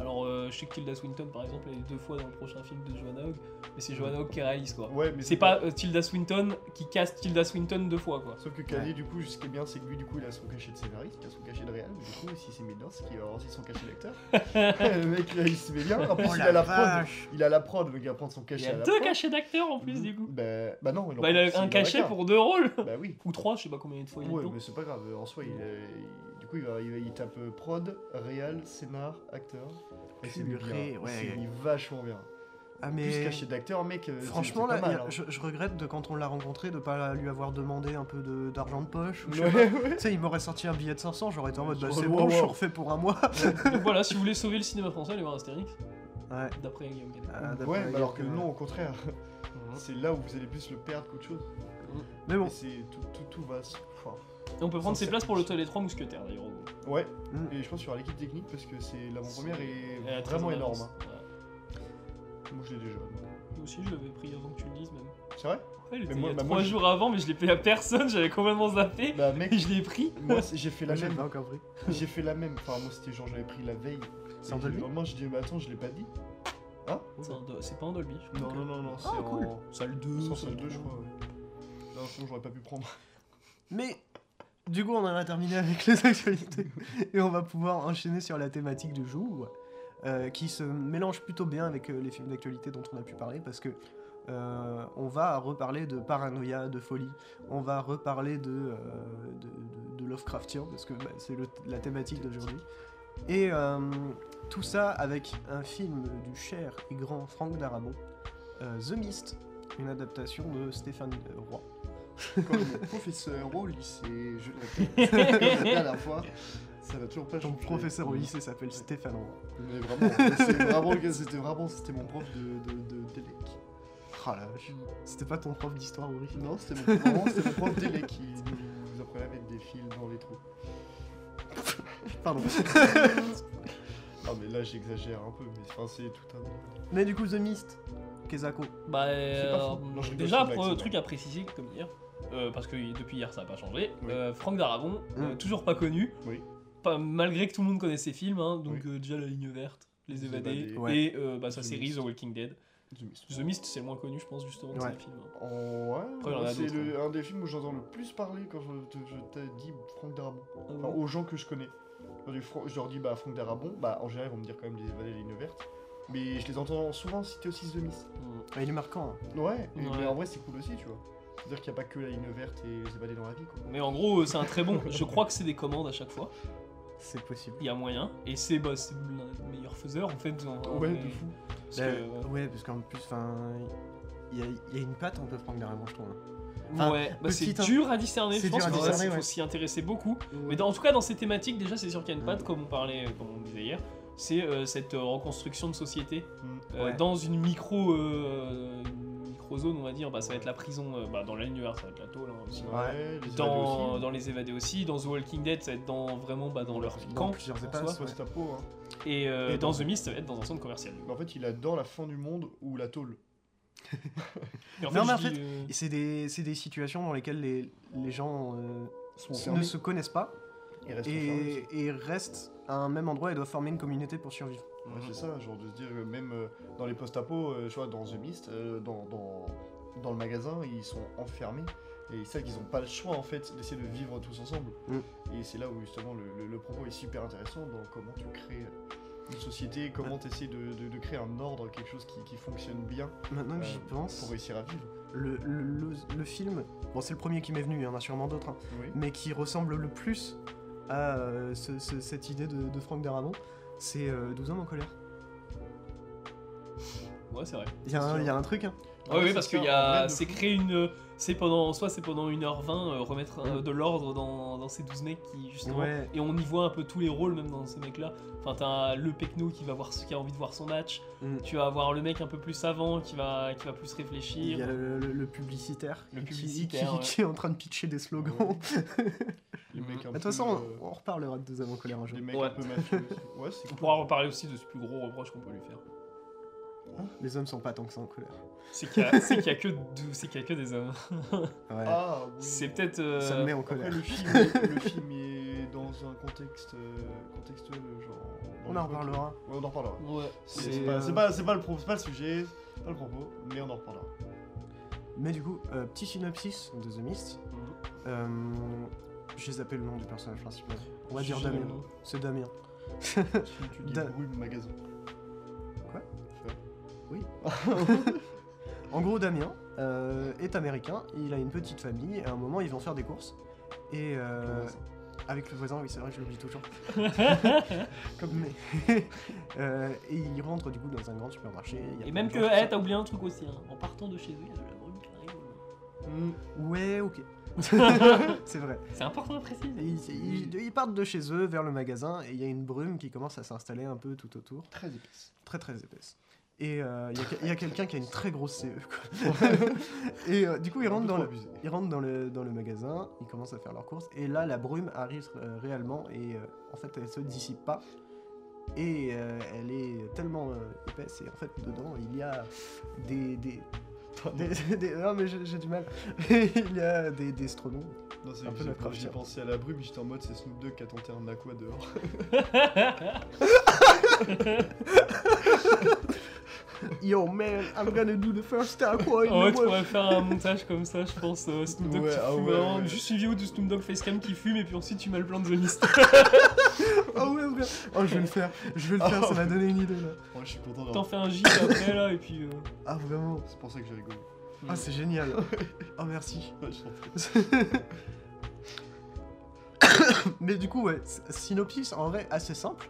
Alors, euh, je sais que Tilda Swinton, par exemple, elle est deux fois dans le prochain film de Joanna Hogg, mais c'est Joanna Hogg qui réalise quoi. Ouais, mais C'est pas euh, Tilda Swinton qui casse Tilda Swinton deux fois quoi. Sauf que Canet, du coup, ce qui est bien, c'est que lui, du coup, il a son cachet de scénariste, il a son cachet de réal, mais du coup, s'il s'est mis dedans, c'est qu'il va avoir aussi son cachet d'acteur. le mec, là, il se met bien. En plus, Oh il la a la prod. Il a la prod, donc il va prendre son Il cachet à a la deux prod. cachets d'acteurs en plus du coup. Bah, bah non, Bah, il a un cachet pour deux rôles. Bah oui. Ou trois, je sais pas combien de fois il est Ouais, mais c'est pas grave, en soi, il, il- du coup, il, va, il, va- il tape euh, prod, réal, scénar, acteur. Et c'est ouais. c'est vachement bien. Ah, Plus mais. cachet d'acteur, mec, euh, c'est- Franchement, là, mal, hein. je, je regrette de quand on l'a rencontré de pas lui avoir demandé un peu de- d'argent de, poche. Ou je sais Ouais, pas. ouais. Tu sais, il m'aurait sorti un billet de 500, j'aurais été en mode bah c'est wow, bon, je suis refait pour un mois. Donc voilà, si vous voulez sauver le cinéma français, allez voir Astérix. Ouais. D'après Guillaume Canet. Ah, Ouais, mais alors que non, au contraire, Mhm. c'est là où vous allez plus le perdre qu'autre chose. Mais bon, Et c'est tout, tout, tout va. se- enfin, Et on peut prendre ses places pour le les trois mousquetaires d'ailleurs. Ouais, Mm. et je pense sur l'équipe technique parce que c'est l'avant-première est vraiment en énorme. hein. Ouais. Moi je l'ai déjà. Moi aussi, je l'avais pris avant que tu le dises même. C'est vrai? Ouais, il était moi- il y a bah, trois moi, je- jours avant, mais je l'ai payé à personne, j'avais complètement zappé. Bah mec, Et je l'ai pris. moi c'est- j'ai fait la Moi, même. J'ai fait la même. Enfin moi c'était genre j'avais pris la veille. C'est en Dolby Le lendemain je dis mais attends je l'ai pas dit. C'est do- C'est pas en Dolby. je crois. Non non non non c'est Ah, cool. en Salle 2, sans salle salle 2 je 3. crois. Ouais. J'aurais pas pu prendre. Mais du coup, on en a terminé avec les actualités et on va pouvoir enchaîner sur la thématique du jour, euh, qui se mélange plutôt bien avec euh, les films d'actualité dont on a pu parler, parce que euh, on va reparler de paranoïa, de folie, on va reparler de, de, Lovecraftien, parce que bah, c'est la thématique d'aujourd'hui. Et tout ça avec un film du cher et grand Franck Darabont, The Mist, une adaptation de Stéphane Roy. Comme mon professeur au lycée, je l'ai fait la dernière fois. Ça va toujours pas Ton changer. professeur au lycée s'appelle Stéphane Roy. Mais vraiment, c'est vraiment, le gars, c'était vraiment, c'était mon prof de, de, de Télé. Oh la vache. C'était pas ton prof d'histoire, Ulrich Non, c'était mon, vraiment, c'était mon prof Télé qui nous apprenait à mettre des fils dans les trous. Pardon. Ah mais là j'exagère un peu, mais enfin c'est tout un... Mais du coup, The Mist, Kezako. Bah, pas euh, faux. Non, je rigole, déjà, c'est une blague, pour c'est truc à préciser, comme hier, euh, parce que depuis hier ça n'a pas changé, Oui. euh, Franck Darabon, euh, Mm. toujours pas connu, Oui. pas, malgré que tout le monde connaisse ses films, hein, donc Oui. euh, déjà La Ligne Verte, Les Les Évadés. Ouais. et euh, bah, sa The série Mist. The Walking Dead. The Mist. The Mist, c'est le moins connu, je pense, justement, de Ouais. ces films. Ouais, en a c'est le- un des films où j'entends le plus parler quand je, t'ai dit Franck Darabon. Enfin, aux gens que je connais. Je leur dis bah, Franck Darabon, bah en général ils vont me dire quand même les évadés et les lignes vertes. Mais je les entends souvent citer aussi The Mist. Mm. Ah, il est marquant. hein. Ouais, et- Ouais. mais en vrai c'est cool aussi, tu vois. C'est-à-dire qu'il n'y a pas que la ligne verte et les évadés dans la vie, quoi. Mais en gros, euh, c'est un très bon. Je crois que c'est des commandes à chaque fois. C'est possible. Il y a moyen. Et c'est bah, c'est l'un des meilleurs faiseurs en fait. en- Ouais, en- de fou. parce Bah, que, ouais, parce qu'en plus. Il y, a- il y a une patte un peu Franck Darabont, je trouve. hein. euh, enfin, ouais, bah, c'est dur à discerner. C'est Je pense dur à qu'il discerner, faut ouais. s'y intéresser beaucoup. Mais dans- en tout cas, dans ces thématiques, déjà, c'est sûr qu'il y a une patte, comme on parlait, comme on disait hier. C'est euh, cette euh, reconstruction de société Mm. euh, Ouais. dans une micro, micro-zone, on va dire. Bah, ça va être la prison, euh, bah, dans l'univers, ça va être la tôle hein, aussi. Ouais, les évadés Dans, aussi. dans les évadés aussi, dans The Walking Dead, ça va être dans vraiment bah, dans leur Dans camp. plusieurs en épaces, soi. ouais. Post-apo, hein. Et, euh, Et dans dans- The Mist, ça va être dans un centre commercial. Mais en fait, il adore la fin du monde ou la tôle. Et en Non, mais en je fait, dis, euh, Et c'est des, c'est des situations dans lesquelles les, les gens euh, Sont ne fermés. se connaissent pas et, et restent à un même endroit et doivent former une communauté pour survivre. Ouais, c'est ça, genre de se dire, euh, même euh, dans les post-apo, euh, tu vois, dans The Mist, euh, dans, dans, dans le magasin, ils sont enfermés. Et ils savent qu'ils n'ont pas le choix, en fait, d'essayer de vivre tous ensemble. Mm. Et c'est là où, justement, le, le- le propos est super intéressant dans comment tu crées une société, comment tu essaies de, de- de créer un ordre, quelque chose qui, qui fonctionne bien Maintenant que j'y pense, pour réussir à vivre. le, le, film, bon c'est le premier qui m'est venu, il y en a sûrement d'autres, hein, Oui. mais qui ressemble le plus à ce- ce- cette idée de, de Franck Darabont, c'est euh, 12 hommes en colère. Ouais, c'est vrai. Il y, a un- sûr. il y a un truc, hein. Ouais, oui, parce qu'il y a. C'est créer une. C'est pendant. Soit c'est pendant 1h20, euh, remettre euh, de l'ordre dans, dans ces 12 mecs qui, justement. Ouais. Et on y voit un peu tous les rôles, même dans ces mecs-là. Enfin, t'as le Pecno qui, va voir, qui a envie de voir son match. Mm. Tu vas avoir le mec un peu plus savant qui va, qui va plus Il réfléchir. y a le, le- le publicitaire, Le qui- publicitaire, qui, ouais. qui est en train de pitcher des slogans. Ouais. Les mecs un De toute façon, euh, on, on reparlera de 12 hommes en colère un jour. les mecs Ouais. un peu mafieux. On pourra reparler aussi de ce plus gros reproche qu'on peut lui faire. Les hommes sont pas tant que ça en colère. C'est qu'il y, a- y que y a des hommes. Ouais. Ah, oui. C'est peut-être. euh, ça me met en Après, colère. le film, est, le film est dans un contexte euh, contextuel, genre. On en reparlera. Ouais, on en reparlera. Ouais. C'est pas, le pro- c'est pas le sujet, c'est pas le propos, mais on en reparlera. Mais du coup, euh, petit synopsis de The Mist. Euh, J'ai zappé le nom du personnage principal. On va dire Damien. C'est Damien. Tu, tu dis Da- magasin. Oui. en gros, Damien euh, est américain, il a une petite famille, et à un moment, ils vont faire des courses. Et euh, avec le voisin, oui, c'est vrai, je l'oublie toujours. Comme mais. Euh, et il rentre du coup dans un grand supermarché. il y a Et plein même de que. gens qui Eh, t'as oublié un truc aussi. hein. En partant de chez eux, il y a de la brume qui arrive. Hmm, Ouais, ok. c'est vrai. C'est important à préciser. Et ils, ils- ils partent de chez eux vers le magasin et il y a une brume qui commence à s'installer un peu tout autour, Très épaisse. très très épaisse. Et euh, il y a quelqu'un qui a une très grosse CE. quoi. et euh, du coup, ils rentrent, dans le, abusé. ils rentrent dans le, dans le magasin, ils commencent à faire leurs courses, et là, la brume arrive euh, réellement, et euh, en fait, elle se dissipe pas. et euh, elle est tellement euh, épaisse et en fait dedans il y a des... des des- des- non mais j'ai j'ai du mal. il y a des, des. Non, c'est Un que peu j'ai- Lovecraftien. j'ai pensé à la brume, j'étais en mode c'est Snoop Dogg qui a tenté un aqua dehors. Yo man, I'm gonna do the first in En vrai, the tu pourrais faire un montage comme ça, je pense. euh, Snoop Dogg Ouais, qui ah fume, ouais, vraiment, ouais. juste une vidéo de Snoop Dogg Facecam qui fume, et puis ensuite tu mets le plan de The Mist. Oh ouais, ouais. Oh, je vais le faire. Je vais le faire, ça m'a donné une idée là. Moi je suis content T'en d'avoir. fais un gif après là, et puis. euh, Ah vraiment? C'est pour ça que j'ai rigolé. Ah c'est génial. Oh merci. Ouais, je t'en prie. Mais du coup, ouais, synopsis en vrai assez simple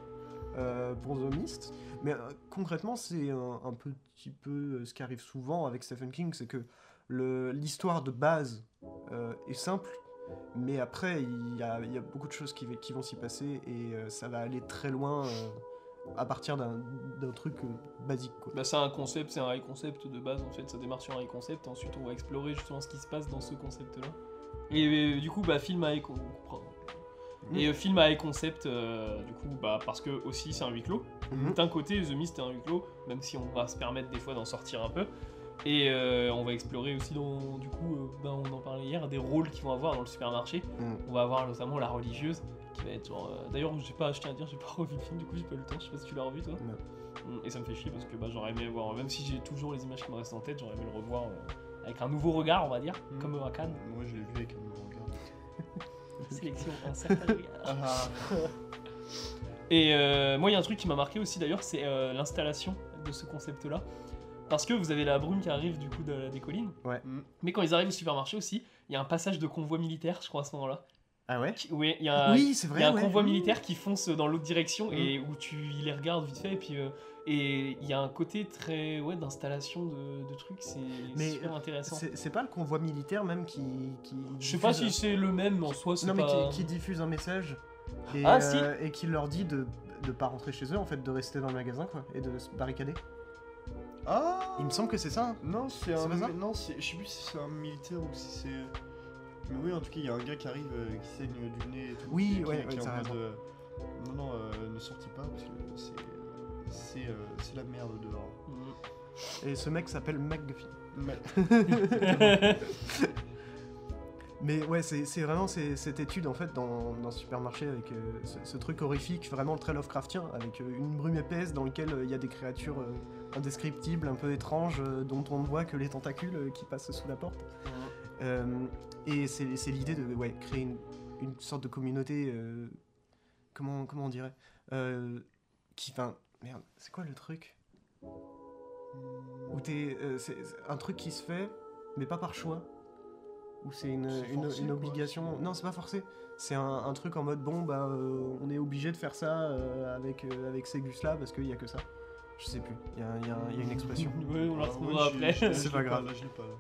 euh, Mist. Mais euh, concrètement, c'est un, petit peu euh, ce qui arrive souvent avec Stephen King, c'est que l'histoire de base euh, est simple, mais après, il y a, beaucoup de choses qui, vont s'y passer et ça va aller très loin à partir d'un truc basique. Bah, c'est un concept, c'est un high concept de base en fait, ça démarre sur un high concept, ensuite on va explorer justement ce qui se passe dans ce concept là. Et du coup, bah, film à high con- Et euh, film à high concept, euh, du coup, bah, parce que aussi c'est un huis clos. Mhm. D'un côté, The Mist est un huis clos, même si on va se permettre des fois d'en sortir un peu. Et euh, on va explorer aussi, dans, du coup, euh, ben, on en parlait hier, des rôles qu'ils vont avoir dans le supermarché. Mhm. On va avoir notamment la religieuse, qui va être genre. euh, D'ailleurs, j'ai pas, je tiens à dire, j'ai pas revu le film, du coup, j'ai pas eu le temps. Je sais pas si tu l'as revu toi. Non. Mm, Et ça me fait chier parce que bah, j'aurais aimé voir, même si j'ai toujours les images qui me restent en tête, j'aurais aimé le revoir euh, avec un nouveau regard, on va dire, comme à Cannes. Moi je l'ai vu avec un nouveau regard. Sélection, un certain regard. Ah, Et euh, moi, il y a un truc qui m'a marqué aussi d'ailleurs, c'est euh, l'installation de ce concept-là. Parce que vous avez la brume qui arrive du coup de- des collines. Ouais. Mm. Mais quand ils arrivent au supermarché aussi, il y a un passage de convoi militaire, je crois, à ce moment-là. Ah ouais Qui- Oui, il y a, Oui, vrai. y a un ouais. convoi Mmh. militaire qui fonce dans l'autre direction et où tu les regardes vite fait. Et puis, euh, et il y a un côté très ouais, d'installation de, de trucs, c'est super euh, intéressant. C'est c'est pas le convoi militaire même qui. qui Je sais pas si c'est le même en soi, c'est Non, mais pas. qui, qui diffuse un message et, Ah, si. euh, et qui leur dit de de pas rentrer chez eux, en fait, de rester dans le magasin, quoi, et de se barricader. ah Il me semble que c'est ça. hein. Non, c'est un. non, c'est- je sais plus si c'est un militaire ou si c'est. Mais oui, en tout cas, il y a un gars qui arrive euh, qui saigne du nez et tout. Oui, et qui- ouais, qui ouais, est en t'as mode, raison. euh, Non, non, euh, ne sortez pas parce que c'est. euh, C'est euh, c'est la merde dehors. Mm. Et ce mec s'appelle McGuffin. Mais- Mais ouais, c'est c'est vraiment cette étude en fait dans, dans ce supermarché avec euh, ce, ce truc horrifique, vraiment très Lovecraftien, avec euh, une brume épaisse dans laquelle euh, il y a des créatures euh, indescriptibles, un peu étranges, euh, dont on ne voit que les tentacules euh, qui passent sous la porte. Euh, et c'est c'est l'idée de ouais, créer une, une sorte de communauté, euh, comment, comment on dirait Euh, Qui, enfin, merde, c'est quoi le truc? Où t'es, euh, c'est c'est un truc qui se fait, mais pas par choix. Ou c'est une, C'est une, forcé, une quoi. obligation. Non, c'est pas forcé. C'est un, un truc en mode bon, bah, euh, on est obligé de faire ça euh, avec, euh, avec ces gus là parce qu'il y a que ça. Je sais plus. Il y a, il y a- il y a une expression. Ouais, on la Ah, retrouvera je- après. C'est pas grave. Là, je l'ai pas là.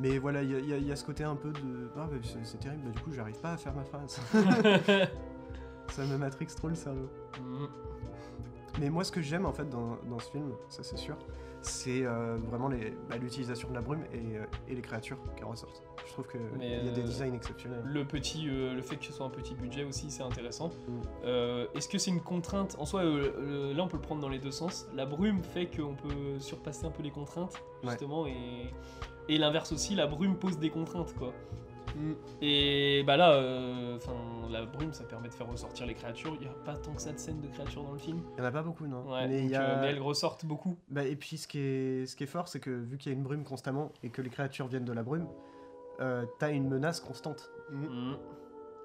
Mais voilà, il y a, y y ce côté un peu de. Ah, bah, c'est c'est terrible, bah, du coup, j'arrive pas à faire ma phrase. ça me matrix trop le cerveau. Mm. Mais moi, ce que j'aime en fait dans, dans ce film, ça c'est sûr, c'est euh, vraiment bah, l'utilisation de la brume et, euh, et les créatures qui en ressortent. Je trouve qu'il y a des euh, designs exceptionnels. Le petit, le fait que ce soit un petit budget aussi, c'est intéressant. Mm. Est-ce que c'est une contrainte? En soi, là, on peut le prendre dans les deux sens. La brume fait qu'on peut surpasser un peu les contraintes, Ouais. justement, et, et l'inverse aussi, la brume pose des contraintes, quoi. Mm. Et bah là, euh, la brume, ça permet de faire ressortir les créatures. Il n'y a pas tant que ça de scènes de créatures dans le film. Il y en a pas beaucoup, non Ouais, Mais il donc, y a. euh, mais elles ressortent beaucoup. Bah, et puis ce qui est, ce qui est fort, c'est que vu qu'il y a une brume constamment et que les créatures viennent de la brume, euh, t'as une menace constante. Mm. Mm.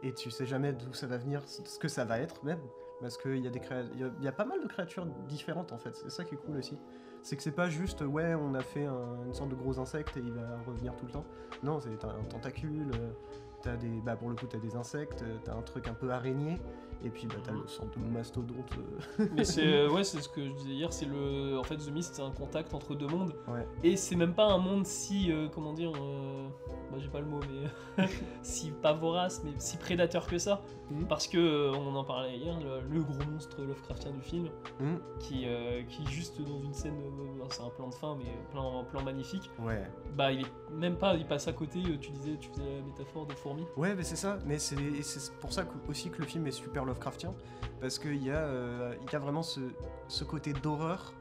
Et tu sais jamais d'où ça va venir, ce que ça va être même. Parce qu'il y, a des créa- il y, a, il y a pas mal de créatures différentes en fait, c'est ça qui est cool aussi. C'est que c'est pas juste, ouais, on a fait un- une sorte de gros insecte et il va revenir tout le temps. Non, c'est un tentacule, euh, t'as des, bah pour le coup t'as des insectes, euh, t'as un truc un peu araignée, et puis bah t'as le sorte de mastodonte. euh, Mais c'est euh, ouais, c'est ce que je disais hier, c'est le en fait The Mist, c'est un contact entre deux mondes. Ouais. Et c'est même pas un monde si euh, comment dire euh, bah, j'ai pas le mot mais si pas vorace mais si prédateur que ça Mhm. parce que euh, on en parlait hier le, le gros monstre Lovecraftien du film Hmm, qui euh, qui juste dans une scène euh, c'est un plan de fin mais plan plan magnifique Ouais. bah il est même pas il passe à côté euh, tu disais tu faisais la métaphore des fourmis Ouais, mais c'est ça. Mais c'est et c'est pour ça que- aussi que le film est super Lovecraftien parce qu'il y, a, euh, il y a vraiment ce, ce côté d'horreur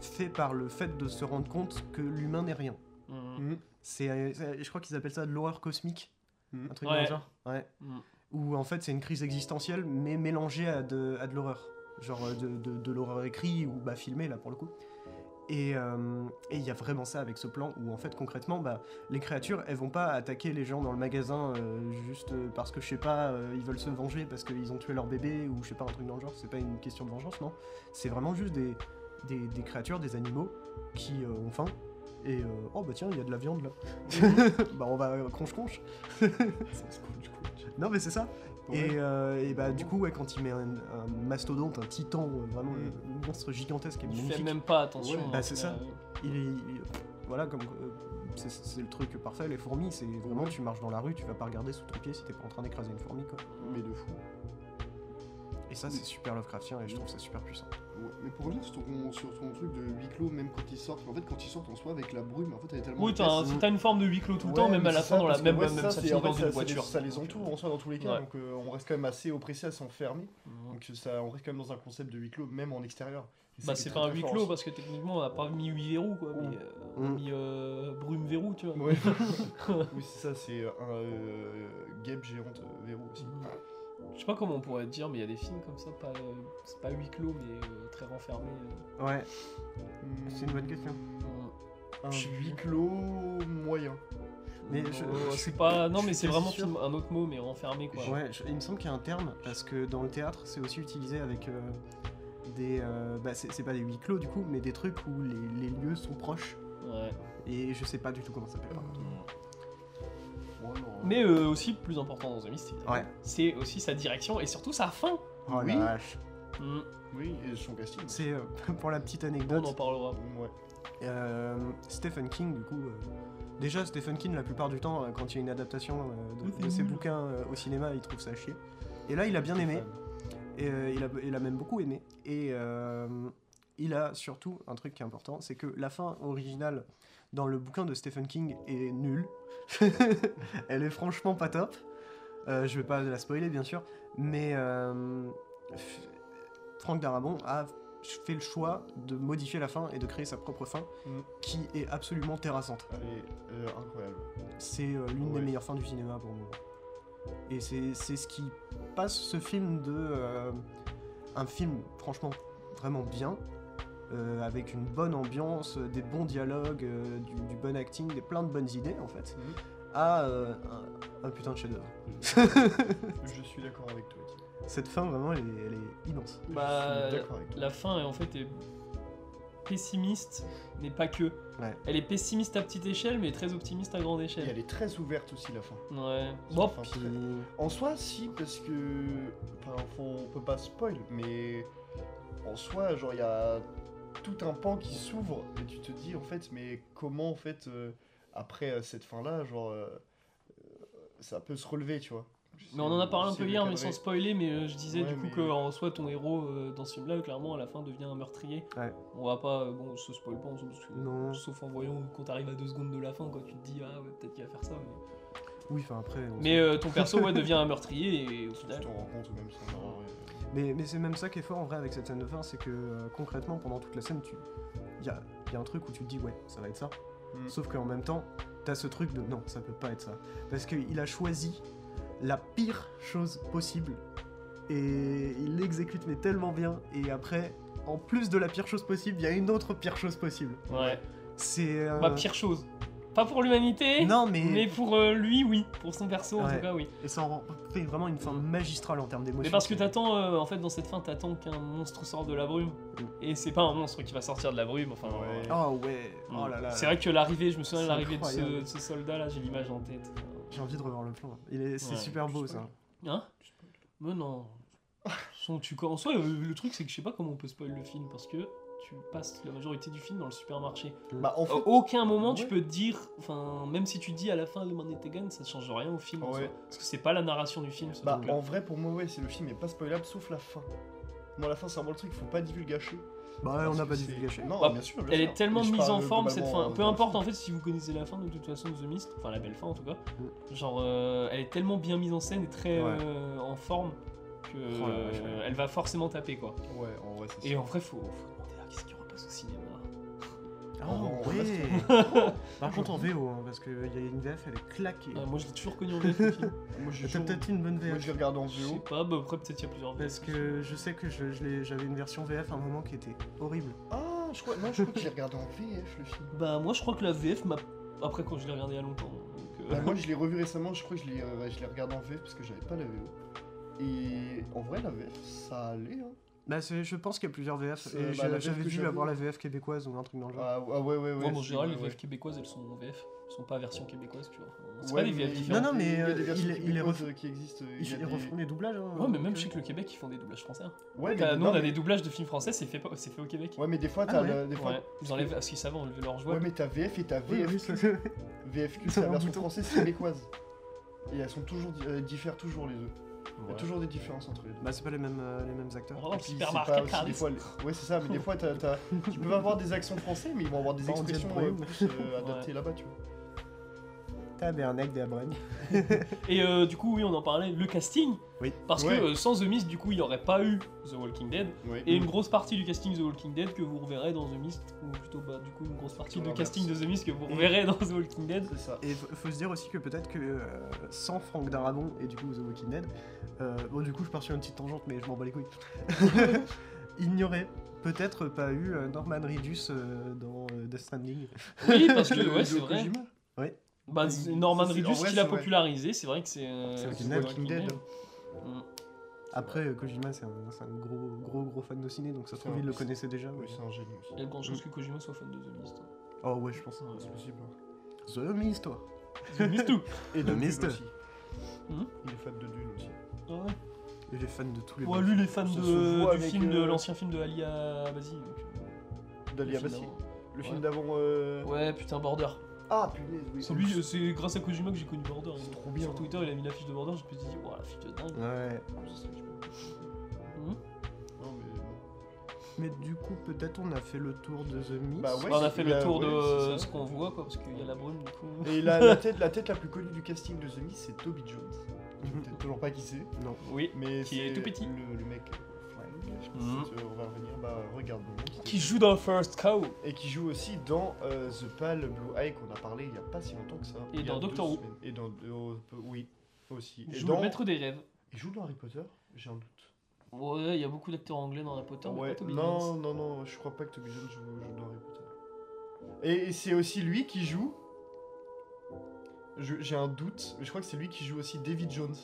fait par le fait de se rendre compte que l'humain n'est rien. Mhm. Mhm. C'est, euh, je crois qu'ils appellent ça de l'horreur cosmique, Mhm. un truc dans Ouais. le genre. Ouais. Où en fait c'est une crise existentielle mais mélangée à de, à de l'horreur. Genre euh, de, de, de l'horreur écrit ou bah, filmé là pour le coup. Et euh, et il y a vraiment ça avec ce plan où en fait concrètement bah, les créatures elles vont pas attaquer les gens dans le magasin euh, juste euh, parce que je sais pas euh, ils veulent se venger parce qu'ils ont tué leur bébé ou je sais pas un truc dans le genre. C'est pas une question de vengeance non. C'est vraiment juste des, des, des créatures, des animaux qui ont faim. Et euh, oh bah tiens il y a de la viande là. bah on va cronche cronche. Non mais c'est ça. Et, euh, et bah du coup ouais quand il met un, un mastodonte, un titan, euh, vraiment Mm. un monstre gigantesque et Il fait magnifique. même pas attention. Ouais, hein, bah, c'est ça. euh, Il est, il- voilà comme euh, c'est- le truc parfait. Les fourmis c'est vraiment tu marches dans la rue, tu vas pas regarder sous ton pied si t'es pas en train d'écraser une fourmi quoi. Mais de fou. Et ça c'est super Lovecraftien et je trouve ça super puissant. Ouais, Mais pour revenir sur ton, sur ton truc de huis clos, même quand ils sortent, en fait, quand ils sortent en soi avec la brume, en fait, elle est tellement. Oui, t'as, un- une forme de huis clos tout le Ouais, temps, même à la fin dans la même, ouais, même ça, en fait, dans ça- une ça les- voiture. Ça les entoure en soi dans tous les cas, Ouais. donc euh, on reste quand même assez oppressé à s'enfermer. Mhm. Donc ça, on reste quand même dans un concept de huis clos, même en extérieur. Bah, c'est pas un huis clos parce que techniquement on a pas mis 8 verrous quoi, mais euh, on a Mm. mis euh, brume verrou, tu vois. Ouais. oui, c'est ça, c'est un euh, guêpe géante euh, verrou aussi. Je sais pas comment on pourrait dire, mais il y a des films comme ça, pas, euh, c'est pas huis clos mais euh, très renfermés. euh. Ouais. C'est une bonne question. Un huis clos moyen. Mais je- je c'est suis- pas. Non, mais c'est vraiment film- un autre mot, mais renfermé quoi. Ouais, je- il me semble qu'il y a un terme parce que dans le théâtre c'est aussi utilisé avec euh, des euh, bah c'est pas des huis clos du coup mais des trucs où les, les lieux sont proches Ouais. et je sais pas du tout comment ça s'appelle non. Mais euh, aussi, plus important dans The Ouais. c'est aussi sa direction et surtout sa fin. Oh Oui. la vache. Mhm. Oui, et son casting. C'est euh, pour la petite On en anecdote. parlera. Ouais. euh, Stephen King, du coup, euh, déjà Stephen King, la plupart du temps, euh, quand il y a une adaptation euh, de, de ses bouquins euh, au cinéma, il trouve ça à chier. Et là, il a bien aimé, et euh, il, a, il a même beaucoup aimé. Et euh, il a surtout un truc qui est important, c'est que la fin originale dans le bouquin de Stephen King est nulle. Elle est franchement pas top. Euh, je vais pas la spoiler, bien sûr, mais euh, F- Frank Darabont a fait le choix de modifier la fin et de créer sa propre fin, Mm. qui est absolument terrassante. Elle est incroyable. C'est euh, l'une Ouais. des meilleures fins du cinéma pour moi. Et c'est c'est ce qui passe ce film de un film franchement vraiment bien, euh, avec une bonne ambiance, euh, des bons dialogues, euh, du, du bon acting, des plein de bonnes idées en fait, Mhm. à euh, un, un putain de chef-d'œuvre. Je suis d'accord avec toi. Cette fin vraiment elle est, elle est immense. Bah, je suis d'accord avec toi. La fin, est en fait, est pessimiste, mais pas que. Ouais. Elle est pessimiste à petite échelle, mais très optimiste à grande Et échelle. elle est très ouverte aussi, la fin. Ouais. Bon, fin Puis, En soi, si, parce que. Enfin, on peut pas spoil, mais. En soi, genre, il y a tout un pan qui s'ouvre, et tu te dis, en fait, mais comment, en fait, euh, après euh, cette fin-là, genre. euh, ça peut se relever, tu vois. Mais on en a parlé un peu de hier, mais sans spoiler, mais euh, je disais Ouais, du coup mais- que en soi ton héros euh, dans ce film-là, clairement à la fin devient un meurtrier. Ouais. On va pas, euh, bon, on se spoil pas, on que- Non. sauf en voyant quand t'arrives à deux secondes de la fin, quoi, tu te dis ah ouais peut-être qu'il va faire ça. Mais, oui, enfin après. mais euh, ton perso ouais devient un meurtrier et au Tu final. t'en rends compte même sans avoir, ouais. Mais, mais c'est même ça qui est fort en vrai avec cette scène de fin, c'est que euh, concrètement pendant toute la scène, tu, il y a, y a un truc où tu te dis ouais, ça va être ça. Mm. Sauf qu'en même temps, t'as ce truc de non, ça peut pas être ça, parce qu'il a choisi la pire chose possible et il l'exécute mais tellement bien. Et après, en plus de la pire chose possible, il y a une autre pire chose possible. Ouais. C'est euh, Bah pire chose. Pas pour l'humanité. Non mais, Mais pour euh, lui, oui. Pour son perso, en Ouais. tout cas, oui. et ça en fait vraiment une fin magistrale en termes d'émotion. Mais parce que t'attends, euh, en fait, dans cette fin, t'attends qu'un monstre sorte de la brume. Mm. Et c'est pas un monstre qui va sortir de la brume, enfin. Ouais. Oh ouais, Mm. oh là là. C'est vrai que l'arrivée, je me souviens de C'est l'arrivée de ce, incroyable. de ce soldat-là, j'ai l'image en tête. J'ai envie de revoir le plan. Il est, c'est Ouais, super beau ça. Hein? Mais non. Son, tu, en soi, euh, le truc, c'est que je sais pas comment on peut spoil le film, parce que tu passes la majorité du film dans le supermarché. Bah, en fait, aucun moment tu peux te dire, enfin, même si tu dis à la fin le man est taken, ça change rien au film. en Ouais. soi. parce que c'est pas la narration du film. ce Bah, en vrai, pour moi, ouais, c'est le film est pas spoilable sauf la fin. Moi, la fin, c'est vraiment le truc, faut pas divulgacher. Bah ouais, on n'a pas gâcher. Non, Bah, bien sûr. bien Elle sûr. est tellement mise en forme cette fin. euh, Peu le importe en fait si vous connaissez la fin de toute façon de The Mist, enfin la belle fin en tout cas. Mm. Genre euh, elle est tellement bien mise en scène et très Ouais. euh, en forme que Oh ouais. euh, elle va forcément taper quoi. Ouais, en vrai, c'est Et sûr. en vrai, faut, faut Ah en ouais Par contre en VO, hein, parce qu'il y a une VF, elle est claquée. Ah, moi, je l'ai toujours connu en VF le film. Moi, j'ai T'as toujours- peut-être une bonne Moi, VF. je l'ai regardé en Je sais VO. pas, bah après, peut-être il y a plusieurs VF. Parce que je sais que je, je l'ai- j'avais une version VF à un moment qui était horrible. Ah, je crois, non, je crois que je l'ai regardé en VF le film. Bah, moi, je crois que la VF m'a. Après, quand je l'ai regardé il y a longtemps. Donc, euh, Bah, moi, je l'ai revu récemment, je crois que je l'ai euh, je l'ai regardé en VF parce que j'avais pas la VO. Et en vrai, la VF, ça allait. Hein. Bah je pense qu'il y a plusieurs VF. Et bah, j'avais j'avoue. avoir la VF québécoise ou un truc dans le genre. Ah, ah ouais, ouais, ouais. moi, en général, les ouais. VF québécoises, elles sont en VF. Elles sont pas version québécoise, tu vois. C'est Ouais, pas des VF différentes. Non, non, mais, il y a euh, des versions il est- il est ref- qui existent. Ils, il ils des- refont des doublages. Hein, Ouais, mais même je sais que le Québec, ils font des doublages français. hein. Ouais, mais nous, non, on a mais- des doublages de films français, c'est fait, pas- c'est fait au Québec. Ouais, mais des fois, Ah t'as ouais. la- des fois. Ouais, ils enlèvent, parce qu'ils savent enlever leur joie. Ouais, mais t'as VF et t'as VFQ. VFQ, c'est la version française québécoise. Et elles sont toujours di- diffèrent toujours les deux. Il y a toujours des différences entre les deux. Bah c'est pas les mêmes, euh, les mêmes acteurs. Oh, puis, c'est pas aussi Carlis. des fois les- Ouais, c'est ça, mais des fois, t'as- t'as- tu peux avoir des accents français, mais ils vont avoir des en expressions euh, plus euh, adaptées là-bas, tu vois. Tabernacle des Abraham. Et euh, du coup, oui, on en parlait, le casting. Oui. Parce Ouais. que euh, sans The Mist, du coup, il n'y aurait pas eu The Walking Dead. Et une grosse partie du casting The Walking Dead que vous reverrez dans The Mist. Ou plutôt, bah, du coup, une grosse partie du casting de The Mist que vous Et- reverrez dans The Walking Dead. C'est ça. Et faut, faut se dire aussi que peut-être que euh, sans Frank Darabont et du coup The Walking Dead, euh, bon du coup je pars sur une petite tangente mais je m'en bats les couilles. Il n'y aurait peut-être pas eu Norman Reedus euh, dans euh, Death Stranding. Oui, parce que, De- ouais, de c'est vrai. Kojima. Bah, c'est Norman Reedus qui l'a c'est vrai. popularisé, c'est vrai que c'est. euh, C'est The Walking Dead. Mm. Après euh, Kojima c'est un, gros gros gros fan de ciné donc ça se trouve il le connaissait déjà. Oui, c'est un génie Il aussi. y a de grandes chances que Kojima soit fan de The Mist. hein. Oh ouais je pense. C'est possible. The Mist toi. The Mist tout Et de Dune Mist. aussi. Hmm Il est fan de Dune aussi. Ouais. Il est fan de tous les Ouais, lui, il est films. fan de, euh, l'ancien film de Ali Abasi. Dali le film Abassi. d'avant. Le film d'avant. euh, Ouais, putain, Border. Ah, punaise, oui. C'est lui, c'est grâce à Kojima que j'ai connu Border. C'est hein. trop bien. Sur Twitter, il a mis l'affiche de Border, je me suis dit, wow, l'affiche de dingue. Ouais. Hmm. Non, mais. Mais du coup peut-être on a fait le tour de The Mist. Bah ouais. Bah, on a fait le tour de ouais, ce qu'on voit, quoi, parce qu'il y a la brume, du coup. Et la, la tête, la tête la plus connue du casting de The Mist, c'est Toby Jones. Je sais Mhm. peut-être toujours pas qui c'est, Non. Oui. mais Qui c'est est tout petit. Le, le mec je pense que on va revenir. Bah regarde Qui c'est- joue dans First Cow. Et qui joue aussi dans euh, The Pale Blue Eye qu'on a parlé il y a pas si longtemps que ça. Et dans Doctor Who. Et dans euh, oui aussi. Il Et joue dans le maître des rêves. il joue dans Harry Potter J'ai un doute. Ouais, il y a beaucoup d'acteurs anglais dans Harry Potter, mais ouais. pas Toby non Jones. non non, je crois pas que Toby Jones joue, joue dans Harry Potter. Et, et c'est aussi lui qui joue. J'ai un doute, mais je crois que c'est lui qui joue aussi David Jones.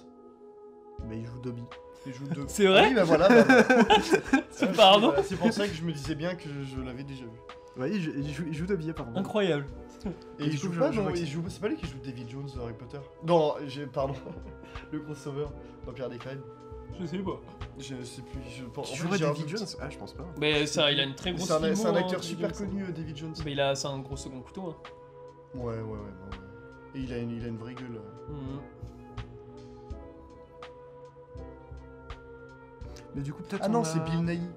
Mais il joue Dobby. Il joue deux. C'est vrai Oui, bah voilà. bah. C'est pardon C'est pour ça que je me disais bien que je l'avais déjà vu. Ouais, il joue, il joue, il joue Dobby apparemment. Incroyable. Et Et il joue pas il joue- C'est pas lui qui joue David Jones dans Harry Potter? Non, j'ai pardon. le crossover dans Pierre des Crênes. Je sais pas. Je sais plus. Je pense. J'ai un David. Jones? Ah je pense pas. Mais ça, il a une très grosse C'est un, c'est un filmo, hein, acteur super connu, euh, David Jones. Mais il a, c'est un gros second couteau. Hein. Ouais, ouais, ouais, ouais, ouais. Et il a une, il a une vraie gueule. euh. Mais du coup peut-être Ah on non, a- c'est Bill Nighy.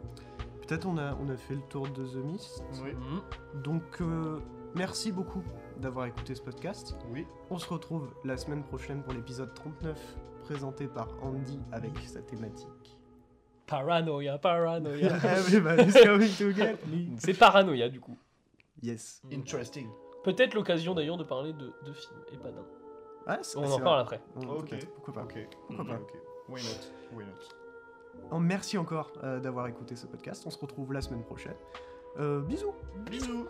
Peut-être on a, on a fait le tour de The Mist. Oui. Mhm. Donc euh, merci beaucoup d'avoir écouté ce podcast. Oui. On se retrouve la semaine prochaine pour l'épisode 39 présenté par Andy avec sa thématique. Paranoia, paranoia. Get me. c'est paranoia du coup. Yes. Interesting. Peut-être l'occasion d'ailleurs de parler de deux films et pas d'un. Ah, c'est- On en parle après. On- Ok. peut-être, Pourquoi pas. Ok. Pourquoi pas. Ok. Why not? Why not? Oh, merci encore euh, d'avoir écouté ce podcast. On se retrouve la semaine prochaine. Euh, bisous. Bisous